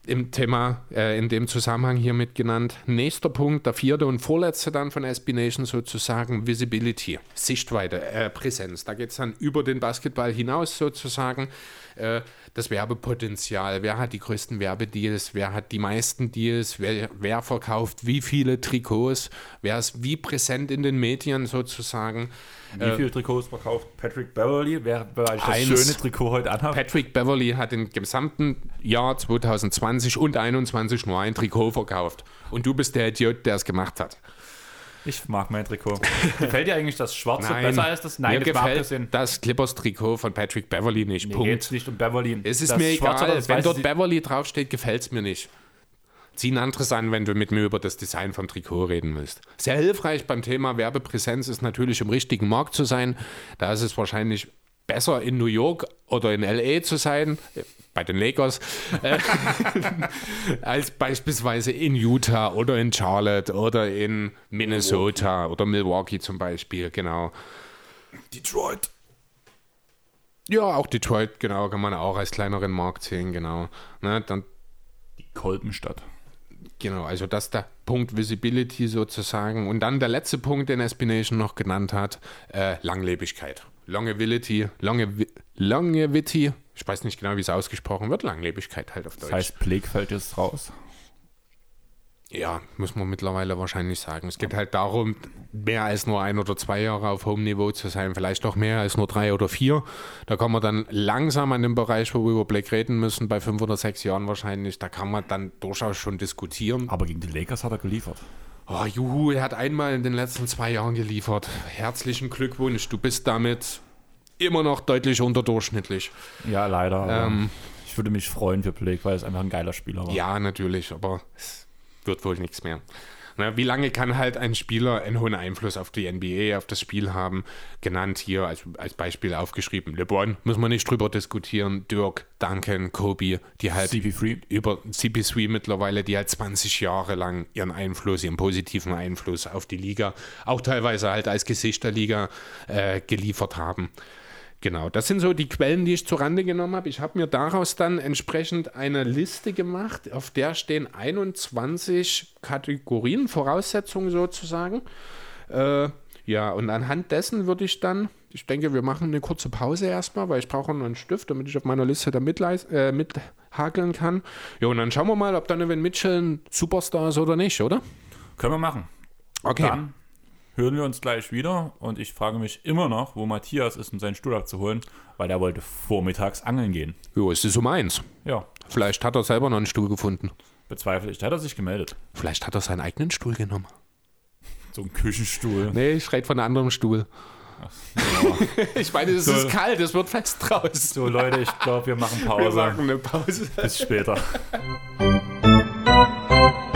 im Thema, äh, in dem Zusammenhang hier mit genannt. Nächster Punkt, der vierte und vorletzte dann von SB Nation sozusagen, Visibility, Sichtweite, äh, Präsenz. Da geht es dann über den Basketball hinaus sozusagen. Äh, das Werbepotenzial, wer hat die größten Werbedeals, wer hat die meisten Deals, wer, wer verkauft wie viele Trikots, wer ist wie präsent in den Medien sozusagen. Wie viele Trikots verkauft Patrick Beverly? Wer ich das Eins. schöne Trikot heute anhabe? Patrick Beverly hat im gesamten Jahr 2020 und 2021 nur ein Trikot verkauft. Und du bist der Idiot, der es gemacht hat. Ich mag mein Trikot. Gefällt dir eigentlich das Schwarze besser als das? mir das gefällt das Clippers-Trikot von Patrick Beverly nicht. Mir Punkt. geht's nicht um Beverly. Es ist das mir Schwarze egal. Wenn dort Beverly draufsteht, gefällt es mir nicht. Zieh ein anderes an, wenn du mit mir über das Design vom Trikot reden willst. Sehr hilfreich beim Thema Werbepräsenz ist natürlich, im richtigen Markt zu sein. Da ist es wahrscheinlich besser in New York oder in LA zu sein, bei den Lakers, äh, als beispielsweise in Utah oder in Charlotte oder in Minnesota oder Milwaukee zum Beispiel, genau. Detroit. Ja, auch Detroit, genau, kann man auch als kleineren Markt sehen, genau. Ne, dann Die Kolbenstadt. Genau, also das ist der Punkt Visibility sozusagen. Und dann der letzte Punkt, den Espination noch genannt hat, äh, Langlebigkeit. Longevity, Longevi Longevity, ich weiß nicht genau, wie es ausgesprochen wird, Langlebigkeit halt auf Deutsch. Das heißt, Plague fällt jetzt raus. ja, muss man mittlerweile wahrscheinlich sagen. Es geht halt darum, mehr als nur ein oder zwei Jahre auf Home-Niveau zu sein, vielleicht auch mehr als nur drei oder vier. Da kommen wir dann langsam an den Bereich, wo wir über Black reden müssen, bei fünf oder sechs Jahren wahrscheinlich. Da kann man dann durchaus schon diskutieren. Aber gegen die Lakers hat er geliefert. Oh, juhu, er hat einmal in den letzten zwei Jahren geliefert. Herzlichen Glückwunsch, du bist damit immer noch deutlich unterdurchschnittlich. Ja, leider. Ähm, ich würde mich freuen für Plague, weil es einfach ein geiler Spieler war. ja, natürlich, aber es wird wohl nichts mehr. Na, wie lange kann halt ein Spieler einen hohen Einfluss auf die NBA, auf das Spiel haben? Genannt hier als, als Beispiel aufgeschrieben. LeBron, muss man nicht drüber diskutieren. Dirk, Duncan, Kobe, die halt CP3. über CP3 mittlerweile, die halt 20 Jahre lang ihren Einfluss, ihren positiven Einfluss auf die Liga, auch teilweise halt als Gesicht der Liga äh, geliefert haben. Genau, das sind so die Quellen, die ich zurande genommen habe. Ich habe mir daraus dann entsprechend eine Liste gemacht, auf der stehen 21 Kategorien, Voraussetzungen sozusagen. Äh, ja, und anhand dessen würde ich dann, ich denke, wir machen eine kurze Pause erstmal, weil ich brauche noch einen Stift, damit ich auf meiner Liste da äh, mithakeln kann. Ja, und dann schauen wir mal, ob Donovan Mitchell ein Superstar ist oder nicht, oder? Können wir machen. Okay. Dann hören wir uns gleich wieder und ich frage mich immer noch, wo Matthias ist, um seinen Stuhl abzuholen, weil er wollte vormittags angeln gehen. Jo, es ist um eins. Ja, Vielleicht hat er selber noch einen Stuhl gefunden. bezweifle ich. Da hat er sich gemeldet. Vielleicht hat er seinen eigenen Stuhl genommen. So ein Küchenstuhl. Nee, ich rede von einem anderen Stuhl. Ich meine, es So. ist kalt, es wird fest draußen. So Leute, ich glaube, wir machen Wir Pause. machen eine Pause. Bis später.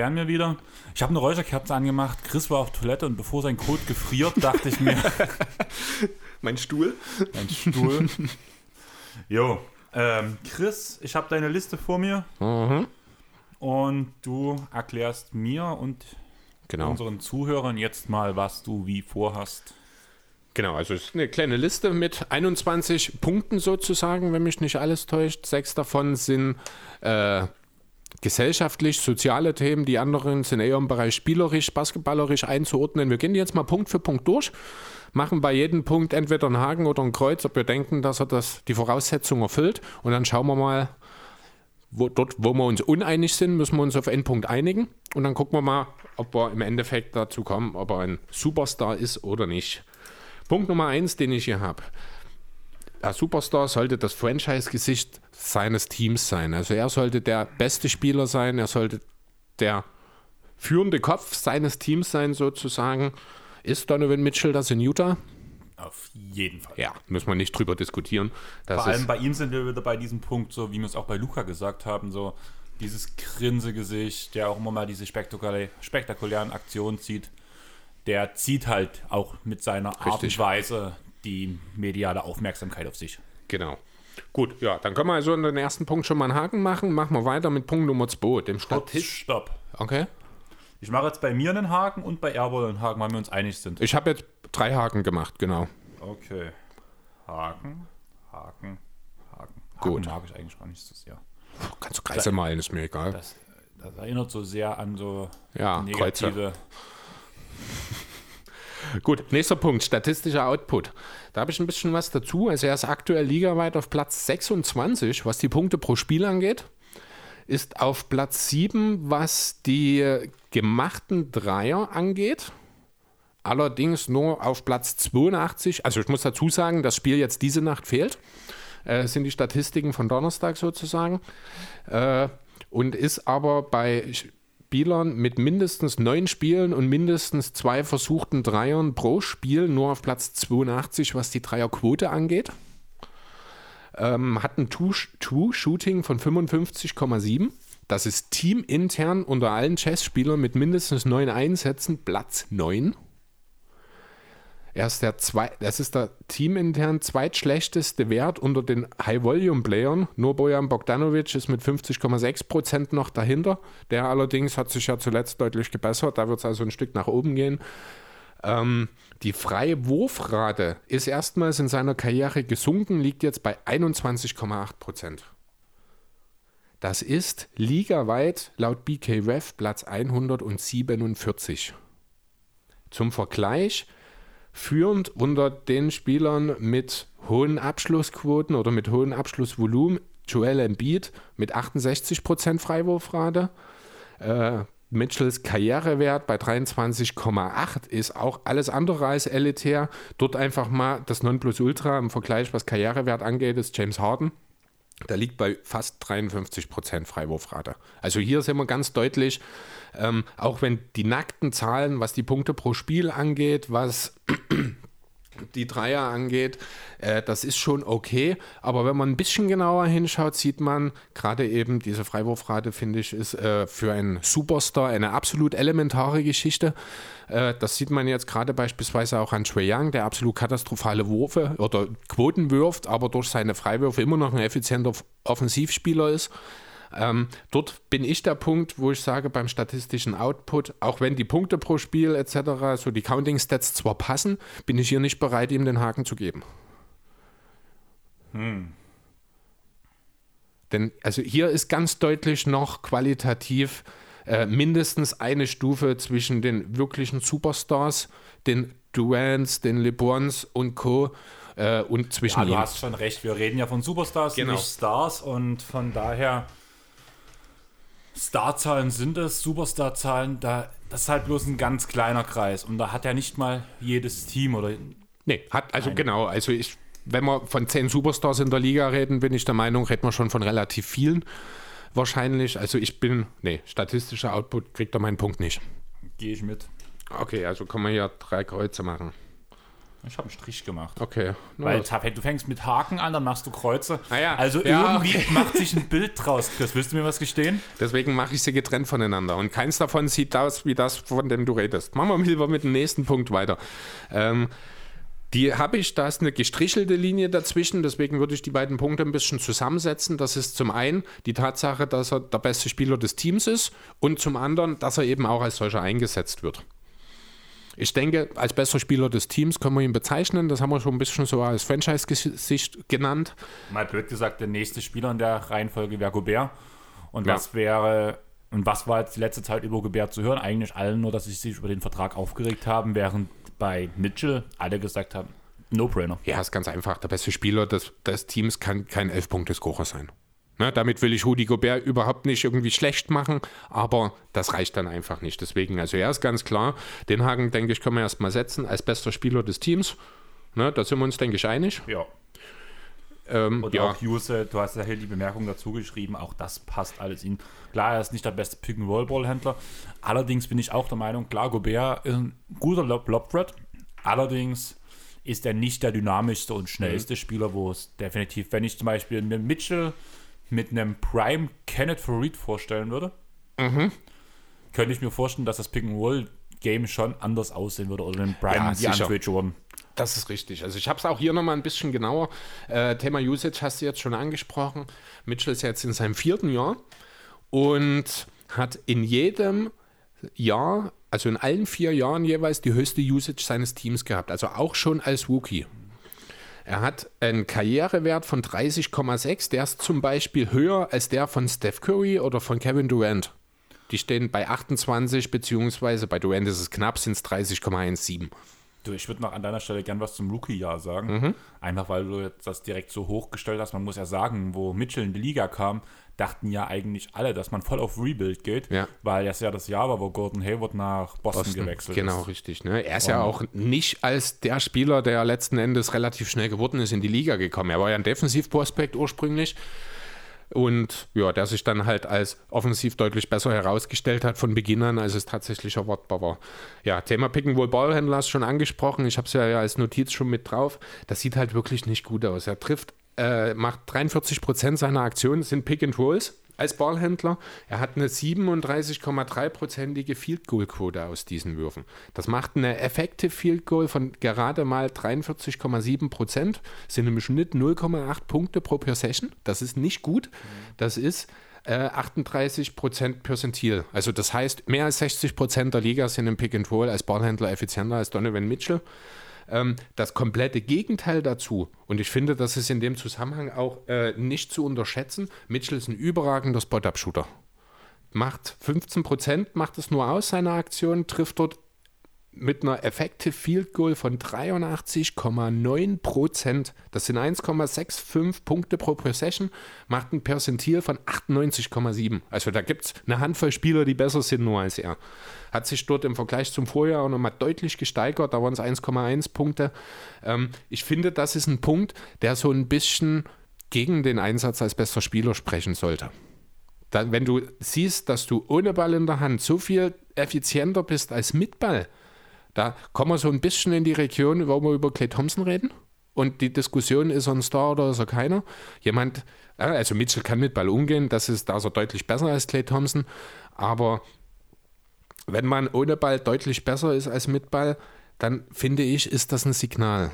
wären wir wieder. Ich habe eine Räucherkerze angemacht. Chris war auf Toilette und bevor sein Kot gefriert, dachte ich mir, Mein Stuhl? ein Stuhl. Jo, Ähm, Chris, ich habe deine Liste vor mir Mhm. und du erklärst mir und Genau. unseren Zuhörern jetzt mal, was du wie vorhast. Genau, also es ist eine kleine Liste mit 21 Punkten sozusagen, wenn mich nicht alles täuscht. Sechs davon sind äh, gesellschaftlich, soziale Themen, die anderen sind eher im Bereich spielerisch, basketballerisch einzuordnen. Wir gehen jetzt mal Punkt für Punkt durch, machen bei jedem Punkt entweder einen Haken oder ein Kreuz, ob wir denken, dass er das, die Voraussetzung erfüllt. Und dann schauen wir mal, wo, dort, wo wir uns uneinig sind, müssen wir uns auf einen Punkt einigen. Und dann gucken wir mal, ob wir im Endeffekt dazu kommen, ob er ein Superstar ist oder nicht. Punkt Nummer eins, den ich hier habe. Der Superstar sollte das Franchise-Gesicht seines Teams sein. Also er sollte der beste Spieler sein, er sollte der führende Kopf seines Teams sein, sozusagen. Ist Donovan Mitchell das in Utah? Auf jeden Fall. Ja, müssen wir nicht drüber diskutieren. Vor allem bei ihm sind wir wieder bei diesem Punkt, so wie wir es auch bei Luca gesagt haben, so dieses Grinsegesicht, der auch immer mal diese spektakulä spektakulären Aktionen zieht, der zieht halt auch mit seiner Art Richtig. und Weise die mediale Aufmerksamkeit auf sich. genau. Gut, ja, dann können wir also in den ersten Punkt schon mal einen Haken machen. Machen wir weiter mit Punkt Nummer 2, dem Statist. Stopp. Okay. Ich mache jetzt bei mir einen Haken und bei Airball einen Haken, weil wir uns einig sind. Ich habe jetzt drei Haken gemacht, genau. Okay. Haken, Haken, Haken. Gut. Haken mag ich eigentlich gar nicht so sehr. Kannst du Kreise malen, ist mir egal. Das, das erinnert so sehr an so Ja, Kreuze. Gut, nächster Punkt, statistischer Output. Da habe ich ein bisschen was dazu. Also er ist aktuell ligaweit auf Platz 26, was die Punkte pro Spiel angeht. Ist auf Platz 7, was die gemachten Dreier angeht. Allerdings nur auf Platz 82. Also ich muss dazu sagen, das Spiel jetzt diese Nacht fehlt. Äh, sind die Statistiken von Donnerstag sozusagen. Äh, und ist aber bei Spielern mit mindestens neun Spielen und mindestens zwei versuchten Dreiern pro Spiel nur auf Platz 82, was die Dreierquote angeht. Ähm, hat ein True-Shooting von 55,7. Das ist teamintern unter allen Chess-Spielern mit mindestens neun Einsätzen Platz 9. Er ist der zwei, das ist der teamintern zweitschlechteste Wert unter den High-Volume-Playern. Nur Bojan Bogdanovic ist mit 50,6% noch dahinter. Der allerdings hat sich ja zuletzt deutlich gebessert. Da wird es also ein Stück nach oben gehen. Ähm, die freie Wurfrate ist erstmals in seiner Karriere gesunken, liegt jetzt bei 21,8%. Das ist ligaweit laut BKREF Platz 147. Zum Vergleich, führend unter den Spielern mit hohen Abschlussquoten oder mit hohem Abschlussvolumen Joel Embiid mit 68% Freiwurfrate. Äh, Mitchells Karrierewert bei 23,8 ist auch alles andere als elitär. Dort einfach mal das Nonplusultra im Vergleich, was Karrierewert angeht, ist James Harden. Der liegt bei fast 53% Freiwurfrate. Also hier sind wir ganz deutlich, ähm, auch wenn die nackten Zahlen, was die Punkte pro Spiel angeht, was die Dreier angeht, äh, das ist schon okay. Aber wenn man ein bisschen genauer hinschaut, sieht man gerade eben diese Freiwurfrate, finde ich, ist äh, für einen Superstar eine absolut elementare Geschichte. Äh, das sieht man jetzt gerade beispielsweise auch an Trae Young, der absolut katastrophale Würfe oder Quoten wirft, aber durch seine Freiwürfe immer noch ein effizienter Offensivspieler ist. Ähm, dort bin ich der Punkt, wo ich sage, beim statistischen Output, auch wenn die Punkte pro Spiel etc., so die Counting-Stats zwar passen, bin ich hier nicht bereit, ihm den Haken zu geben. Denn also hier ist ganz deutlich noch qualitativ äh, mindestens eine Stufe zwischen den wirklichen Superstars, den Durants, den LeBrons und Co. Äh, und zwischen Ja, du ihnen. hast schon recht. Wir reden ja von Superstars, Genau. nicht Stars. Und von daher, Starzahlen sind es, Superstarzahlen, da, das ist halt bloß ein ganz kleiner Kreis. Und da hat ja nicht mal jedes Team oder Nee, hat, also genau, also ich, wenn wir von zehn Superstars in der Liga reden, bin ich der Meinung, reden wir schon von relativ vielen wahrscheinlich. Also ich bin, nee, statistischer Output kriegt er meinen Punkt nicht. gehe ich mit. Okay, also kann man hier drei Kreuze machen. Ich habe einen Strich gemacht. Okay. Weil du fängst mit Haken an, dann machst du Kreuze. Ah ja, Also ja, irgendwie okay. macht sich ein Bild draus, Chris. Willst du mir was gestehen? Deswegen mache ich sie getrennt voneinander. Und keins davon sieht aus wie das, von dem du redest. Machen wir lieber mit dem nächsten Punkt weiter. Ähm, Die habe ich, da ist eine gestrichelte Linie dazwischen, deswegen würde ich die beiden Punkte ein bisschen zusammensetzen. Das ist zum einen die Tatsache, dass er der beste Spieler des Teams ist und zum anderen, dass er eben auch als solcher eingesetzt wird. Ich denke, als bester Spieler des Teams können wir ihn bezeichnen. Das haben wir schon ein bisschen so als Franchise-Gesicht genannt. Mal blöd gesagt, der nächste Spieler in der Reihenfolge wäre Gobert. Und ja. das wäre und was war jetzt die letzte Zeit über Gobert zu hören? Eigentlich allen nur, dass sie sich über den Vertrag aufgeregt haben, während bei Mitchell alle gesagt haben, No-Brainer. Ja, ist ganz einfach. Der beste Spieler des, des Teams kann kein Elf-Punkte-Scorer sein. Ne, damit will ich Rudi Gobert überhaupt nicht irgendwie schlecht machen, aber das reicht dann einfach nicht. Deswegen, also er ist ganz klar, den Haken, denke ich, können wir erstmal setzen als bester Spieler des Teams. Ne, da sind wir uns, denke ich, einig. Ja. Ähm, und ja. auch Juse, du hast ja hier die Bemerkung dazu geschrieben, auch das passt alles in. Klar, er ist nicht der beste Pick-and-Roll-Ball-Händler. Allerdings bin ich auch der Meinung, klar, Gobert ist ein guter Lob-Threat. Allerdings ist er nicht der dynamischste und schnellste mhm. Spieler, wo es definitiv, wenn ich zum Beispiel mit Mitchell mit einem Prime Kenneth Farid vorstellen würde, mhm. könnte ich mir vorstellen, dass das Pick-and-Roll-Game schon anders aussehen würde oder einen Prime ja, die Andre Jordan. Das ist richtig. Also ich habe es auch hier nochmal ein bisschen genauer. Äh, Thema Usage hast du jetzt schon angesprochen. Mitchell ist jetzt in seinem vierten Jahr und hat in jedem Jahr, also in allen vier Jahren jeweils die höchste Usage seines Teams gehabt. Also auch schon als Rookie. Er hat einen Karrierewert von 30,6. Der ist zum Beispiel höher als der von Steph Curry oder von Kevin Durant. Die stehen bei 28, beziehungsweise bei Durant ist es knapp, sind es 30,17. Du, ich würde noch an deiner Stelle gern was zum Rookie-Jahr sagen. Mhm. Einfach weil du jetzt das direkt so hochgestellt hast. Man muss ja sagen, wo Mitchell in die Liga kam, dachten ja eigentlich alle, dass man voll auf Rebuild geht, ja. weil das ja das Jahr war, wo Gordon Hayward nach Boston, Boston gewechselt genau, ist. Genau, richtig. Ne? Er ist Und ja auch nicht als der Spieler, der letzten Endes relativ schnell geworden ist, in die Liga gekommen. Er war ja ein Defensivprospekt ursprünglich und ja, der sich dann halt als offensiv deutlich besser herausgestellt hat von Beginn an, als es tatsächlich erwartbar war. Ja, Thema Picken wohl Ballhändler hast schon angesprochen. Ich habe es ja als Notiz schon mit drauf. Das sieht halt wirklich nicht gut aus. Er trifft, äh, macht 43 Prozent seiner Aktionen sind Pick and Rolls als Ballhändler. Er hat eine 37,3-prozentige Field Goal Quote aus diesen Würfen. Das macht eine Effective Field Goal von gerade mal 43,7 Prozent. Sind im Schnitt 0,8 Punkte pro Possession. Das ist nicht gut. Das ist äh, 38 Prozent Percentil. Also das heißt, mehr als 60 Prozent der Liga sind im Pick and Roll als Ballhändler effizienter als Donovan Mitchell ähm, das komplette Gegenteil dazu. Und ich finde, das ist in dem Zusammenhang auch äh, nicht zu unterschätzen. Mitchell ist ein überragender Spot-Up-Shooter. Macht 15 Prozent, macht es nur aus seiner Aktion, trifft dort mit einer Effective Field Goal von 83,9 Prozent. Das sind 1,65 Punkte pro Possession, macht ein Perzentil von 98,7. Also da gibt es eine Handvoll Spieler, die besser sind nur als er. Hat sich dort im Vergleich zum Vorjahr auch nochmal deutlich gesteigert, da waren es 1,1 Punkte. Ähm, ich finde, das ist ein Punkt, der so ein bisschen gegen den Einsatz als bester Spieler sprechen sollte. Da, wenn du siehst, dass du ohne Ball in der Hand so viel effizienter bist als mit Ball, da kommen wir so ein bisschen in die Region, wo wir über Clay Thompson reden. Und die Diskussion, ist er ein Star oder ist er keiner? Jemand, also Mitchell kann mit Ball umgehen, das ist, da er deutlich besser als Clay Thompson. Aber wenn man ohne Ball deutlich besser ist als mit Ball, dann finde ich, ist das ein Signal.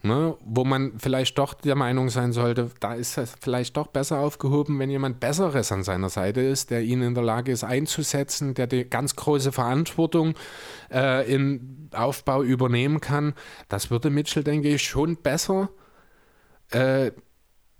Ne, wo man vielleicht doch der Meinung sein sollte, da ist es vielleicht doch besser aufgehoben, wenn jemand Besseres an seiner Seite ist, der ihn in der Lage ist einzusetzen, der die ganz große Verantwortung äh, im Aufbau übernehmen kann. Das würde Mitchell, denke ich, schon besser, äh,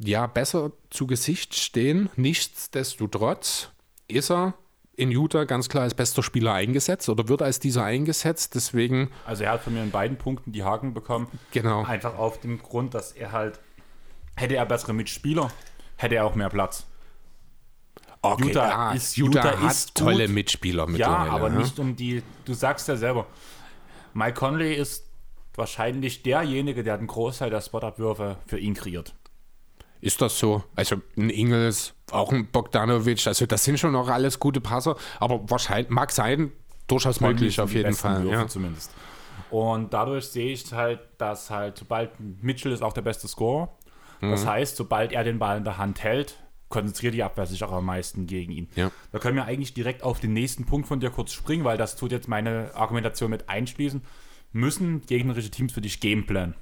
ja, besser zu Gesicht stehen. Nichtsdestotrotz ist er in Utah ganz klar als bester Spieler eingesetzt oder wird als dieser eingesetzt. Deswegen. Also er hat von mir in beiden Punkten die Haken bekommen. Genau. Einfach auf dem Grund, dass er halt, hätte er bessere Mitspieler, hätte er auch mehr Platz. Okay, Utah, ja, ist, Utah, Utah ist tolle gut. Mitspieler mit Ja, aber ne? nicht um die, du sagst ja selber, Mike Conley ist wahrscheinlich derjenige, der den Großteil der Spot-Abwürfe für ihn kreiert. Ist das so? Also ein Ingels, auch ein Bogdanovic, also das sind schon noch alles gute Passer, aber wahrscheinlich mag sein, durchaus möglich auf jeden Fall. ja. zumindest. Und dadurch sehe ich halt, dass halt, sobald Mitchell ist auch der beste Scorer, mhm. das heißt, sobald er den Ball in der Hand hält, konzentriert die Abwehr sich auch am meisten gegen ihn. Ja. Da können wir eigentlich direkt auf den nächsten Punkt von dir kurz springen, weil das tut jetzt meine Argumentation mit einschließen. müssen gegnerische Teams für dich Gameplan.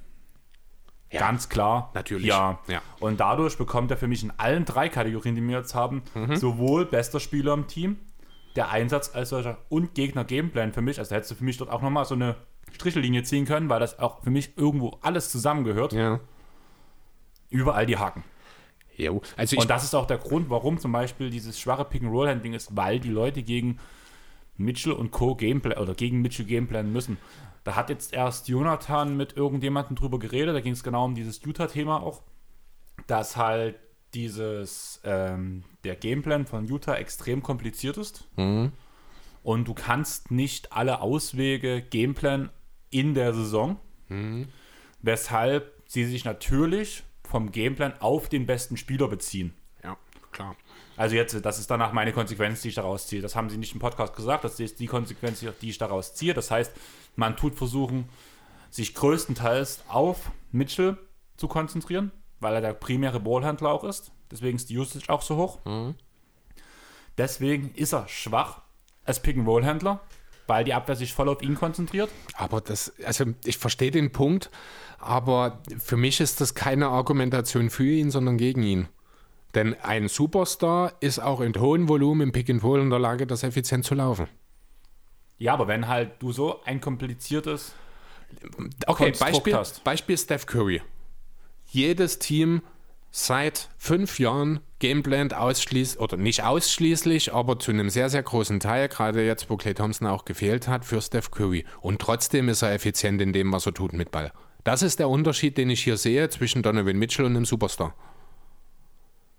Ja. Ganz klar. Natürlich. Ja. Ja. Und dadurch bekommt er für mich in allen drei Kategorien, die wir jetzt haben, Mhm. sowohl bester Spieler im Team, der Einsatz als solcher und Gegner Gameplan für mich. Also hättest du für mich dort auch nochmal so eine Strichellinie ziehen können, weil das auch für mich irgendwo alles zusammengehört. Ja. Überall die Haken. Jo. Also Und das ist auch der Grund, warum zum Beispiel dieses schwache Pick-and-Roll-Handling ist, weil die Leute gegen Mitchell und Co. Gameplay oder gegen Mitchell Gameplayen müssen. Da hat jetzt erst Jonathan mit irgendjemandem drüber geredet, da ging es genau um dieses Utah-Thema auch, dass halt dieses, ähm, der Gameplan von Utah extrem kompliziert ist. Und du kannst nicht alle Auswege Gameplan in der Saison, weshalb sie sich natürlich vom Gameplan auf den besten Spieler beziehen. ja, klar. Also jetzt, das ist danach meine Konsequenz, die ich daraus ziehe. Das haben sie nicht im Podcast gesagt, das ist die Konsequenz, die ich daraus ziehe. Das heißt, man tut versuchen, sich größtenteils auf Mitchell zu konzentrieren, weil er der primäre Ballhändler auch ist. Deswegen ist die Usage auch so hoch. Deswegen ist er schwach als Pick-and-Roll-Händler, weil die Abwehr sich voll auf ihn konzentriert. Aber das, also ich verstehe den Punkt, aber für mich ist das keine Argumentation für ihn, sondern gegen ihn. Denn ein Superstar ist auch in hohem Volumen im Pick and Roll in der Lage, das effizient zu laufen. Ja, aber wenn halt du so ein kompliziertes Okay, Konstrukt Beispiel, hast. Beispiel Steph Curry. Jedes Team seit fünf Jahren gameplant ausschließlich, oder nicht ausschließlich, aber zu einem sehr, sehr großen Teil, gerade jetzt, wo Clay Thompson auch gefehlt hat, für Steph Curry. Und trotzdem ist er effizient in dem, was er tut mit Ball. Das ist der Unterschied, den ich hier sehe zwischen Donovan Mitchell und einem Superstar.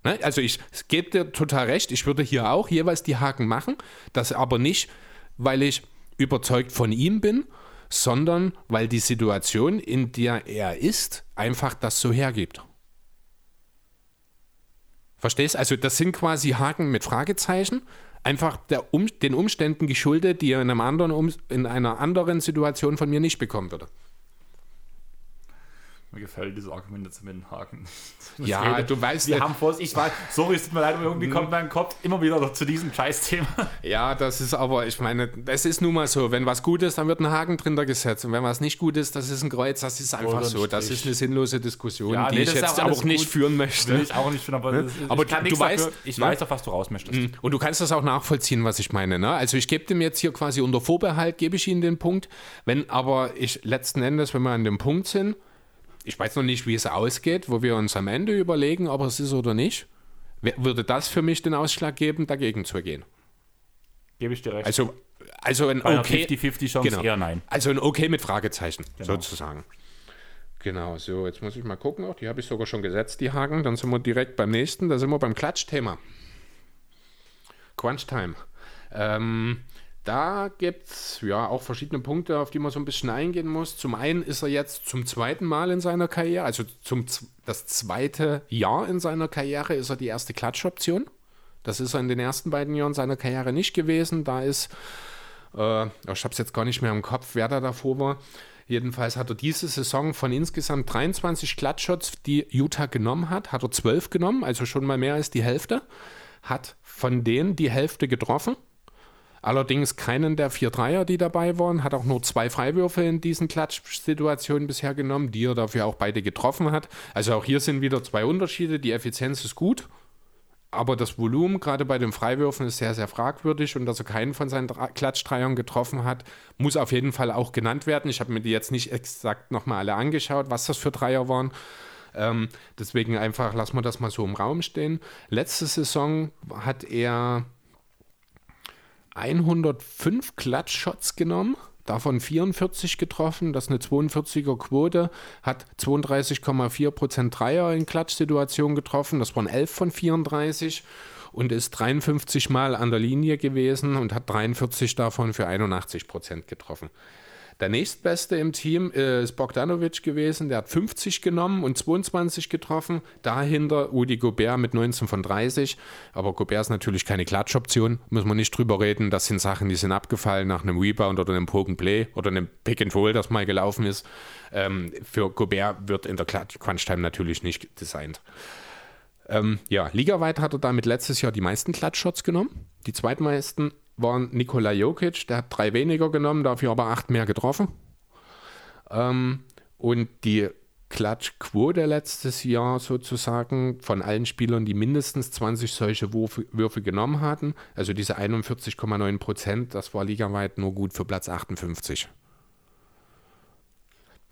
Ne? Also ich gebe dir total recht, ich würde hier auch jeweils die Haken machen, das aber nicht, weil ich überzeugt von ihm bin, sondern weil die Situation, in der er ist, einfach das so hergibt. Verstehst? Also das sind quasi Haken mit Fragezeichen, einfach um, den Umständen geschuldet, die er in, einem anderen um, in einer anderen Situation von mir nicht bekommen würde. Mir gefällt diese Argumentation mit den Haken. Ja, rede- du weißt Wir nicht- haben vor, ich weiß, sorry, es tut mir leid, aber irgendwie kommt mein Kopf immer wieder zu diesem Scheißthema. Ja, das ist aber, ich meine, es ist nun mal so, wenn was gut ist, dann wird ein Haken drin gesetzt und wenn was nicht gut ist, das ist ein Kreuz, das ist einfach ein so. Das ist eine sinnlose Diskussion, Ja, die nee, ich jetzt auch auch nicht gut. führen möchte. Will ich auch nicht finden, aber, das ist, Aber du- du weißt, dafür. ich ne? weiß, auf was du raus möchtest. Und du kannst das auch nachvollziehen, was ich meine. Ne? Also ich gebe dem jetzt hier quasi unter Vorbehalt, gebe ich Ihnen den Punkt. Wenn aber ich letzten Endes, wenn wir an dem Punkt sind, ich weiß noch nicht, wie es ausgeht, wo wir uns am Ende überlegen, ob es ist oder nicht, wer- würde das für mich den Ausschlag geben, dagegen zu gehen. Gebe ich dir recht. Also, also ein Bei okay, 50-50 Chance genau. eher nein. Also ein okay mit Fragezeichen, Genau. sozusagen. Genau, so, jetzt muss ich mal gucken, auch die habe ich sogar schon gesetzt, die Haken. Dann sind wir direkt beim nächsten, da sind wir beim Klatschthema. Crunch Time. Ähm, da gibt es ja auch verschiedene Punkte, auf die man so ein bisschen eingehen muss. Zum einen ist er jetzt zum zweiten Mal in seiner Karriere, also zum das zweite Jahr in seiner Karriere ist er die erste Klatschoption. Das ist er in den ersten beiden Jahren seiner Karriere nicht gewesen. Da ist äh, ich habe es jetzt gar nicht mehr im Kopf, wer da davor war. Jedenfalls hat er diese Saison von insgesamt 23 Klatschshots, die Utah genommen hat, hat er 12 genommen, also schon mal mehr als die Hälfte. Hat von denen die Hälfte getroffen. Allerdings keinen der vier Dreier, die dabei waren, hat auch nur zwei Freiwürfe in diesen Klatschsituationen bisher genommen, die er dafür auch beide getroffen hat. Also auch hier sind wieder zwei Unterschiede. Die Effizienz ist gut, aber das Volumen, gerade bei den Freiwürfen, ist sehr, sehr fragwürdig und dass er keinen von seinen Klatschdreiern getroffen hat, muss auf jeden Fall auch genannt werden. Ich habe mir die jetzt nicht exakt nochmal alle angeschaut, was das für Dreier waren. Ähm, deswegen einfach lassen wir das mal so im Raum stehen. Letzte Saison hat er 105 Klatschshots genommen, davon 44 getroffen, das ist eine 42er Quote, hat 32,4% Dreier in Klatschsituationen getroffen, das waren 11 von 34 und ist 53 Mal an der Linie gewesen und hat 43 davon für 81% getroffen. Der nächstbeste im Team ist Bogdanovic gewesen, der hat 50 genommen und 22 getroffen. Dahinter Udi Gobert mit 19 von 30. Aber Gobert ist natürlich keine Klatschoption, muss man nicht drüber reden. Das sind Sachen, die sind abgefallen nach einem Rebound oder einem Poke and Play oder einem Pick and Roll, das mal gelaufen ist. Ähm, für Gobert wird in der Klatsch Crunch Time natürlich nicht designt. Ähm, ja, ligaweit hat er damit letztes Jahr die meisten Klatschshots genommen. Die zweitmeisten waren Nikola Jokic, der hat drei weniger genommen, dafür aber acht mehr getroffen. Ähm, und die Klatschquote letztes Jahr sozusagen von allen Spielern, die mindestens 20 solche Würfe, Würfe genommen hatten, also diese 41,9 Prozent, das war ligaweit nur gut für Platz 58.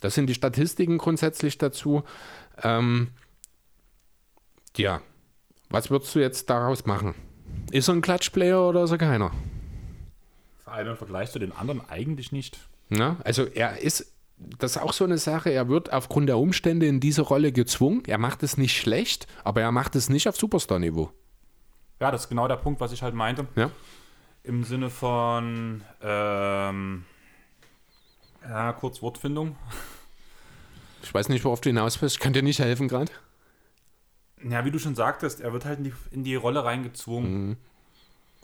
Das sind die Statistiken grundsätzlich dazu. Ähm, ja, was würdest du jetzt daraus machen? Ist er ein Klatschplayer oder ist er keiner? Allem im Vergleich zu den anderen eigentlich nicht. Ja, also er ist, das ist auch so eine Sache, er wird aufgrund der Umstände in diese Rolle gezwungen. Er macht es nicht schlecht, aber er macht es nicht auf Superstar-Niveau. Ja, das ist genau der Punkt, was ich halt meinte. Ja. Im Sinne von, ähm, ja, kurz Wortfindung. Ich weiß nicht, worauf du hinaus willst. Ich kann dir nicht helfen gerade. Ja, wie du schon sagtest, er wird halt in die, in die Rolle reingezwungen. Mhm.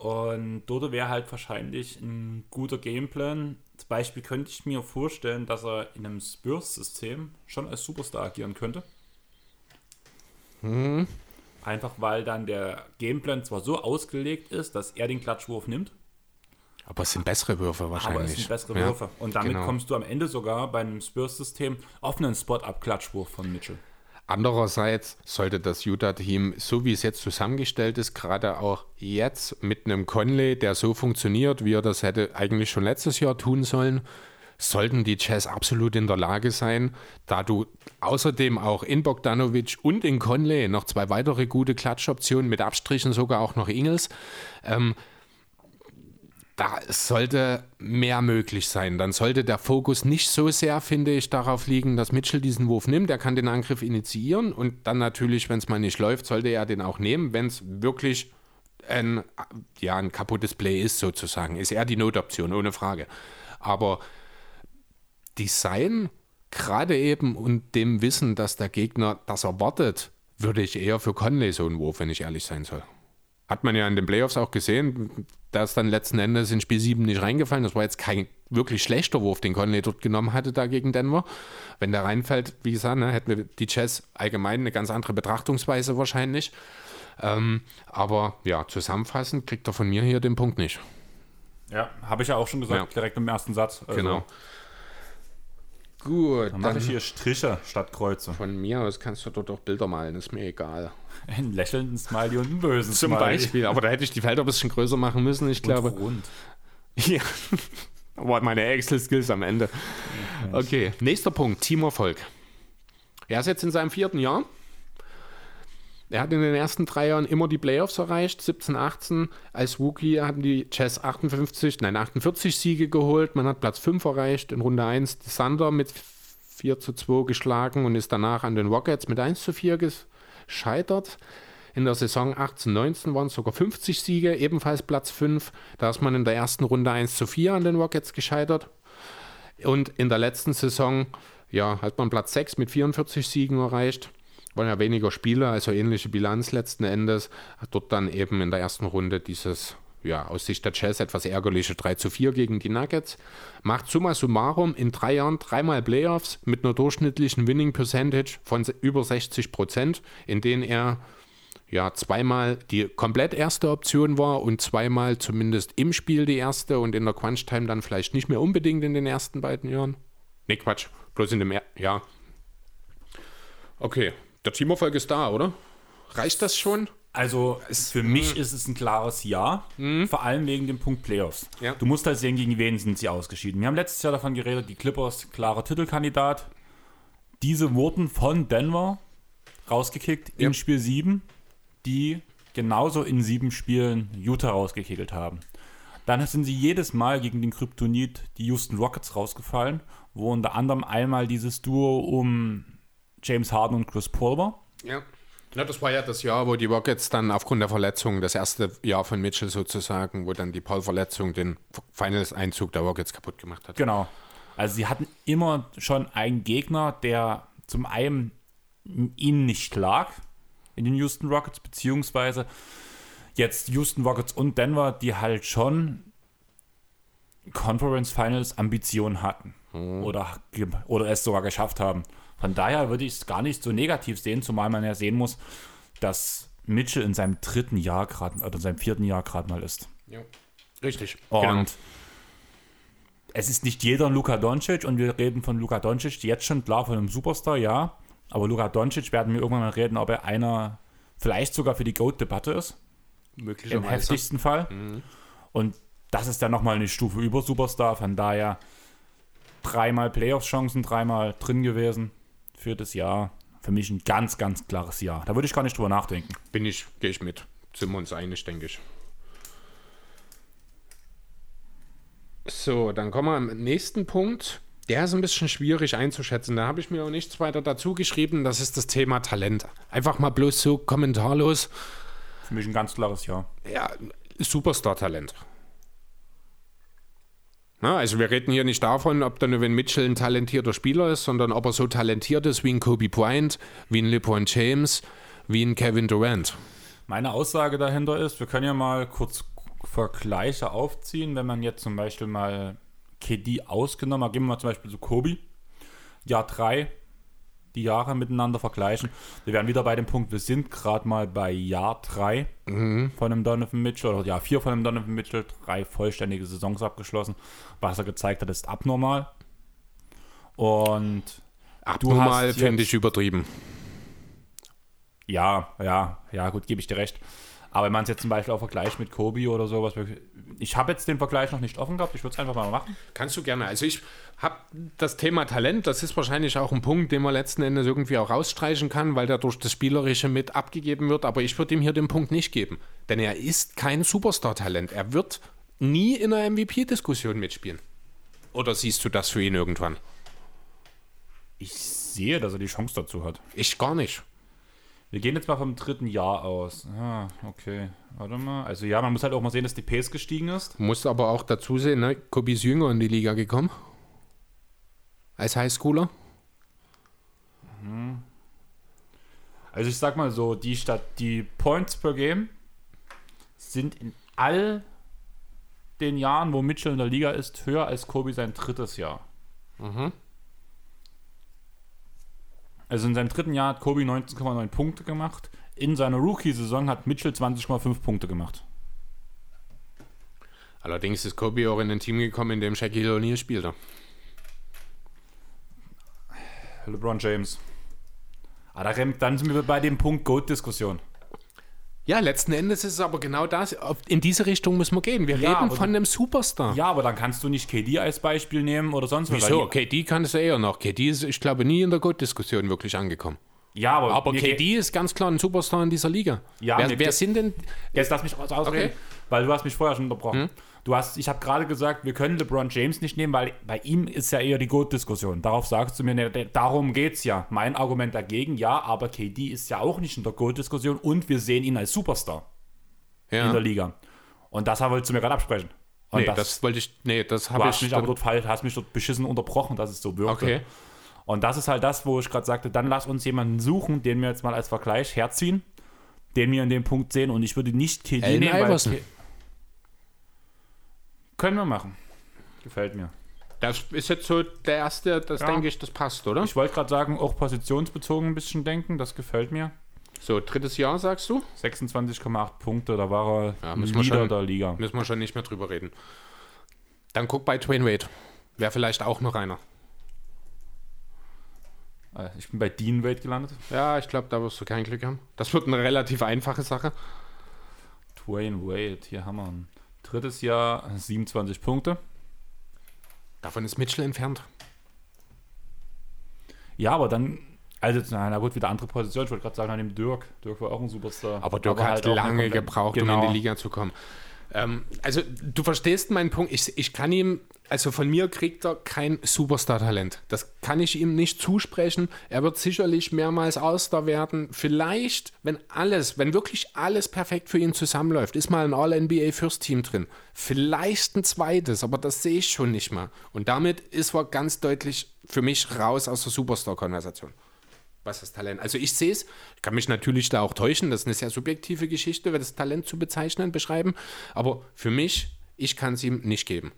Und dort wäre halt wahrscheinlich ein guter Gameplan. Zum Beispiel könnte ich mir vorstellen, dass er in einem Spurs-System schon als Superstar agieren könnte. Mhm. Einfach weil dann der Gameplan zwar so ausgelegt ist, dass er den Klatschwurf nimmt, Aber es sind bessere Würfe aber wahrscheinlich. es sind bessere Ja, Würfe. Und damit genau. kommst du am Ende sogar bei einem Spurs-System auf einen Spot-Up-Klatschwurf von Mitchell. Andererseits sollte das Utah-Team, so wie es jetzt zusammengestellt ist, gerade auch jetzt mit einem Conley, der so funktioniert, wie er das hätte eigentlich schon letztes Jahr tun sollen, sollten die Jazz absolut in der Lage sein, da du außerdem auch in Bogdanovic und in Conley noch zwei weitere gute Klatschoptionen, mit Abstrichen sogar auch noch Ingels, ähm, da sollte mehr möglich sein. Dann sollte der Fokus nicht so sehr, finde ich, darauf liegen, dass Mitchell diesen Wurf nimmt. Er kann den Angriff initiieren und dann natürlich, wenn es mal nicht läuft, sollte er den auch nehmen, wenn es wirklich ein, ja, ein kaputtes Play ist, sozusagen. Ist er die Notoption, ohne Frage. Aber Design, gerade eben und dem Wissen, dass der Gegner das erwartet, würde ich eher für Conley so einen Wurf, wenn ich ehrlich sein soll. Hat man ja in den Playoffs auch gesehen, da ist dann letzten Endes in Spiel 7 nicht reingefallen. Das war jetzt kein wirklich schlechter Wurf, den Conley dort genommen hatte da gegen Denver. Wenn der reinfällt, wie gesagt, ne, hätten wir die Jazz allgemein eine ganz andere Betrachtungsweise wahrscheinlich. Ähm, aber ja, zusammenfassend kriegt er von mir hier den Punkt nicht. Ja, habe ich ja auch schon gesagt, Ja. direkt im ersten Satz. Also, Genau. Gut, Dann mache ich hier Striche statt Kreuze. von mir aus kannst du dort auch Bilder malen, ist mir egal. Einen lächelnden Smiley und einen bösen Zum Smiley. Beispiel, aber da hätte ich die Felder ein bisschen größer machen müssen, ich Und glaube. rund. Ja. Aber meine Excel-Skills am Ende. Okay, nächster Punkt, Teamerfolg. Er ist jetzt in seinem vierten Jahr. Er hat in den ersten drei Jahren immer die Playoffs erreicht. 17, 18 als Rookie haben die Jazz 58, nein 48 Siege geholt. Man hat Platz 5 erreicht. In Runde 1 die Thunder mit 4 zu 2 geschlagen und ist danach an den Rockets mit 1 zu 4 gescheitert. In der Saison 18, 19 waren es sogar 50 Siege, ebenfalls Platz 5. Da ist man in der ersten Runde 1 zu 4 an den Rockets gescheitert. Und in der letzten Saison, ja, hat man Platz 6 mit 44 Siegen erreicht. Waren ja weniger Spiele, also ähnliche Bilanz letzten Endes. Dort dann eben in der ersten Runde dieses, ja, aus Sicht der Jazz etwas ärgerliche 3 zu 4 gegen die Nuggets. Macht summa summarum in drei Jahren dreimal Playoffs mit einer durchschnittlichen Winning Percentage von über 60 Prozent, in denen er ja, zweimal die komplett erste Option war und zweimal zumindest im Spiel die erste und in der Crunch-Time dann vielleicht nicht mehr unbedingt in den ersten beiden Jahren. Nee, Quatsch, bloß in dem, er ja. Okay, der Teamerfolg ist da, oder? Reicht das schon? Also für mich ist es ein klares Ja, vor allem wegen dem Punkt Playoffs. Ja. Du musst halt sehen, gegen wen sind sie ausgeschieden. Wir haben letztes Jahr davon geredet, die Clippers, klarer Titelkandidat. Diese wurden von Denver rausgekickt Ja. in Spiel 7, die genauso in sieben Spielen Utah rausgekegelt haben. Dann sind sie jedes Mal gegen den Kryptonit die Houston Rockets rausgefallen, wo unter anderem einmal dieses Duo um James Harden und Chris Paul war. Ja. Ja, das war ja das Jahr, wo die Rockets dann aufgrund der Verletzung, das erste Jahr von Mitchell sozusagen, wo dann die Paul-Verletzung den Finals-Einzug der Rockets kaputt gemacht hat. Genau. Also sie hatten immer schon einen Gegner, der zum einen ihnen nicht lag in den Houston Rockets, beziehungsweise jetzt Houston Rockets und Denver, die halt schon Conference Finals Ambitionen hatten oder, ge- oder es sogar geschafft haben. Von daher würde ich es gar nicht so negativ sehen, zumal man ja sehen muss, dass Mitchell in seinem dritten Jahr gerade, oder in seinem vierten Jahr gerade mal ist. Ja. Richtig. Und Genau. es ist nicht jeder ein Luka Doncic und wir reden von Luka Doncic jetzt schon klar von einem Superstar, ja. Aber Luka Doncic werden wir irgendwann mal reden, ob er einer vielleicht sogar für die GOAT-Debatte ist. Im heftigsten Fall. Mhm. Und das ist dann nochmal eine Stufe über Superstar. Von daher dreimal Playoffs-Chancen, dreimal drin gewesen für das Jahr. Für mich ein ganz, ganz klares Jahr. Da würde ich gar nicht drüber nachdenken. Bin ich, gehe ich mit. Sind wir uns einig, denke ich. So, dann kommen wir am nächsten Punkt. Der ist ein bisschen schwierig einzuschätzen. Da habe ich mir auch nichts weiter dazu geschrieben. Das ist das Thema Talent. Einfach mal bloß so kommentarlos. Für mich ein ganz klares Ja. Ja, Superstar-Talent. Also wir reden hier nicht davon, ob dann wenn Mitchell ein talentierter Spieler ist, sondern ob er so talentiert ist wie ein Kobe Bryant, wie ein LeBron James, wie ein Kevin Durant. Meine Aussage dahinter ist, wir können ja mal kurz Vergleiche aufziehen, wenn man jetzt zum Beispiel mal KD ausgenommen hat, gehen wir mal zum Beispiel zu Kobe, Jahr 3, die Jahre miteinander vergleichen. Wir wären wieder bei dem Punkt, wir sind gerade mal bei Jahr 3 mhm. von einem Donovan Mitchell oder Jahr 4 von einem Donovan Mitchell, drei vollständige Saisons abgeschlossen. Was er gezeigt hat, ist abnormal. Und abnormal finde ich übertrieben. Ja, ja, ja, gut, gebe ich dir recht. Aber wenn man es jetzt zum Beispiel auch vergleicht mit Kobe oder sowas, ich habe jetzt den Vergleich noch nicht offen gehabt, ich würde es einfach mal machen. Kannst du gerne. Also ich habe das Thema Talent, das ist wahrscheinlich auch ein Punkt, den man letzten Endes irgendwie auch rausstreichen kann, weil der durch das Spielerische mit abgegeben wird. Aber ich würde ihm hier den Punkt nicht geben. Denn er ist kein Superstar-Talent. Er wird nie in einer MVP-Diskussion mitspielen. Oder siehst du das für ihn irgendwann? Ich sehe, dass er die Chance dazu hat. Ich gar nicht. Wir gehen jetzt mal vom dritten Jahr aus. Ah, okay. Warte mal. Also ja, man muss halt auch mal sehen, dass die Pace gestiegen ist. Muss aber auch dazu sehen, ne? Kobi ist jünger in die Liga gekommen. Als Highschooler. Mhm. Also ich sag mal so, die Stadt, die Points per Game sind in all den Jahren, wo Mitchell in der Liga ist, höher als Kobe sein drittes Jahr. Mhm. Also in seinem dritten Jahr hat Kobe 19,9 Punkte gemacht. In seiner Rookie-Saison hat Mitchell 20,5 Punkte gemacht. Allerdings ist Kobe auch in ein Team gekommen, in dem Shaquille O'Neal spielte. LeBron James. Ah, dann sind wir bei dem Punkt Goat-Diskussion. Ja, letzten Endes ist es aber genau das. In diese Richtung müssen wir gehen. Wir ja, reden von einem Superstar. Ja, aber dann kannst du nicht KD als Beispiel nehmen oder sonst was. Wieso? KD kann es eher noch. KD ist, ich glaube, nie in der Gott-Diskussion wirklich angekommen. Ja, aber, aber KD ist ganz klar ein Superstar in dieser Liga. Ja, wer, wer sind denn. Jetzt lass mich ausreden, okay. weil du hast mich vorher schon unterbrochen. Hm? Du hast, ich habe gerade gesagt, wir können LeBron James nicht nehmen, weil bei ihm ist ja eher die Goat-Diskussion. Darauf sagst du mir, ne, darum geht es ja. Mein Argument dagegen, ja, aber KD ist ja auch nicht in der Goat-Diskussion und wir sehen ihn als Superstar ja. in der Liga. Und das wolltest du mir gerade absprechen. Und nee, das, das, wollte ich, nee, das habe ich. Mich aber dort, hast mich dort beschissen unterbrochen, dass es so wirkte. Okay. Und das ist halt das, wo ich gerade sagte, dann lass uns jemanden suchen, den wir jetzt mal als Vergleich herziehen, den wir in dem Punkt sehen. Und ich würde nicht KD nehmen, Iverson. weil können wir machen. Gefällt mir. Das ist jetzt so der erste, das ja. denke ich, das passt, oder? Ich wollte gerade sagen, auch positionsbezogen ein bisschen denken, das gefällt mir. So, drittes Jahr, sagst du? 26,8 Punkte, da war er ja, Leader schon, der Liga. Müssen wir schon nicht mehr drüber reden. Dann guck bei Twain Wade. Wäre vielleicht auch noch einer. Äh, ich bin bei Dean Wade gelandet. Ja, ich glaube, da wirst du kein Glück haben. Das wird eine relativ einfache Sache. Twain Wade, hier haben wir einen. Drittes Jahr 27 Punkte. Davon ist Mitchell entfernt. Ja, aber dann, also na gut, wieder andere Position. Ich wollte gerade sagen, an dem Dirk. Dirk war auch ein Superstar. Aber Dirk aber hat halt lange gebraucht, genau. um in die genau. Liga zu kommen. Ähm, also du verstehst meinen Punkt. Ich, ich kann ihm, also von mir kriegt er kein Superstar-Talent. Das kann ich ihm nicht zusprechen. Er wird sicherlich mehrmals Auster werden. Vielleicht, wenn alles, wenn wirklich alles perfekt für ihn zusammenläuft, ist mal ein All-NBA First Team drin. Vielleicht ein zweites, aber das sehe ich schon nicht mal. Und damit ist er ganz deutlich für mich raus aus der Superstar-Konversation was das Talent. Also ich sehe es, ich kann mich natürlich da auch täuschen, das ist eine sehr subjektive Geschichte, das Talent zu bezeichnen, beschreiben, aber für mich, ich kann es ihm nicht geben.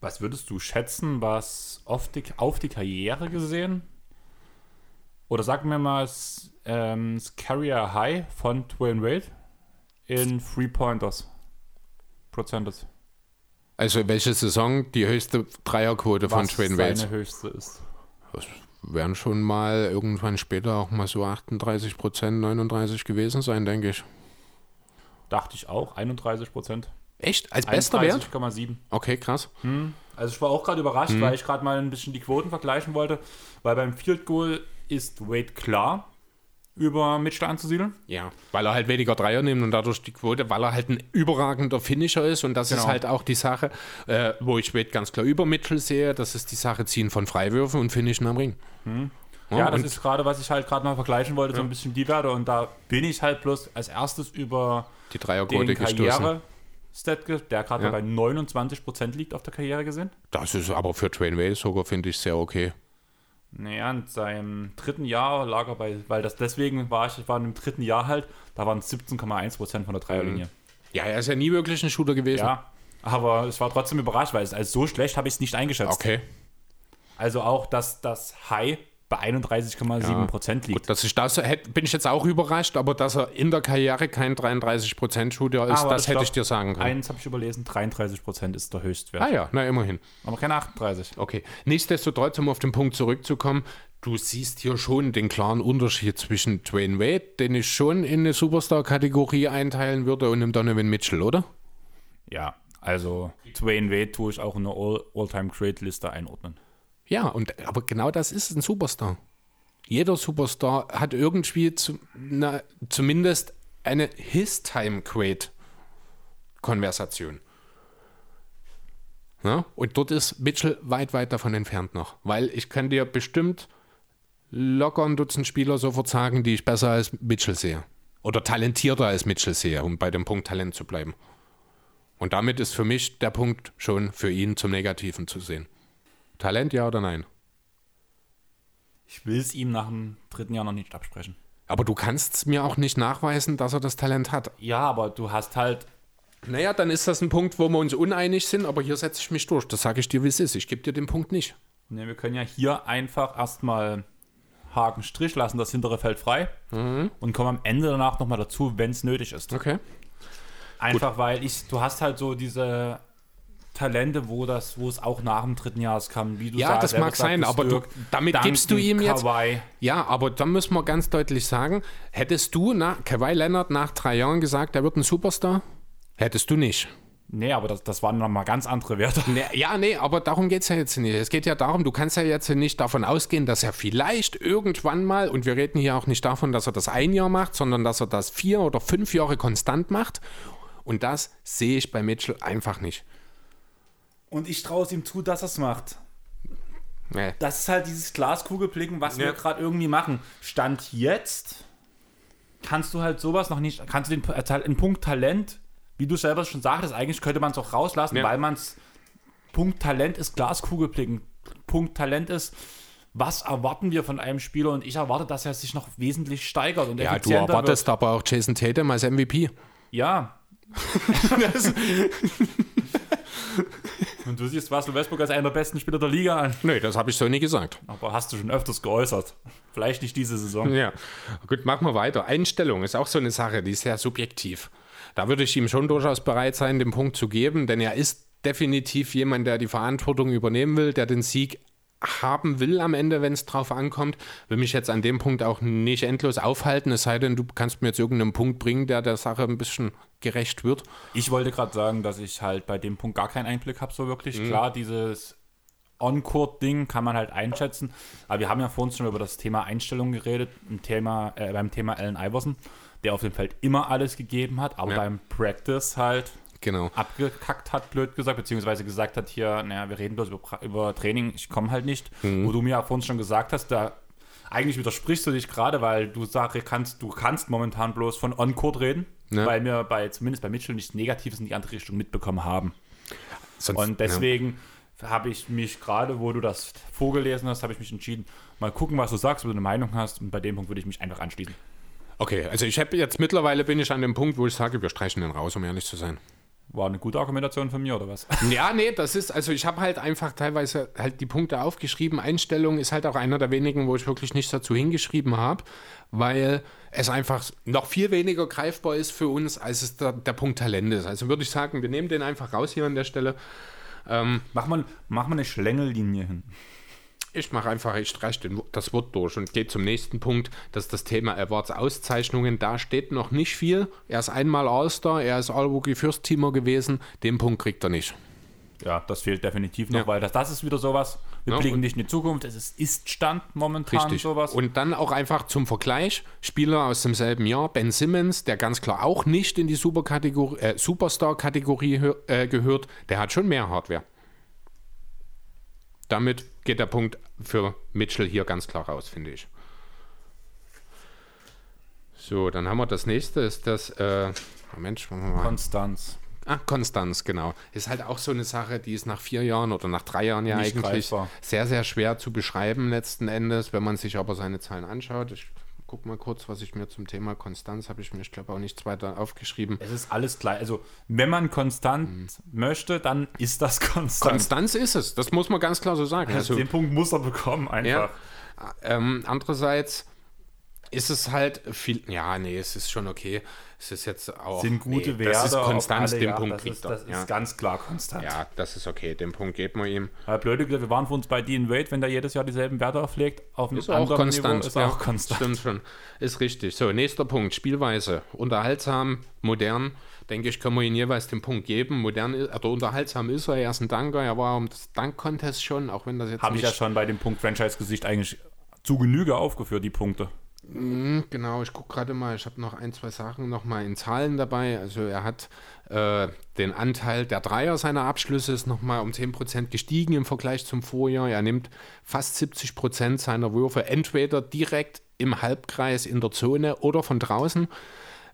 Was würdest du schätzen, was auf die, auf die Karriere gesehen? Oder sagen wir mal ähm, das Carrier High von Dwayne Wade in Three Pointers? Prozent ist. Also welche Saison die höchste Dreierquote von Was Dwayne seine höchste ist. Das werden schon mal irgendwann später auch mal so 38 Prozent, 39 gewesen sein, denke ich. Dachte ich auch, 31 Prozent. Echt? Als bester Wert? 31,7. Okay, krass. Also ich war auch gerade überrascht, weil ich gerade mal ein bisschen die Quoten vergleichen wollte, weil beim Field Goal ist Wade klar über Mitchell anzusiedeln. Ja, weil er halt weniger Dreier nimmt und dadurch die Quote, weil er halt ein überragender Finisher ist und das ist Genau. halt auch die Sache, äh, wo ich Wade ganz klar über Mitchell sehe, das ist die Sache Ziehen von Freiwürfen und Finishen am Ring. Ja, das und- ist gerade, was ich halt gerade mal vergleichen wollte, so ein bisschen die Werte und da bin ich halt bloß als erstes über die den Dreierquote gestoßen. Ge- der gerade Ja. bei 29% liegt auf der Karriere gesehen. Das ist aber für Wade sogar, finde ich, sehr okay. Naja, in seinem dritten Jahr lag er bei, weil das deswegen war ich, ich war im dritten Jahr halt, da waren es 17,1% von der Dreierlinie. Ja, er ist ja nie wirklich ein Shooter gewesen. Ja, aber ich war trotzdem überrascht, weil es als so schlecht habe ich es nicht eingeschätzt. Okay. Also auch, dass das High bei 31,7% liegt. Gut, dass ich das hätte, bin ich jetzt auch überrascht, aber dass er in der Karriere kein 33% Shooter ist, Aber das hätte stopp. ich dir sagen können. Eins habe ich überlesen, 33% ist der Höchstwert. ah ja, na immerhin. Aber keine 38. Okay. Nichtsdestotrotz, um auf den Punkt zurückzukommen, du siehst hier schon den klaren Unterschied zwischen Dwayne Wade, den ich schon in eine Superstar-Kategorie einteilen würde, und dem Donovan Mitchell, oder? Ja, also Dwayne Wade tue ich auch in eine All- All-Time-Great-Liste einordnen. Ja, und aber genau das ist ein Superstar. Jeder Superstar hat irgendwie zu, na, zumindest eine His-Time-Great-Konversation. Ja? Und dort ist Mitchell weit, weit davon entfernt noch. Weil ich kann dir bestimmt locker ein Dutzend Spieler sofort sagen, die ich besser als Mitchell sehe. Oder talentierter als Mitchell sehe, um bei dem Punkt Talent zu bleiben. Und damit ist für mich der Punkt schon für ihn zum Negativen zu sehen. Talent, ja oder nein? Ich will es ihm nach dem dritten Jahr noch nicht absprechen. Aber du kannst mir auch nicht nachweisen, dass er das Talent hat. Ja, aber du hast halt. Naja, dann ist das ein Punkt, wo wir uns uneinig sind, aber hier setze ich mich durch. Das sage ich dir, wie es ist. Ich gebe dir den Punkt nicht. Ne, wir können ja hier einfach erstmal Haken Strich lassen, das hintere Feld frei und kommen am Ende danach nochmal dazu, wenn es nötig ist. Okay. Einfach weil ich, du hast halt so diese Talente, wo das, wo es auch nach dem dritten Jahr kam, wie du Ja, sagst, das mag sein, aber du, damit gibst du ihm jetzt. Kawhi. Ja, aber da müssen wir ganz deutlich sagen, hättest du nach Kawhi Leonard nach drei Jahren gesagt, er wird ein Superstar? Hättest du nicht. Nee, aber das, das waren nochmal ganz andere Werte. Nee, ja, nee, aber darum geht es ja jetzt nicht. Es geht ja darum, du kannst ja jetzt nicht davon ausgehen, dass er vielleicht irgendwann mal, und wir reden hier auch nicht davon, dass er das ein Jahr macht, sondern dass er das vier oder fünf Jahre konstant macht. Und das sehe ich bei Mitchell einfach nicht. Und ich traue es ihm zu, dass er es macht. Nee. Das ist halt dieses Glaskugelblicken, was Ja. wir gerade irgendwie machen. Stand jetzt kannst du halt sowas noch nicht, kannst du den äh, einen Punkt Talent, wie du selber schon sagtest, eigentlich könnte man es auch rauslassen, Ja. weil man es Punkt Talent ist Glaskugelblicken. Punkt Talent ist, was erwarten wir von einem Spieler und ich erwarte, dass er sich noch wesentlich steigert und Ja, du erwartest aber auch Jason Tatum als MVP. wird. Ja. Und du siehst Russell Westbrook als einer der besten Spieler der Liga an. Nee, das habe ich so nie gesagt. Aber hast du schon öfters geäußert. Vielleicht nicht diese Saison. Ja, gut, machen wir weiter. Einstellung ist auch so eine Sache, die ist sehr subjektiv. Da würde ich ihm schon durchaus bereit sein, den Punkt zu geben, denn er ist definitiv jemand, der die Verantwortung übernehmen will, der den Sieg haben will am Ende, wenn es drauf ankommt. Will mich jetzt an dem Punkt auch nicht endlos aufhalten, es sei denn, du kannst mir jetzt irgendeinen Punkt bringen, der der Sache ein bisschen gerecht wird. Ich wollte gerade sagen, dass ich halt bei dem Punkt gar keinen Einblick habe, so wirklich. Mhm. Klar, dieses On-Court-Ding kann man halt einschätzen. Aber wir haben ja vorhin schon über das Thema Einstellung geredet, im Thema, äh, beim Thema Allen Iverson, der auf dem Feld immer alles gegeben hat, aber Ja. beim Practice halt Genau. abgekackt hat, blöd gesagt, beziehungsweise gesagt hat, hier, naja, wir reden bloß über, über Training, ich komme halt nicht. Mhm. Wo du mir ja vorhin schon gesagt hast, da eigentlich widersprichst du dich gerade, weil du sagst, kannst, du kannst momentan bloß von On-Court reden, Ja. weil wir bei, zumindest bei Mitchell nichts Negatives in die andere Richtung mitbekommen haben. Sonst, Und deswegen habe ich mich gerade, wo du das vorgelesen hast, habe ich mich entschieden, mal gucken, was du sagst, ob du eine Meinung hast. Und bei dem Punkt würde ich mich einfach anschließen. Okay, also ich habe jetzt mittlerweile bin ich an dem Punkt, wo ich sage, wir streichen den raus, um ehrlich zu sein. War eine gute Argumentation von mir, oder was? Ja, nee, das ist, also ich habe halt einfach teilweise halt die Punkte aufgeschrieben. Einstellung ist halt auch einer der wenigen, wo ich wirklich nichts dazu hingeschrieben habe, weil es einfach noch viel weniger greifbar ist für uns, als es der, der Punkt Talent ist. Also würde ich sagen, wir nehmen den einfach raus hier an der Stelle. Ähm, mach, mal, mach mal eine Schlängellinie hin. Ich mache einfach, ich streiche das Wort durch und gehe zum nächsten Punkt. Das ist das Thema Awards-Auszeichnungen. Da steht noch nicht viel. Er ist einmal All-Star, er ist All-Rookie First Teamer gewesen. Den Punkt kriegt er nicht. Ja, das fehlt definitiv noch, ja. weil das, das ist wieder sowas. Wir ja, blicken nicht in die Zukunft. Es ist, ist Stand momentan richtig. sowas. Und dann auch einfach zum Vergleich: Spieler aus demselben Jahr, Ben Simmons, der ganz klar auch nicht in die äh, Superstar-Kategorie äh, gehört, der hat schon mehr Hardware. Damit geht der Punkt für Mitchell hier ganz klar raus, finde ich. So, dann haben wir das nächste, ist das, äh, Mensch, Konstanz. Ah, Konstanz, genau. Ist halt auch so eine Sache, die ist nach vier Jahren oder nach drei Jahren ja Nicht eigentlich greifbar. sehr, sehr schwer zu beschreiben letzten Endes, wenn man sich aber seine Zahlen anschaut. Ich guck mal kurz, was ich mir zum Thema Konstanz habe ich mir, ich glaube, auch nichts weiter aufgeschrieben. Es ist alles gleich. Also, wenn man konstant mhm. möchte, dann ist das konstant. Konstanz ist es, das muss man ganz klar so sagen. Also, den Punkt muss er bekommen, einfach. Ja, ähm, andererseits ist es halt viel. Ja, nee, es ist schon okay. Es ist jetzt auch. Sind gute nee, Werte. Das ist Konstanz, den ja, Punkt das kriegt ist, Das ja. ist ganz klar konstant. Ja, das ist okay. Den Punkt geben wir ihm. Ja, blöde, wir waren für uns bei Dean Wade, wenn der jedes Jahr dieselben Werte auflegt, auf einem ist auch konstant. Niveau, ist ja, auch konstant. Stimmt schon. Ist richtig. So, nächster Punkt. Spielweise. Unterhaltsam, modern. Denke ich, können wir ihm jeweils den Punkt geben. Modern, oder unterhaltsam ist er. Er ist ein Danker. Er war um das Dank-Contest schon, auch wenn das jetzt. Habe ich ja schon bei dem Punkt Franchise-Gesicht eigentlich zu Genüge aufgeführt, die Punkte. Mhm, genau, ich gucke gerade mal, ich habe noch ein, zwei Sachen nochmal in Zahlen dabei. Also er hat äh, den Anteil der Dreier seiner Abschlüsse ist nochmal um 10% gestiegen im Vergleich zum Vorjahr. Er nimmt fast 70% seiner Würfe entweder direkt im Halbkreis in der Zone oder von draußen.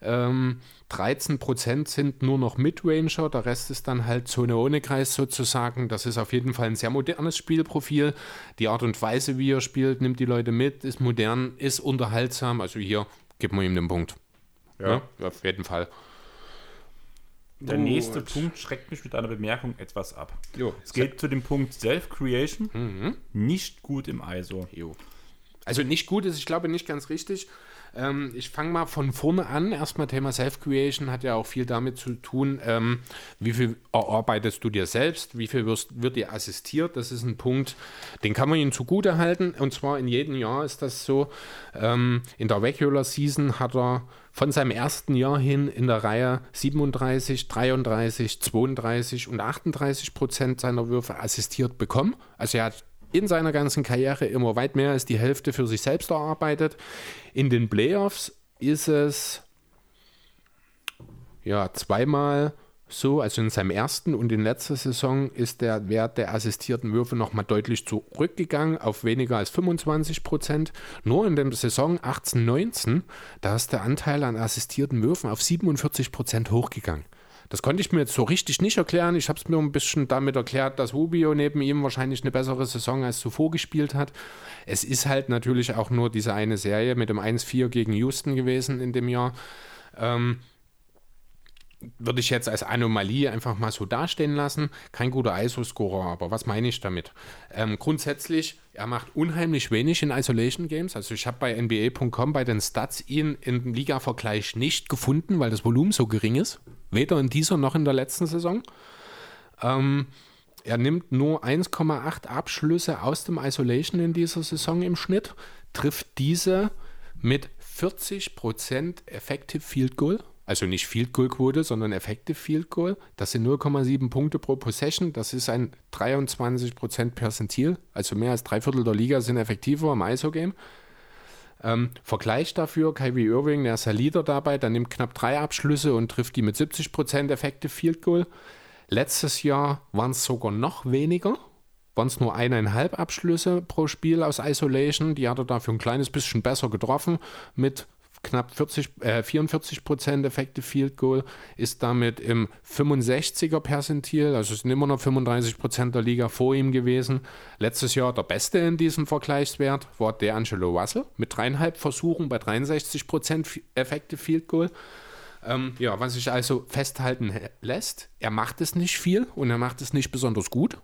Ähm, 13% sind nur noch Midranger, der Rest ist dann halt Zone ohne Kreis sozusagen. Das ist auf jeden Fall ein sehr modernes Spielprofil. Die Art und Weise, wie er spielt, nimmt die Leute mit, ist modern, ist unterhaltsam. Also hier gibt man ihm den Punkt. Ja, ja auf jeden Fall. Der Gut. nächste Punkt schreckt mich mit einer Bemerkung etwas ab. Jo. Es geht zu dem Punkt Self-Creation. Mhm. Nicht gut im ISO. Jo. Also nicht gut ist, ich glaube, nicht ganz richtig. Ähm, ich fange mal von vorne an. Erstmal Thema Self-Creation hat ja auch viel damit zu tun, ähm, wie viel erarbeitest du dir selbst, wie viel wirst, wird dir assistiert. Das ist ein Punkt, den kann man ihnen zugute halten. Und zwar in jedem Jahr ist das so. Ähm, in der Regular Season hat er von seinem ersten Jahr hin in der Reihe 37, 33, 32 und 38 Prozent seiner Würfe assistiert bekommen. Also er hat in seiner ganzen Karriere immer weit mehr als die Hälfte für sich selbst erarbeitet. In den Playoffs ist es ja zweimal so, also in seinem ersten und in letzter Saison ist der Wert der assistierten Würfe nochmal deutlich zurückgegangen auf weniger als 25 Prozent. Nur in der Saison 18-19, da ist der Anteil an assistierten Würfen auf 47 Prozent hochgegangen. Das konnte ich mir jetzt so richtig nicht erklären. Ich habe es mir ein bisschen damit erklärt, dass Rubio neben ihm wahrscheinlich eine bessere Saison als zuvor gespielt hat. Es ist halt natürlich auch nur diese eine Serie mit dem 1-4 gegen Houston gewesen in dem Jahr. Ähm, würde ich jetzt als Anomalie einfach mal so dastehen lassen. Kein guter ISO-Scorer, aber was meine ich damit? Ähm, grundsätzlich, er macht unheimlich wenig in Isolation Games. Also ich habe bei NBA.com bei den Stats ihn im Liga-Vergleich nicht gefunden, weil das Volumen so gering ist. Weder in dieser noch in der letzten Saison. Ähm, er nimmt nur 1,8 Abschlüsse aus dem Isolation in dieser Saison im Schnitt, trifft diese mit 40% Effective Field Goal. Also nicht Field Goal Quote, sondern Effective Field Goal. Das sind 0,7 Punkte pro Possession. Das ist ein 23% Perzentil. Also mehr als drei Viertel der Liga sind effektiver im ISO-Game. Ähm, Vergleich dafür, Kyrie Irving, der ist ja Leader dabei, der nimmt knapp drei Abschlüsse und trifft die mit 70% Effective Field Goal. Letztes Jahr waren es sogar noch weniger, waren es nur eineinhalb Abschlüsse pro Spiel aus Isolation. Die hat er dafür ein kleines bisschen besser getroffen mit knapp 40, äh, 44 Prozent Effective Field Goal, ist damit im 65er Perzentil, also sind immer noch 35 Prozent der Liga vor ihm gewesen. Letztes Jahr der Beste in diesem Vergleichswert war der Angelo Russell mit dreieinhalb Versuchen bei 63 Prozent Effective Field Goal. Ähm, ja, was sich also festhalten lässt, er macht es nicht viel und er macht es nicht besonders gut.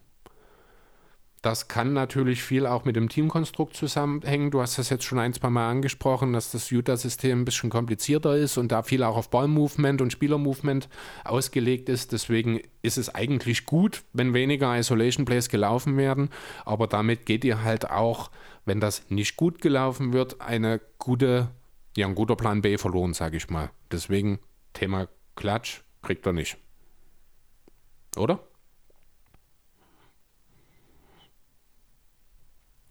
Das kann natürlich viel auch mit dem Teamkonstrukt zusammenhängen. Du hast das jetzt schon ein, zwei Mal angesprochen, dass das Utah-System ein bisschen komplizierter ist und da viel auch auf Ballmovement und Spielermovement ausgelegt ist. Deswegen ist es eigentlich gut, wenn weniger Isolation Plays gelaufen werden. Aber damit geht ihr halt auch, wenn das nicht gut gelaufen wird, eine gute, ja, ein guter Plan B verloren, sage ich mal. Deswegen Thema Klatsch kriegt er nicht. Oder?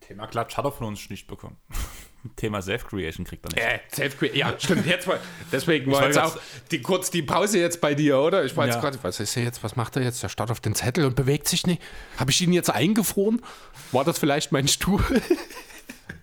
Thema Klatsch hat er von uns nicht bekommen. Thema Self-Creation kriegt er nicht. Äh, Self-Creation, ja, stimmt. Jetzt mal, deswegen war jetzt auch die, kurz die Pause jetzt bei dir, oder? Ich war jetzt Ja. gerade, was ist er jetzt, was macht er jetzt? Der starrt auf den Zettel und bewegt sich nicht. Habe ich ihn jetzt eingefroren? War das vielleicht mein Stuhl?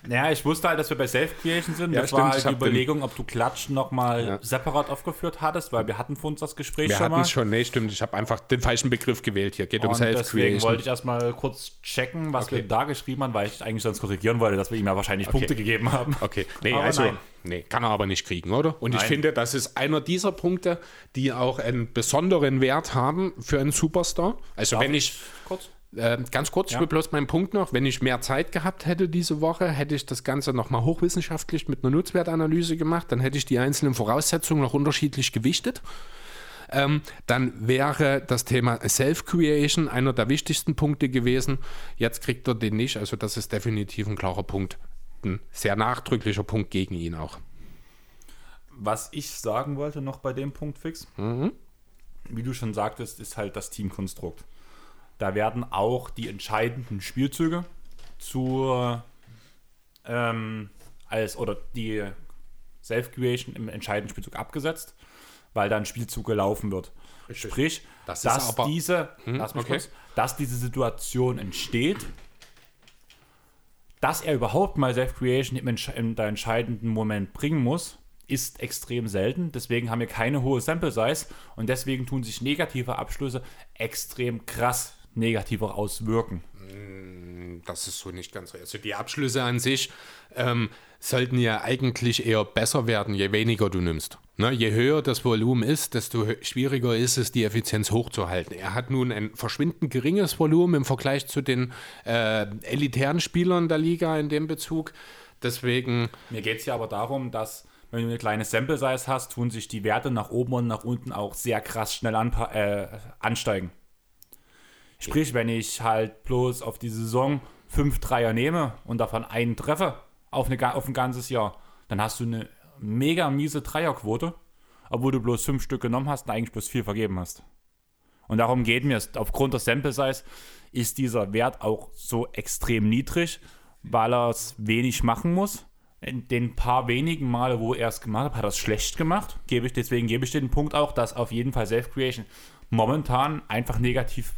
Naja, ich wusste halt, dass wir bei Self-Creation sind. Ja, das stimmt, war ich halt die Überlegung, ob du Klatsch nochmal Ja. separat aufgeführt hattest, weil wir hatten vor uns das Gespräch Wir schon hatten mal. es schon, nee, stimmt. Ich habe einfach den falschen Begriff gewählt hier. Geht um Und deswegen Self-Creation. wollte ich erstmal kurz checken, was Okay. wir da geschrieben haben, weil ich eigentlich sonst korrigieren wollte, dass wir ihm ja wahrscheinlich Punkte gegeben haben. Okay, nee, Aber also, nein. nee, kann er aber nicht kriegen, oder? Und ich Nein. finde, das ist einer dieser Punkte, die auch einen besonderen Wert haben für einen Superstar. Also, Darf wenn ich, Kurz. Äh, ganz kurz, ich Ja. will bloß meinen Punkt noch, wenn ich mehr Zeit gehabt hätte diese Woche, hätte ich das Ganze nochmal hochwissenschaftlich mit einer Nutzwertanalyse gemacht, dann hätte ich die einzelnen Voraussetzungen noch unterschiedlich gewichtet. Ähm, dann wäre das Thema Self-Creation einer der wichtigsten Punkte gewesen. Jetzt kriegt er den nicht, also das ist definitiv ein klarer Punkt. Ein sehr nachdrücklicher Punkt gegen ihn auch. Was ich sagen wollte noch bei dem Punkt fix, Mhm. wie du schon sagtest, ist halt das Teamkonstrukt. Da werden auch die entscheidenden Spielzüge zur ähm, als oder die Self-Creation im entscheidenden Spielzug abgesetzt, weil dann Spielzug gelaufen wird. Richtig. Sprich, Das dass aber- diese, lass mich okay. kurz, dass diese Situation entsteht, dass er überhaupt mal Self-Creation im, in der entscheidenden Moment bringen muss, ist extrem selten. Deswegen haben wir keine hohe Sample-Size und deswegen tun sich negative Abschlüsse extrem krass negativer auswirken. Das ist so nicht ganz real. Also die Abschlüsse an sich ähm, sollten ja eigentlich eher besser werden, je weniger du nimmst. Ne? Je höher das Volumen ist, desto schwieriger ist es, die Effizienz hochzuhalten. Er hat nun ein verschwindend geringes Volumen im Vergleich zu den äh, elitären Spielern der Liga in dem Bezug. Deswegen, Mir geht es ja aber darum, dass wenn du eine kleine Sample-Size hast, tun sich die Werte nach oben und nach unten auch sehr krass schnell äh, ansteigen. Sprich, wenn ich halt bloß auf die Saison fünf Dreier nehme und davon einen treffe auf, eine, auf ein ganzes Jahr, dann hast du eine mega miese Dreierquote, obwohl du bloß fünf Stück genommen hast und eigentlich bloß vier vergeben hast. Und darum geht mir es. Aufgrund der Sample Size ist dieser Wert auch so extrem niedrig, weil er es wenig machen muss. In den paar wenigen Male, wo er es gemacht hat, hat er es schlecht gemacht. Gebe ich, deswegen gebe ich den Punkt auch, dass auf jeden Fall Self-Creation momentan einfach negativ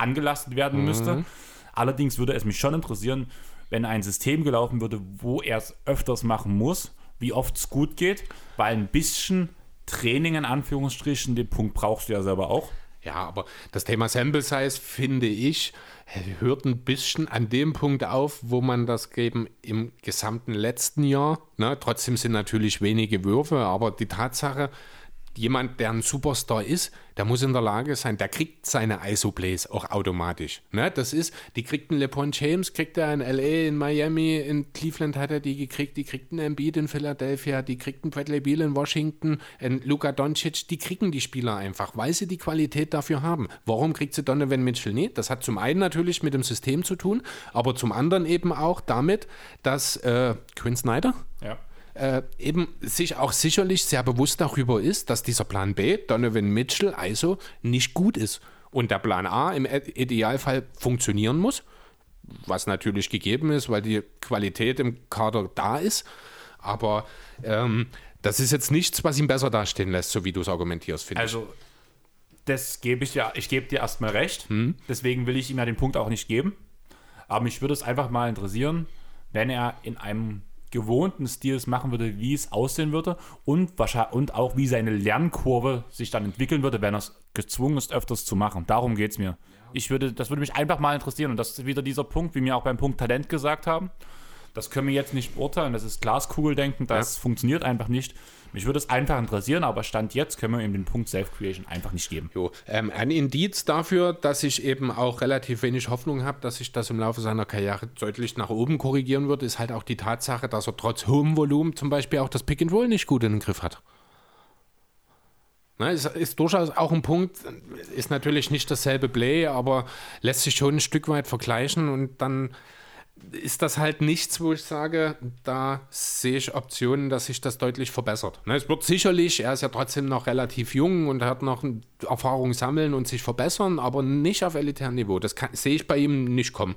angelastet werden müsste. Allerdings würde es mich schon interessieren, wenn ein System gelaufen würde, wo er es öfters machen muss, wie oft es gut geht, weil ein bisschen Training in Anführungsstrichen, den Punkt brauchst du ja selber auch. ja, aber das Thema Sample Size, finde ich, hört ein bisschen an dem Punkt auf, wo man das eben im gesamten letzten Jahr, ne, trotzdem sind natürlich wenige Würfe, aber die Tatsache, jemand, der ein Superstar ist, der muss in der Lage sein, der kriegt seine ISO-Plays auch automatisch. Ne? Das ist, die kriegt einen LeBron James, kriegt er in L.A., in Miami, in Cleveland hat er die gekriegt, die kriegt einen Embiid in Philadelphia, die kriegt einen Bradley Beal in Washington, einen Luka Doncic, die kriegen die Spieler einfach, weil sie die Qualität dafür haben. Warum kriegt sie Donovan Mitchell nicht? Das hat zum einen natürlich mit dem System zu tun, aber zum anderen eben auch damit, dass äh, Quinn Snyder. Äh, eben sich auch sicherlich sehr bewusst darüber ist, dass dieser Plan B, Donovan Mitchell, also nicht gut ist. Und der Plan A im Idealfall funktionieren muss, was natürlich gegeben ist, weil die Qualität im Kader da ist. Aber ähm, das ist jetzt nichts, was ihn besser dastehen lässt, so wie du es argumentierst, finde Also, das gebe ich ja, ich gebe dir erstmal recht. Hm? Deswegen will ich ihm ja den Punkt auch nicht geben. Aber mich würde es einfach mal interessieren, wenn er in einem gewohnten Stil es machen würde, wie es aussehen würde und, wahrscheinlich, und auch wie seine Lernkurve sich dann entwickeln würde, wenn er es gezwungen ist, öfters zu machen. Darum geht es mir. Ich würde, das würde mich einfach mal interessieren und das ist wieder dieser Punkt, wie wir auch beim Punkt Talent gesagt haben, Das können wir jetzt nicht beurteilen. Das ist Glaskugeldenken. Das Ja. funktioniert einfach nicht. Mich würde es einfach interessieren, aber Stand jetzt können wir ihm den Punkt Self-Creation einfach nicht geben. Jo, ähm, ein Indiz dafür, dass ich eben auch relativ wenig Hoffnung habe, dass sich das im Laufe seiner Karriere deutlich nach oben korrigieren wird, ist halt auch die Tatsache, dass er trotz hohem Volumen zum Beispiel auch das Pick and Roll nicht gut in den Griff hat. Ne, ist, ist durchaus auch ein Punkt, ist natürlich nicht dasselbe Play, aber lässt sich schon ein Stück weit vergleichen und dann ist das halt nichts, wo ich sage, da sehe ich Optionen, dass sich das deutlich verbessert. Ne, es wird sicherlich, er ist ja trotzdem noch relativ jung und hat noch Erfahrung sammeln und sich verbessern, aber nicht auf elitärem Niveau. Das kann, sehe ich bei ihm nicht kommen.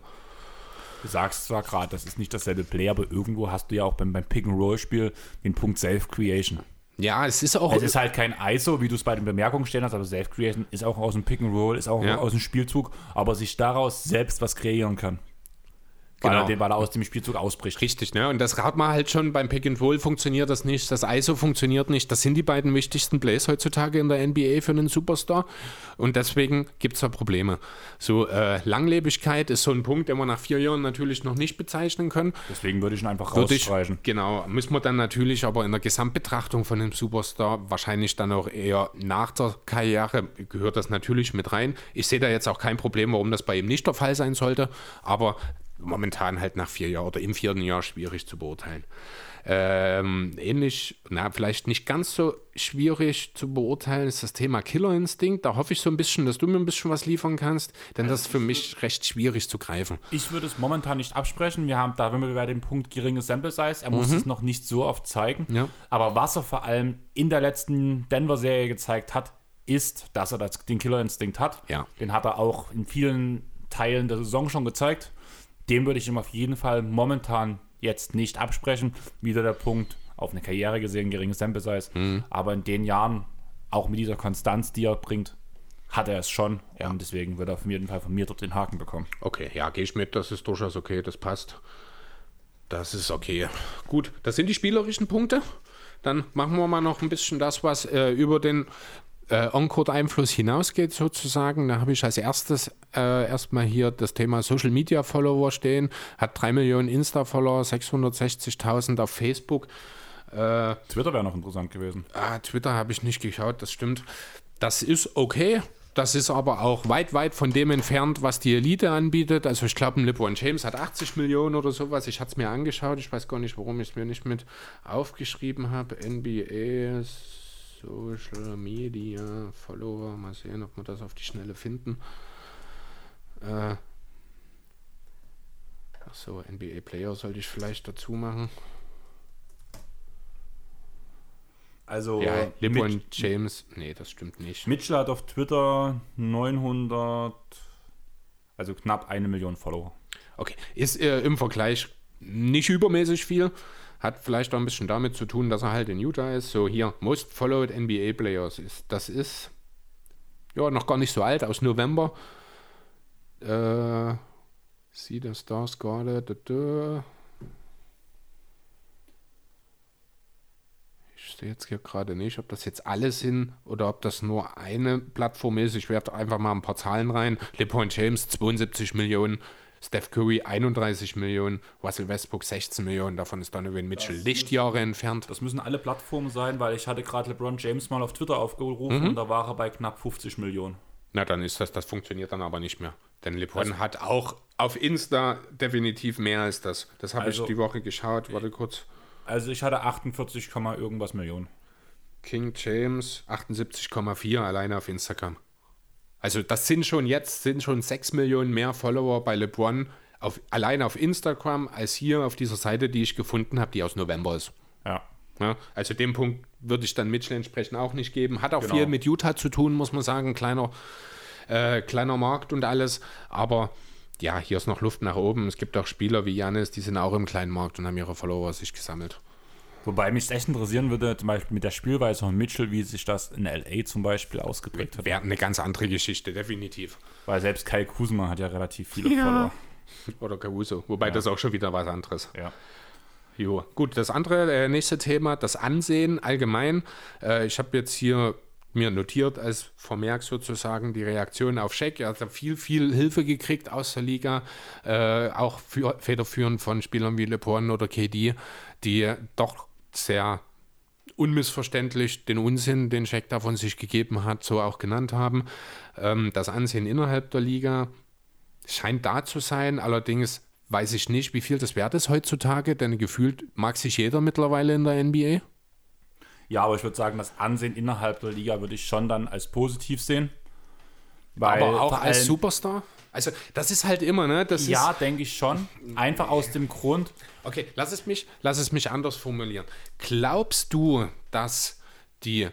Du sagst zwar gerade, das ist nicht dasselbe Play, aber irgendwo hast du ja auch beim, beim Pick-and-Roll-Spiel den Punkt Self-Creation. Ja, es ist auch. Es ist halt kein ISO, wie du es bei den Bemerkungen stehen hast, aber Self-Creation ist auch aus dem Pick-and-Roll, ist auch Ja. aus dem Spielzug, aber sich daraus selbst was kreieren kann. Weil, Genau. er, den- weil er aus dem Spielzug ausbricht. Richtig, ne? Und das hat man halt schon beim Pick and Roll funktioniert das nicht, das ISO funktioniert nicht. Das sind die beiden wichtigsten Plays heutzutage in der NBA für einen Superstar. Und deswegen gibt es da Probleme. So, äh, Langlebigkeit ist so ein Punkt, den wir nach vier Jahren natürlich noch nicht bezeichnen können. Deswegen würde ich ihn einfach Würde ich, rausstreichen. genau, müssen wir dann natürlich aber in der Gesamtbetrachtung von einem Superstar wahrscheinlich dann auch eher nach der Karriere gehört das natürlich mit rein. Ich sehe da jetzt auch kein Problem, warum das bei ihm nicht der Fall sein sollte, aber momentan halt nach vier Jahren oder im vierten Jahr schwierig zu beurteilen. Ähm, ähnlich, na, vielleicht nicht ganz so schwierig zu beurteilen ist das Thema Killerinstinkt. Da hoffe ich so ein bisschen, dass du mir ein bisschen was liefern kannst, denn das ist für mich recht schwierig zu greifen. Ich würde es momentan nicht absprechen. Wir haben, da sind wir bei dem Punkt geringe Sample Size. Er muss es noch nicht so oft zeigen. Mhm. Ja. Aber was er vor allem in der letzten Denver-Serie gezeigt hat, ist, dass er das, den Killerinstinkt hat. Ja. Den hat er auch in vielen Teilen der Saison schon gezeigt. Dem würde ich ihm auf jeden Fall momentan jetzt nicht absprechen. Wieder der Punkt, auf eine Karriere gesehen, geringe Sample Size. Mhm. Aber in den Jahren, auch mit dieser Konstanz, die er bringt, hat er es schon. Und deswegen wird er auf jeden Fall von mir dort den Haken bekommen. Okay, ja, gehe ich mit, das ist durchaus okay, das passt. Das ist okay. Gut, das sind die spielerischen Punkte. Dann machen wir mal noch ein bisschen das, was äh, über den äh, On-Court-Einfluss hinausgeht, sozusagen. Da habe ich als erstes äh, erstmal hier das Thema Social Media Follower stehen. Hat 3 Millionen Insta-Follower, 660.000 auf Facebook. Twitter wäre noch interessant gewesen. Ah, Twitter habe ich nicht geschaut, das stimmt. Das ist okay. Das ist aber auch weit, weit von dem entfernt, was die Elite anbietet. Also ich glaube, ein LeBron James hat 80 Millionen oder sowas. Ich hatte es mir angeschaut. Ich weiß gar nicht, warum ich es mir nicht mit aufgeschrieben habe. NBA, Social Media, Follower. Mal sehen, ob wir das auf die Schnelle finden. Äh, ach so, NBA Player sollte ich vielleicht dazu machen. Also Ja, LeBron Mitch, James. Nee, das stimmt nicht. Mitchell hat auf Twitter 900, also knapp eine Million Follower. Okay, ist äh, im Vergleich nicht übermäßig viel. Hat vielleicht auch ein bisschen damit zu tun, dass er halt in Utah ist. So hier, Most Followed NBA Players ist. Das ist ja noch gar nicht so alt, aus November. Äh, See the Stars Guarded. da, da. Ich sehe jetzt hier gerade nicht, ob das jetzt alle sind oder ob das nur eine Plattform ist. Ich werfe einfach mal ein paar Zahlen rein. LeBron James 72 Millionen, Steph Curry 31 Millionen, Russell Westbrook 16 Millionen, davon ist Donovan Mitchell Lichtjahre entfernt. Das müssen alle Plattformen sein, weil ich hatte gerade LeBron James mal auf Twitter aufgerufen und da war er bei knapp 50 Millionen. Na, dann ist das, das funktioniert dann aber nicht mehr. Denn LeBron hat auch auf Insta definitiv mehr als das. Das habe Also- ich die Woche geschaut. Warte kurz. Also ich hatte 48, Komma irgendwas Millionen. King James 78,4 alleine auf Instagram. Also das sind schon jetzt sind schon 6 Millionen mehr Follower bei LeBron auf, alleine auf Instagram als hier auf dieser Seite, die ich gefunden habe, die aus November ist. Ja. Ja, also den Punkt würde ich dann Mitchell entsprechend auch nicht geben. Hat auch Genau. viel mit Utah zu tun, muss man sagen. Kleiner, äh, kleiner Markt und alles. Aber ja, hier ist noch Luft nach oben. Es gibt auch Spieler wie Janis, die sind auch im kleinen Markt und haben ihre Follower sich gesammelt. Wobei mich echt interessieren würde, zum Beispiel mit der Spielweise von Mitchell, wie sich das in LA zum Beispiel ausgeprägt hat. Wäre eine ganz andere Geschichte, definitiv. Weil selbst Kai Kuzma hat ja relativ viele Ja. Follower. Oder Caruso. Wobei das auch schon wieder was anderes. Ja. Jo. Gut, das andere, äh, nächste Thema, das Ansehen allgemein. Äh, ich habe jetzt hier mir notiert als Vermerk sozusagen die Reaktion auf Scheck. Er hat viel, viel Hilfe gekriegt aus der Liga, äh, auch für, federführend von Spielern wie LeBron oder KD, die doch sehr unmissverständlich den Unsinn, den Scheck da von sich gegeben hat, so auch genannt haben. Ähm, das Ansehen innerhalb der Liga scheint da zu sein, allerdings weiß ich nicht, wie viel das wert ist heutzutage, denn gefühlt mag sich jeder mittlerweile in der NBA. Ja, aber ich würde sagen, das Ansehen innerhalb der Liga würde ich schon dann als positiv sehen. aber auch als Superstar? Also, das ist halt immer, ne? Das ja, denke ich schon. Einfach aus dem Grund. Okay, lass es mich, lass es mich anders formulieren. Glaubst du, dass die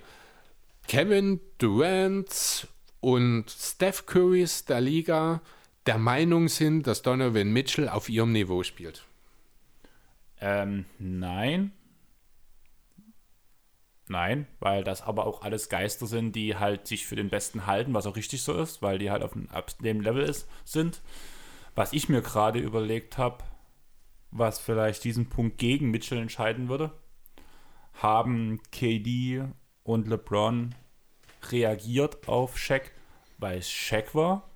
Kevin Durant und Steph Currys der Liga der Meinung sind, dass Donovan Mitchell auf ihrem Niveau spielt? Ähm, nein. Nein, weil das aber auch alles Geister sind, die halt sich für den Besten halten, was auch richtig so ist, weil die halt auf dem Level ist, sind. Was ich mir gerade überlegt habe, was vielleicht diesen Punkt gegen Mitchell entscheiden würde, haben KD und LeBron reagiert auf Shaq, weil es Shaq war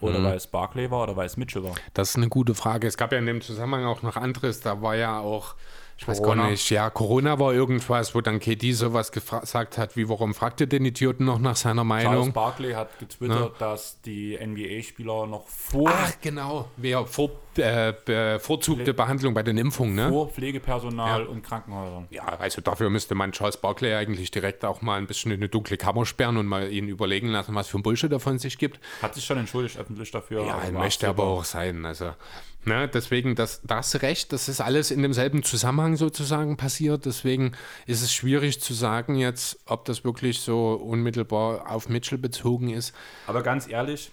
oder mhm. weil es Barclay war oder weil es Mitchell war? Das ist eine gute Frage. Es gab ja in dem Zusammenhang auch noch anderes. Da war ja auch ich weiß Corona. gar nicht, ja, Corona war irgendwas, wo dann KD sowas gesagt hat, wie, warum fragt ihr den Idioten noch nach seiner Meinung? Charles Barkley hat getwittert, ne? dass die NBA-Spieler noch vor... Ach, genau, wer vor, äh, bevorzugte Behandlung bei den Impfungen, ne? Vor Pflegepersonal ja. und Krankenhäusern. Ja, also dafür müsste man Charles Barkley eigentlich direkt auch mal ein bisschen in eine dunkle Kammer sperren und mal ihn überlegen lassen, was für ein Bullshit er von sich gibt. Hat sich schon entschuldigt öffentlich dafür. Ja, möchte aber auch sein, also... Ne, deswegen, das, das Recht, das ist alles in demselben Zusammenhang sozusagen passiert. Deswegen ist es schwierig zu sagen jetzt, ob das wirklich so unmittelbar auf Mitchell bezogen ist. Aber ganz ehrlich,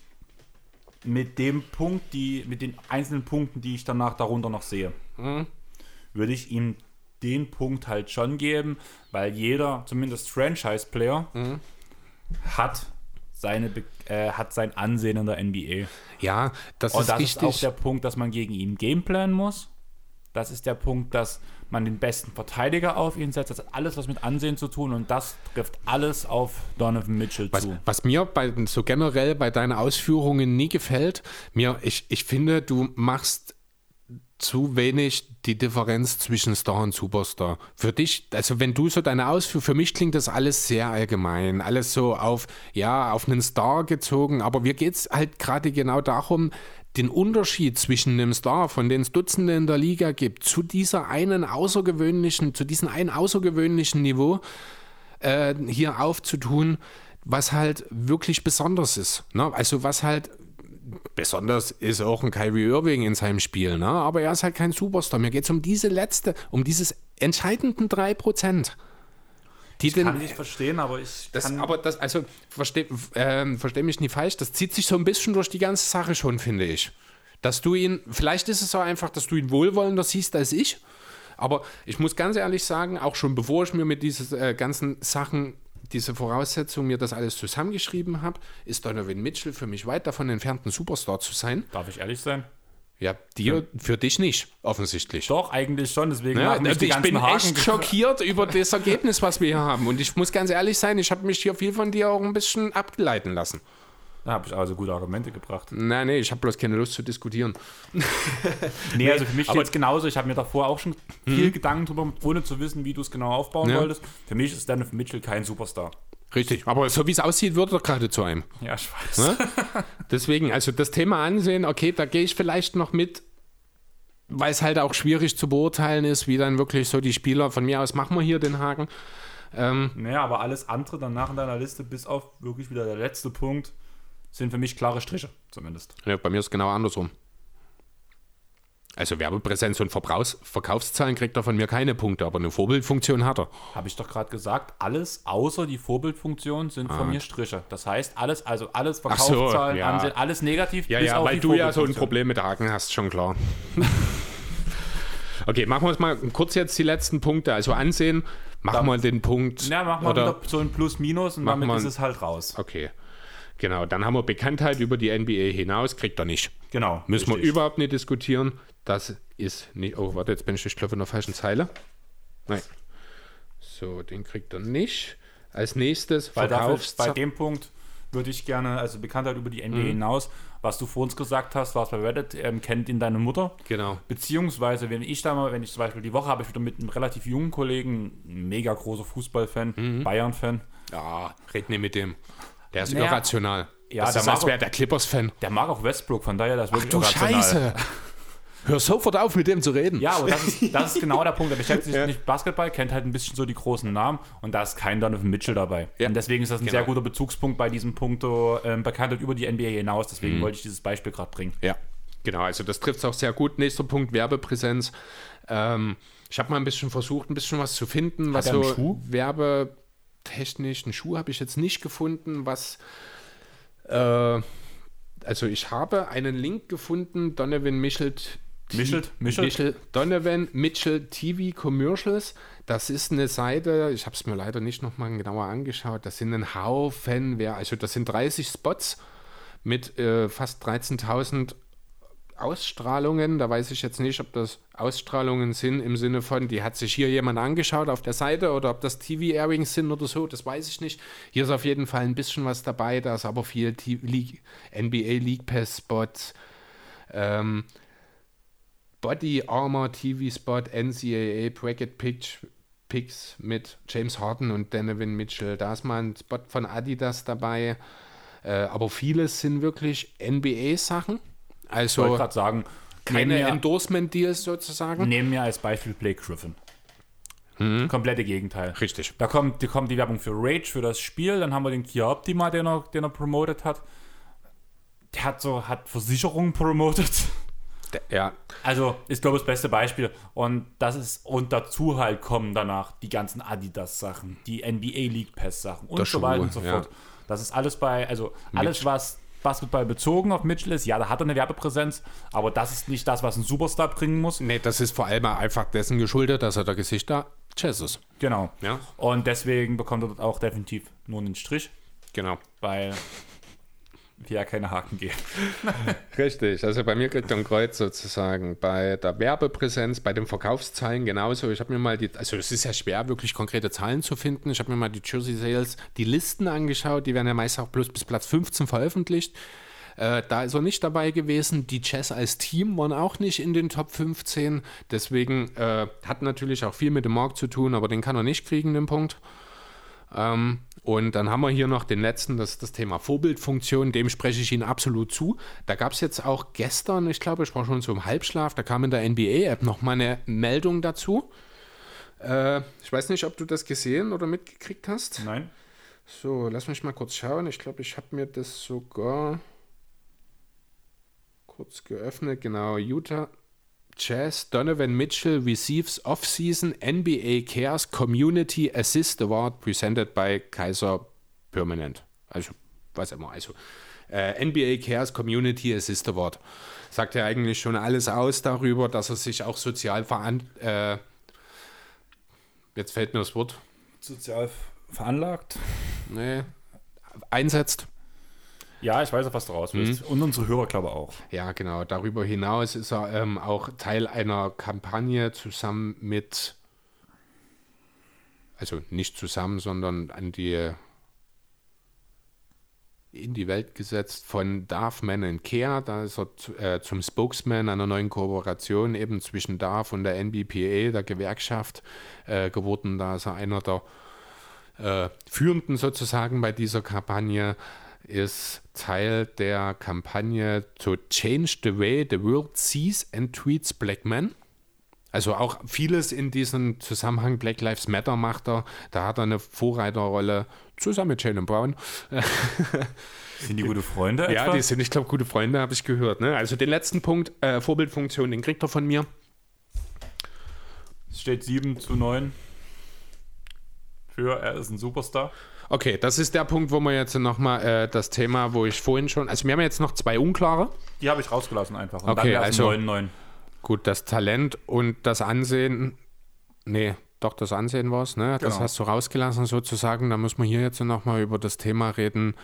mit dem Punkt, die, mit den einzelnen Punkten, die ich danach darunter noch sehe, mhm. würde ich ihm den Punkt halt schon geben, weil jeder, zumindest Franchise-Player, mhm. hat seine, äh, hat sein Ansehen in der NBA. Ja, das Und ist das richtig. ist auch der Punkt, dass man gegen ihn gameplanen muss. Das ist der Punkt, dass man den besten Verteidiger auf ihn setzt. Das hat alles was mit Ansehen zu tun und das trifft alles auf Donovan Mitchell was, zu. Was mir bei, so generell bei deinen Ausführungen nie gefällt, mir, ich, ich finde, du machst zu wenig die Differenz zwischen Star und Superstar. Für dich, also wenn du so deine Ausführungen, für mich klingt das alles sehr allgemein, alles so auf, ja, auf einen Star gezogen, aber mir geht es halt gerade genau darum, den Unterschied zwischen einem Star, von denen es Dutzende in der Liga gibt, zu dieser einen außergewöhnlichen, zu diesem einen außergewöhnlichen Niveau äh, hier aufzutun, was halt wirklich besonders ist. Ne? Also was halt besonders ist auch ein Kyrie Irving in seinem Spiel, ne? aber er ist halt kein Superstar. Mir geht es um diese letzte, um dieses entscheidenden 3%. Die ich den, kann nicht verstehen, aber ich das, Aber das, also, verstehe äh, versteh mich nicht falsch, das zieht sich so ein bisschen durch die ganze Sache schon, finde ich. Dass du ihn, vielleicht ist es auch einfach, dass du ihn wohlwollender siehst als ich, aber ich muss ganz ehrlich sagen, auch schon bevor ich mir mit diesen äh, ganzen Sachen diese Voraussetzung mir das alles zusammengeschrieben habe, ist Donovan Mitchell für mich weit davon entfernt, ein Superstar zu sein. Darf ich ehrlich sein? Ja, dir, für dich nicht, offensichtlich. Doch, eigentlich schon, deswegen ja, ich, ich bin Haken echt schockiert über das Ergebnis, was wir hier haben. Und ich muss ganz ehrlich sein, ich habe mich hier viel von dir auch ein bisschen ableiten lassen. Da habe ich also gute Argumente gebracht. Nein, nee, ich habe bloß keine Lust zu diskutieren. nee, also für mich ist es genauso. Ich habe mir davor auch schon viel hm. Gedanken drüber, ohne zu wissen, wie du es genau aufbauen ja. wolltest. Für mich ist Dennis Mitchell kein Superstar. Richtig, aber so wie es aussieht, wird er gerade zu einem. Ja, ich weiß. Ne? Deswegen, also das Thema ansehen, okay, da gehe ich vielleicht noch mit, weil es halt auch schwierig zu beurteilen ist, wie dann wirklich so die Spieler, von mir aus machen wir hier den Haken. Ähm, naja, aber alles andere danach in deiner Liste, bis auf wirklich wieder der letzte Punkt, sind für mich klare Striche, zumindest. Ja, bei mir ist es genau andersrum. Also Werbepräsenz und Verbrauchs Verkaufszahlen kriegt er von mir keine Punkte, aber eine Vorbildfunktion hat er. Habe ich doch gerade gesagt, alles außer die Vorbildfunktion sind ah. von mir Striche. Das heißt, alles, also alles Verkaufszahlen, so, ja. Ansehen, alles negativ. Ja, ja, weil du ja so ein Problem mit Haken hast, schon klar. okay, machen wir uns mal kurz jetzt die letzten Punkte. Also ansehen, machen wir den Punkt. Ja, machen wir so ein Plus-Minus und damit ist es halt raus. Okay. Genau, dann haben wir Bekanntheit über die NBA hinaus, kriegt er nicht. Genau. Müssen richtig. wir überhaupt nicht diskutieren. Das ist nicht. Oh, warte, jetzt bin ich, ich glaube, in der falschen Zeile. Nein. So, den kriegt er nicht. als nächstes Weil dafür, Verkaufs bei dem Punkt würde ich gerne, also Bekanntheit über die NBA hinaus, was du vor uns gesagt hast, was bei Reddit ähm, kennt ihn deine Mutter. Genau. Beziehungsweise, wenn ich da mal, wenn ich zum Beispiel die Woche habe ich wieder mit einem relativ jungen Kollegen, ein mega großer Fußballfan, Bayern-Fan, Ja, red nicht mit dem. Der ist Naja. irrational. Ja, das der ist, als wäre der Clippers-Fan. der mag auch Westbrook, von daher das Ach wirklich du irrational. Scheiße. Hör sofort auf, mit dem zu reden. Ja, aber das ist, das ist genau der Punkt. Er beschäftigt sich nicht Basketball, kennt halt ein bisschen so die großen Namen und da ist kein Donovan Mitchell dabei. Und deswegen ist das ein Genau. sehr guter Bezugspunkt bei diesem Punkt ähm, Bekanntheit über die NBA hinaus. Mhm. Deswegen wollte ich dieses Beispiel gerade bringen. Ja, genau. Also das trifft es auch sehr gut. Nächster Punkt, Werbepräsenz. Ähm, ich habe mal ein bisschen versucht, ein bisschen was zu finden, was so Schuh? werbetechnisch, einen Schuh habe ich jetzt nicht gefunden, was äh, also ich habe einen Link gefunden, Donovan Mitchell Michelt? Michelt? Mitchell, Donovan Mitchell TV Commercials. Das ist eine Seite, ich habe es mir leider nicht nochmal genauer angeschaut. Das sind ein Haufen, wer, also das sind 30 Spots mit äh, fast 13.000 Ausstrahlungen. Da weiß ich jetzt nicht, ob das Ausstrahlungen sind im Sinne von, die hat sich hier jemand angeschaut auf der Seite oder ob das TV-Airings sind oder so, das weiß ich nicht. Hier ist auf jeden Fall ein bisschen was dabei, da ist aber viel T- League, NBA League Pass Spots. Ähm, Body Armor TV Spot, NCAA Bracket Pitch, Picks mit James Harden und Donovan Mitchell. Da ist mal ein Spot von Adidas dabei. Äh, aber vieles sind wirklich NBA-Sachen. Ich wollte Also gerade sagen, keine Endorsement-Deals sozusagen. nehmen wir als Beispiel Blake Griffin. Mhm. Komplette Gegenteil. Richtig. Da kommt, die kommt die Werbung für Rage, für das Spiel. Dann haben wir den Kia Optima, den er, den er promotet hat. Der hat so, hat Versicherungen promotet. Ja, Also ist, glaube ich, das beste Beispiel. Und das ist, und dazu halt kommen danach die ganzen Adidas-Sachen, die NBA League Pass-Sachen und so weiter und so ja. fort. Das ist alles bei, also alles, was Basketball bezogen auf Mitchell ist, ja, da hat er eine Werbepräsenz, aber das ist nicht das, was ein Superstar bringen muss. nee, das ist vor allem einfach dessen geschuldet, dass er der Gesichter Chess ist. Genau. Ja, Und deswegen bekommt er dort auch definitiv nur einen Strich, genau. weil ja keine Haken geben. Richtig, also bei mir kriegt er ein Kreuz sozusagen. Bei der Werbepräsenz, bei den Verkaufszahlen genauso. Ich habe mir mal die, also es ist ja schwer, wirklich konkrete Zahlen zu finden. Ich habe mir mal die Jersey Sales, die Listen angeschaut, die werden ja meist auch bloß bis Platz 15 veröffentlicht. Äh, da ist er nicht dabei gewesen. Die Jazz als Team waren auch nicht in den Top 15. Deswegen äh, hat natürlich auch viel mit dem Markt zu tun, aber den kann er nicht kriegen, den Punkt. Ähm, und dann haben wir hier noch den letzten, das ist das Thema Vorbildfunktion, dem spreche ich Ihnen absolut zu. Da gab es jetzt auch gestern, ich glaube, ich war schon so im Halbschlaf, da kam in der NBA-App nochmal eine Meldung dazu. Äh, ich weiß nicht, ob du das gesehen oder mitgekriegt hast. Nein? So, lass mich mal kurz schauen. Ich glaube, ich habe mir das sogar kurz geöffnet. Genau, Utah Jazz Donovan Mitchell receives Off-Season NBA Cares Community Assist Award presented by Kaiser Permanent. Also, was immer. Also, äh, NBA Cares Community Assist Award. Sagt ja eigentlich schon alles aus darüber, dass er sich auch sozial verantwortlich. Äh, jetzt fällt mir das Wort. Sozial veranlagt? Nee, einsetzt. Ja, ich weiß, auf was du raus willst. Und unsere Hörer, glaube ich, auch. Ja, genau. Darüber hinaus ist er ähm, auch Teil einer Kampagne zusammen mit, also nicht zusammen, sondern an die in die Welt gesetzt von Darf Man and Care. Da ist er äh, zum Spokesman einer neuen Kooperation eben zwischen Darf und der NBPA, der Gewerkschaft, äh, geworden. Da ist er einer der äh, Führenden sozusagen bei dieser Kampagne ist Teil der Kampagne to change the way the world sees and treats black men. Also auch vieles in diesem Zusammenhang Black Lives Matter macht er. Da hat er eine Vorreiterrolle zusammen mit Jalen Brown. Sind die gute Freunde Ja, etwa? die sind, ich glaube, gute Freunde, habe ich gehört. Ne? Also den letzten Punkt, äh, Vorbildfunktion, den kriegt er von mir. Es steht 7 zu 9 für er ist ein Superstar. Okay, das ist der Punkt, wo wir jetzt nochmal äh, das Thema, wo ich vorhin schon, also wir haben jetzt noch zwei unklare. Die habe ich rausgelassen einfach. Und Okay, dann also- 9-9. Gut, das Talent und das Ansehen, nee, doch das Ansehen war es, ne? Das Genau. hast du rausgelassen sozusagen. Da muss man hier jetzt nochmal über das Thema reden,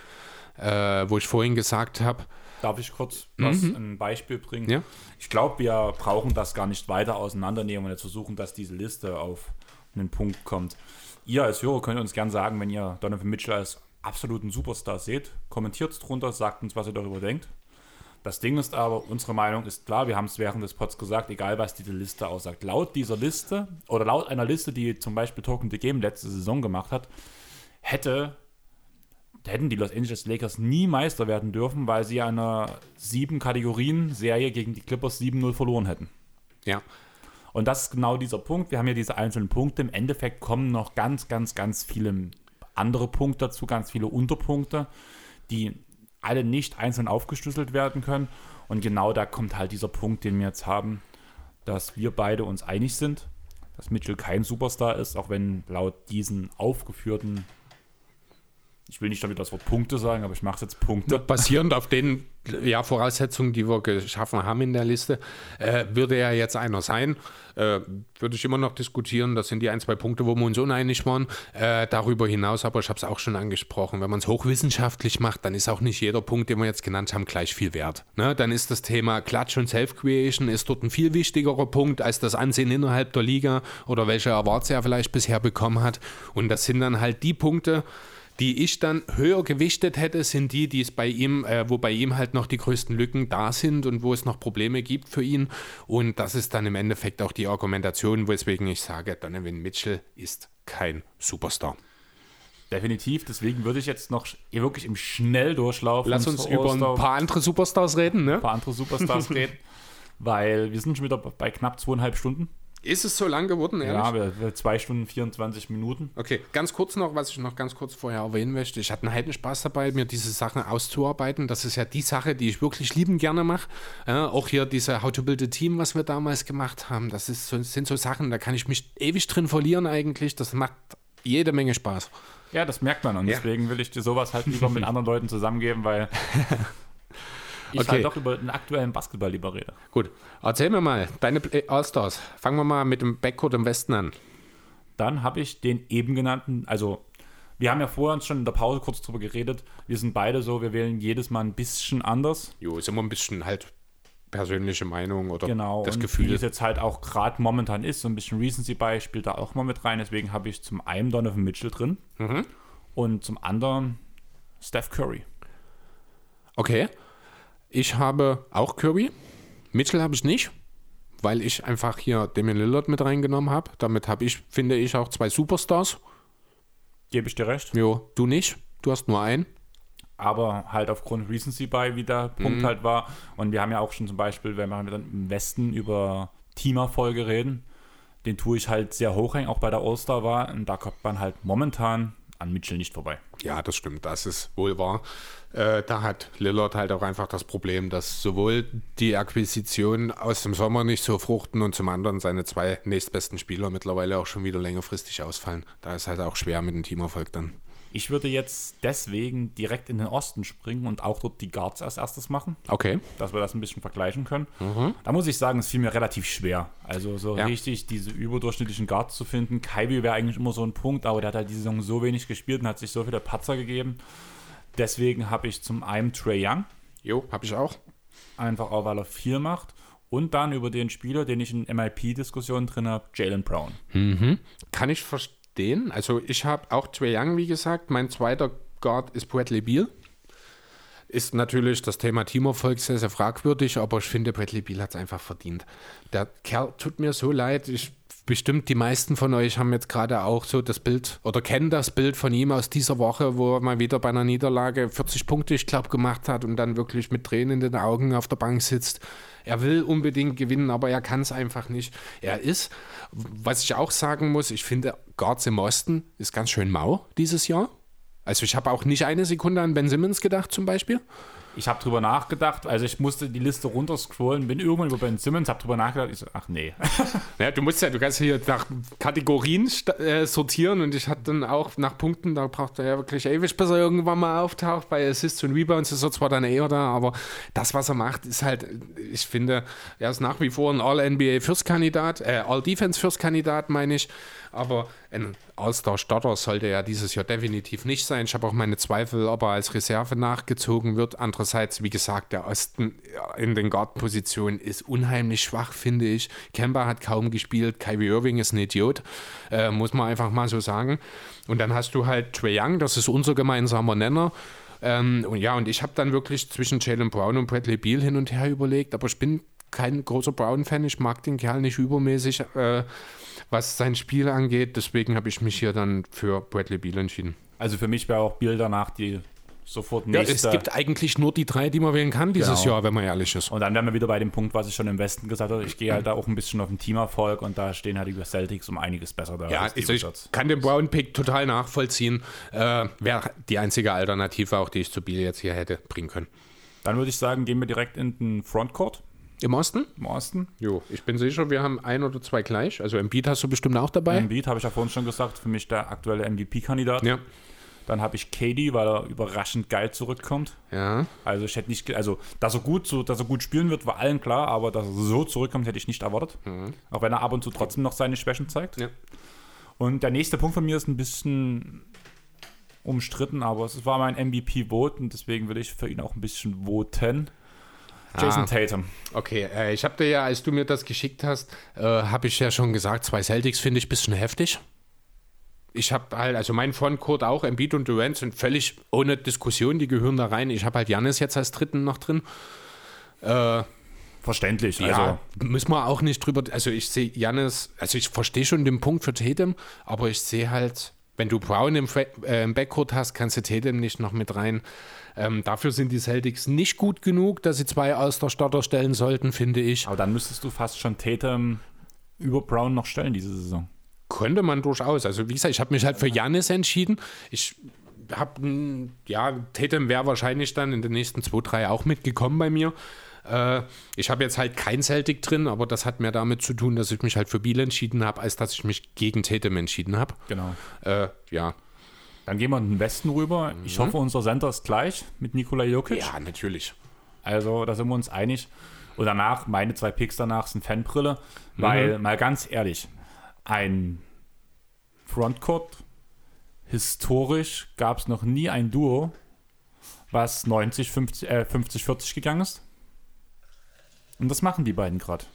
äh, wo ich vorhin gesagt habe. Darf ich kurz was, ein Beispiel bringen? Ja. Ich glaube, wir brauchen das gar nicht weiter auseinandernehmen und jetzt versuchen, dass diese Liste auf einen Punkt kommt. Ihr als Hörer könnt uns gern sagen, wenn ihr Donovan Mitchell als absoluten Superstar seht. Kommentiert es drunter, sagt uns, was ihr darüber denkt. Das Ding ist aber, unsere Meinung ist klar, wir haben es während des Pods gesagt, egal was diese Liste aussagt. Laut dieser Liste oder laut einer Liste, die zum Beispiel Token the Game letzte Saison gemacht hat, hätte, hätten die Los Angeles Lakers nie Meister werden dürfen, weil sie einer sieben Kategorien-Serie gegen die Clippers 7-0 verloren hätten. Ja. Und das ist genau dieser Punkt. Wir haben hier diese einzelnen Punkte. Im Endeffekt kommen noch ganz, ganz, ganz viele andere Punkte dazu, ganz viele Unterpunkte, die alle nicht einzeln aufgeschlüsselt werden können. Und genau da kommt halt dieser Punkt, den wir jetzt haben, dass wir beide uns einig sind, dass Mitchell kein Superstar ist, auch wenn laut diesen aufgeführten ich will nicht damit das Wort Punkte sagen, aber ich mache es jetzt Punkte. Basierend auf den ja, Voraussetzungen, die wir geschaffen haben in der Liste, äh, würde er jetzt einer sein. Äh, würde ich immer noch diskutieren. Das sind die ein, zwei Punkte, wo wir uns uneinig waren. Äh, darüber hinaus, aber ich habe es auch schon angesprochen, wenn man es hochwissenschaftlich macht, dann ist auch nicht jeder Punkt, den wir jetzt genannt haben, gleich viel wert. Ne? Dann ist das Thema Klatsch und Self-Creation ist dort ein viel wichtigerer Punkt als das Ansehen innerhalb der Liga oder welche Awards er vielleicht bisher bekommen hat. Und das sind dann halt die Punkte, die ich dann höher gewichtet hätte, sind die, die es bei ihm, äh, wo bei ihm halt noch die größten Lücken da sind und wo es noch Probleme gibt für ihn. Und das ist dann im Endeffekt auch die Argumentation, weswegen ich sage, Donovan Mitchell ist kein Superstar. Definitiv, deswegen würde ich jetzt noch wirklich im Schnelldurchlauf. Lass uns über ein paar andere Superstars reden, ne? Ein paar andere Superstars reden, weil wir sind schon wieder bei knapp zweieinhalb Stunden. Ist es so lang geworden, ehrlich? Ja, wir, wir zwei Stunden 24 Minuten. Okay, ganz kurz noch, was ich noch ganz kurz vorher erwähnen möchte. Ich hatte einen heiden Spaß dabei, mir diese Sachen auszuarbeiten. Das ist ja die Sache, die ich wirklich lieben gerne mache. Ja, auch hier diese How to Build a Team, was wir damals gemacht haben, das ist so, sind so Sachen, da kann ich mich ewig drin verlieren eigentlich. Das macht jede Menge Spaß. Ja, das merkt man und ja. deswegen will ich dir sowas halt lieber mit anderen Leuten zusammengeben, weil ich okay. halt doch über den aktuellen Basketball lieber rede. Gut, erzähl mir mal, deine All-Stars. Fangen wir mal mit dem Backcourt im Westen an. Dann habe ich den eben genannten, also wir haben ja vorher schon in der Pause kurz drüber geredet. Wir sind beide so, wir wählen jedes Mal ein bisschen anders. Jo, ist immer ein bisschen halt persönliche Meinung oder genau, das Gefühl. Wie es jetzt halt auch gerade momentan ist, so ein bisschen Recency bei spielt da auch mal mit rein. Deswegen habe ich zum einen Donovan Mitchell drin mhm. und zum anderen Steph Curry. Okay. Ich habe auch Kirby. Mitchell habe ich nicht, weil ich einfach hier Damian Lillard mit reingenommen habe. Damit habe ich, finde ich, auch zwei Superstars. Gebe ich dir recht. Jo, du nicht. Du hast nur einen. Aber halt aufgrund Recency bei, wie der Punkt mhm. halt war. Und wir haben ja auch schon zum Beispiel, wenn wir dann im Westen über Teamerfolge reden, den tue ich halt sehr hoch hängen, auch bei der All-Star war. Und da kommt man halt momentan an Mitchell nicht vorbei. Ja, das stimmt, das ist wohl wahr. Äh, da hat Lillard halt auch einfach das Problem, dass sowohl die Akquisition aus dem Sommer nicht so fruchten und zum anderen seine zwei nächstbesten Spieler mittlerweile auch schon wieder längerfristig ausfallen. Da ist halt auch schwer mit dem Teamerfolg dann. Ich würde jetzt deswegen direkt in den Osten springen und auch dort die Guards als erstes machen. Okay. Dass wir das ein bisschen vergleichen können. Mhm. Da muss ich sagen, es fiel mir relativ schwer. Also so ja. richtig diese überdurchschnittlichen Guards zu finden. Kaibi wäre eigentlich immer so ein Punkt, aber der hat halt die Saison so wenig gespielt und hat sich so viele Patzer gegeben. Deswegen habe ich zum einen Trey Young. Jo, habe ich auch. Einfach auch, weil er viel macht. Und dann über den Spieler, den ich in MIP-Diskussionen drin habe, Jalen Brown. Mhm. Kann ich verstehen. Also ich habe auch Trey Young, wie gesagt. Mein zweiter Guard ist Bradley Beal. Ist natürlich das Thema Teamerfolg sehr, sehr fragwürdig, aber ich finde, Bradley Beal hat es einfach verdient. Der Kerl tut mir so leid. Ich bestimmt die meisten von euch haben jetzt gerade auch so das Bild oder kennen das Bild von ihm aus dieser Woche, wo er mal wieder bei einer Niederlage 40 Punkte, ich glaube, gemacht hat und dann wirklich mit Tränen in den Augen auf der Bank sitzt. Er will unbedingt gewinnen, aber er kann es einfach nicht. Er ist, was ich auch sagen muss, ich finde, Guards im Osten ist ganz schön mau dieses Jahr. Also ich habe auch nicht eine Sekunde an Ben Simmons gedacht zum Beispiel. Ich habe drüber nachgedacht, also ich musste die Liste runterscrollen, bin irgendwann über Ben Simmons, habe drüber nachgedacht, ich so, ach nee. Ja, du musst ja, du kannst hier nach Kategorien äh, sortieren und ich hatte dann auch nach Punkten, da braucht er ja wirklich ewig, bis er irgendwann mal auftaucht. Bei Assists und Rebounds ist er zwar dann eher da, aber das, was er macht, ist halt, ich finde, er ist nach wie vor ein All-NBA-First-Kandidat, äh, All-Defense-First-Kandidat, meine ich. Aber ein All-Star-Starter sollte er dieses Jahr definitiv nicht sein. Ich habe auch meine Zweifel, ob er als Reserve nachgezogen wird. Andere Andererseits, wie gesagt, der Osten in den Guard-Positionen ist unheimlich schwach, finde ich. Kemba hat kaum gespielt, Kyrie Irving ist ein Idiot, äh, muss man einfach mal so sagen. Und dann hast du halt Trae Young, das ist unser gemeinsamer Nenner. Ähm, und ja, und ich habe dann wirklich zwischen Jalen Brown und Bradley Beal hin und her überlegt, aber ich bin kein großer Brown-Fan, ich mag den Kerl nicht übermäßig, äh, was sein Spiel angeht. Deswegen habe ich mich hier dann für Bradley Beal entschieden. Also für mich wäre auch Beal danach die sofort Ja, nächste. es gibt eigentlich nur die drei, die man wählen kann dieses Genau. Jahr, wenn man ehrlich ist. und dann wären wir wieder bei dem Punkt, was ich schon im Westen gesagt habe. Ich gehe halt da auch ein bisschen auf den Teamerfolg und da stehen halt die Celtics um einiges besser da. Ja, also ich Wizards. kann den Brown-Pick total nachvollziehen. Äh, Wäre die einzige Alternative, auch die ich zu Beal jetzt hier hätte bringen können. Dann würde ich sagen, gehen wir direkt in den Frontcourt Im Osten? im Osten. Jo, ich bin sicher, wir haben ein oder zwei gleich. Also Embiid hast du bestimmt auch dabei. Embiid habe ich ja vorhin schon gesagt, für mich der aktuelle MVP-Kandidat. ja. Dann habe ich KD, weil er überraschend geil zurückkommt. Ja. Also ich hätte nicht, also dass er gut, so, dass er gut spielen wird, war allen klar, aber dass er so zurückkommt, hätte ich nicht erwartet. Auch wenn er ab und zu trotzdem noch seine Schwächen zeigt. Ja. Und der nächste Punkt von mir ist ein bisschen umstritten, aber es war mein MVP-Vote und deswegen würde ich für ihn auch ein bisschen voten. Jason Ah. Tatum. Okay, äh, ich habe dir ja, als du mir das geschickt hast, äh, habe ich ja schon gesagt, zwei Celtics finde ich ein bisschen heftig. Ich habe halt, also mein Frontcourt auch, Embiid und Durant sind völlig ohne Diskussion, die gehören da rein. Ich habe halt Janis jetzt als dritten noch drin. Äh, Verständlich. ja, Also, müssen wir auch nicht drüber, also ich sehe Janis, also ich verstehe schon den Punkt für Tatum, aber ich sehe halt, wenn du Brown im, Fra- äh, im Backcourt hast, kannst du Tatum nicht noch mit rein. Ähm, dafür sind die Celtics nicht gut genug, dass sie zwei aus der Starter stellen sollten, finde ich. aber dann müsstest du fast schon Tatum über Brown noch stellen diese Saison. Könnte man durchaus. Also wie gesagt, ich habe mich halt für Janis entschieden. Ich habe, ja, Tatum wäre wahrscheinlich dann in den nächsten zwei, drei auch mitgekommen bei mir. Äh, ich habe jetzt halt kein Celtic drin, aber das hat mehr damit zu tun, dass ich mich halt für Biel entschieden habe, als dass ich mich gegen Tatum entschieden habe. Genau. Äh, ja. Dann gehen wir in den Westen rüber. Ich hoffe, unser Center ist gleich mit Nikola Jokic. Ja, natürlich. Also, da sind wir uns einig. Und danach, meine zwei Picks danach sind Fanbrille, weil, mal ganz ehrlich, ein Frontcourt, historisch gab es noch nie ein Duo, was 90, 50, äh, 50, 40 gegangen ist. Und das machen die beiden gerade.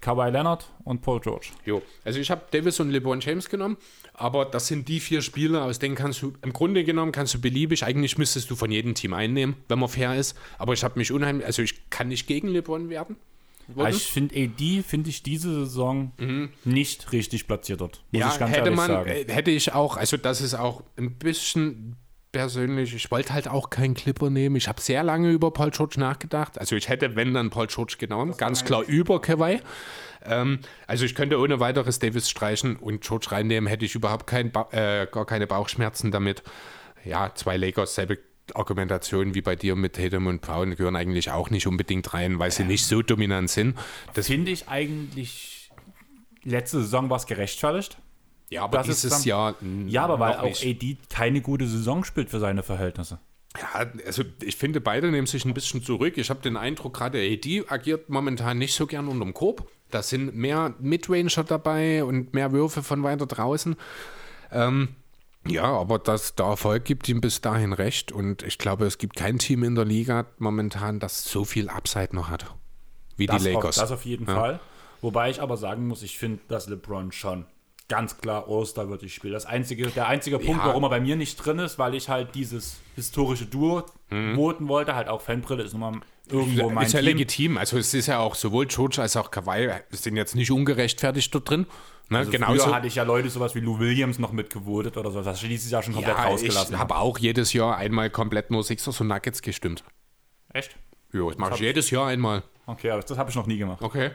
Kawhi Leonard und Paul George. Jo. Also ich habe Davis und LeBron James genommen, aber das sind die vier Spieler, aus denen kannst du, im Grunde genommen kannst du beliebig, eigentlich müsstest du von jedem Team einnehmen, wenn man fair ist, aber ich habe mich unheimlich, also ich kann nicht gegen LeBron werden. Aber ich finde, AD finde ich diese Saison nicht richtig platziert dort. Muss ja, ich ganz hätte ehrlich man, sagen. äh, hätte ich auch, also das ist auch ein bisschen persönlich, ich wollte halt auch keinen Clipper nehmen. Ich habe sehr lange über Paul George nachgedacht. Also ich hätte, wenn, dann Paul George genommen, ganz klar über Kawhi. Ähm, also ich könnte ohne weiteres Davis streichen und George reinnehmen, hätte ich überhaupt kein ba äh, gar keine Bauchschmerzen damit. Ja, zwei Lakers, selbe Argumentation wie bei dir mit Tatum und Brown gehören eigentlich auch nicht unbedingt rein, weil sie nicht so dominant sind. Das finde ich eigentlich, letzte Saison war es gerechtfertigt. Ja, aber Das ist dieses dann- Jahr. mm, Ja, aber weil auch nicht. AD keine gute Saison spielt für seine Verhältnisse. Ja, also ich finde, beide nehmen sich ein bisschen zurück. Ich habe den Eindruck, gerade AD agiert momentan nicht so gern unterm Korb. Da sind mehr Midranger dabei und mehr Würfe von weiter draußen. Ähm, ja, aber das, der Erfolg gibt ihm bis dahin recht. Und ich glaube, es gibt kein Team in der Liga momentan, das so viel Upside noch hat. Wie Das, die auf, Lakers. das auf jeden Ja. Fall. Wobei ich aber sagen muss, ich finde, dass LeBron schon ganz klar All-Star wird ich spielen. Das einzige, der einzige Punkt, Ja. warum er bei mir nicht drin ist, weil ich halt dieses historische Duo voten wollte, halt auch Fanbrille ist nun mal irgendwo mein ist ja Team. legitim. Also es ist ja auch sowohl George als auch Kawhi sind jetzt nicht ungerechtfertigt dort drin. Ne? Also Genauso. Früher hatte ich ja Leute sowas wie Lou Williams noch mitgevotet oder so. Das dieses Jahr schon komplett ja, rausgelassen. ich habe auch jedes Jahr einmal komplett nur Sixers und Nuggets gestimmt. Echt? Jo, das mache ich jedes Jahr einmal. Okay, aber das habe ich noch nie gemacht. Okay.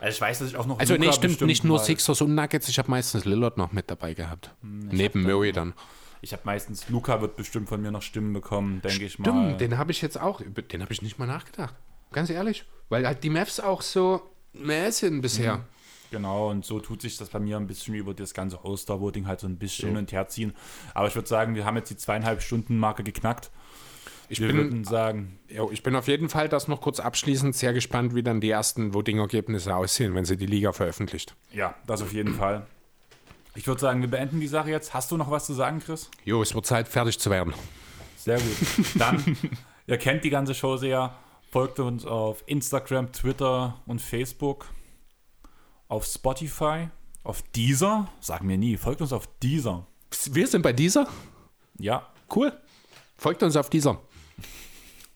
Also ich weiß, dass ich auch noch. Also nee, stimmt nicht nur Sixers und Nuggets, ich habe meistens Lillard noch mit dabei gehabt. Neben Murray dann. Ich habe meistens, Luca wird bestimmt von mir noch Stimmen bekommen, denke ich mal. Stimmt, den habe ich jetzt auch, den habe ich nicht mal nachgedacht. Ganz ehrlich. Weil halt die Mavs auch so mäh sind bisher. Genau, und so tut sich das bei mir ein bisschen über das ganze All-Star-Voting halt so ein bisschen hin und her ziehen. Aber ich würde sagen, wir haben jetzt die zweieinhalb Stunden Marke geknackt. Ich Wir bin, würden sagen, jo, ich bin auf jeden Fall, das noch kurz abschließend, sehr gespannt, wie dann die ersten Voting-Ergebnisse aussehen, wenn sie die Liga veröffentlicht. ja, das auf jeden Fall. Ich würde sagen, wir beenden die Sache jetzt. Hast du noch was zu sagen, Chris? Jo, es wird Zeit, fertig zu werden. Sehr gut. Dann Ihr kennt die ganze Show sehr. Folgt uns auf Instagram, Twitter und Facebook. Auf Spotify, auf Deezer. Sagen wir nie. Folgt uns auf Deezer. Wir sind bei dieser. Ja. Cool. Folgt uns auf dieser.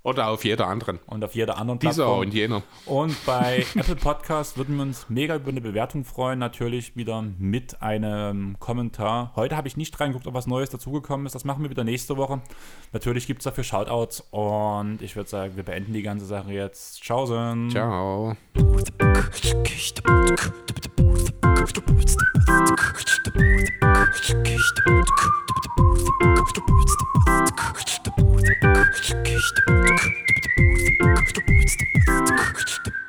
Oder auf jeder anderen. Und auf jeder anderen Plattform. Dieser und jener. Und bei Apple Podcast würden wir uns mega über eine Bewertung freuen. Natürlich wieder mit einem Kommentar. Heute habe ich nicht reingeguckt, ob was Neues dazugekommen ist. Das machen wir wieder nächste Woche. Natürlich gibt es dafür Shoutouts. Und ich würde sagen, wir beenden die ganze Sache jetzt. Ciao. Tschaußen. Ciao. Ciao. Thank you.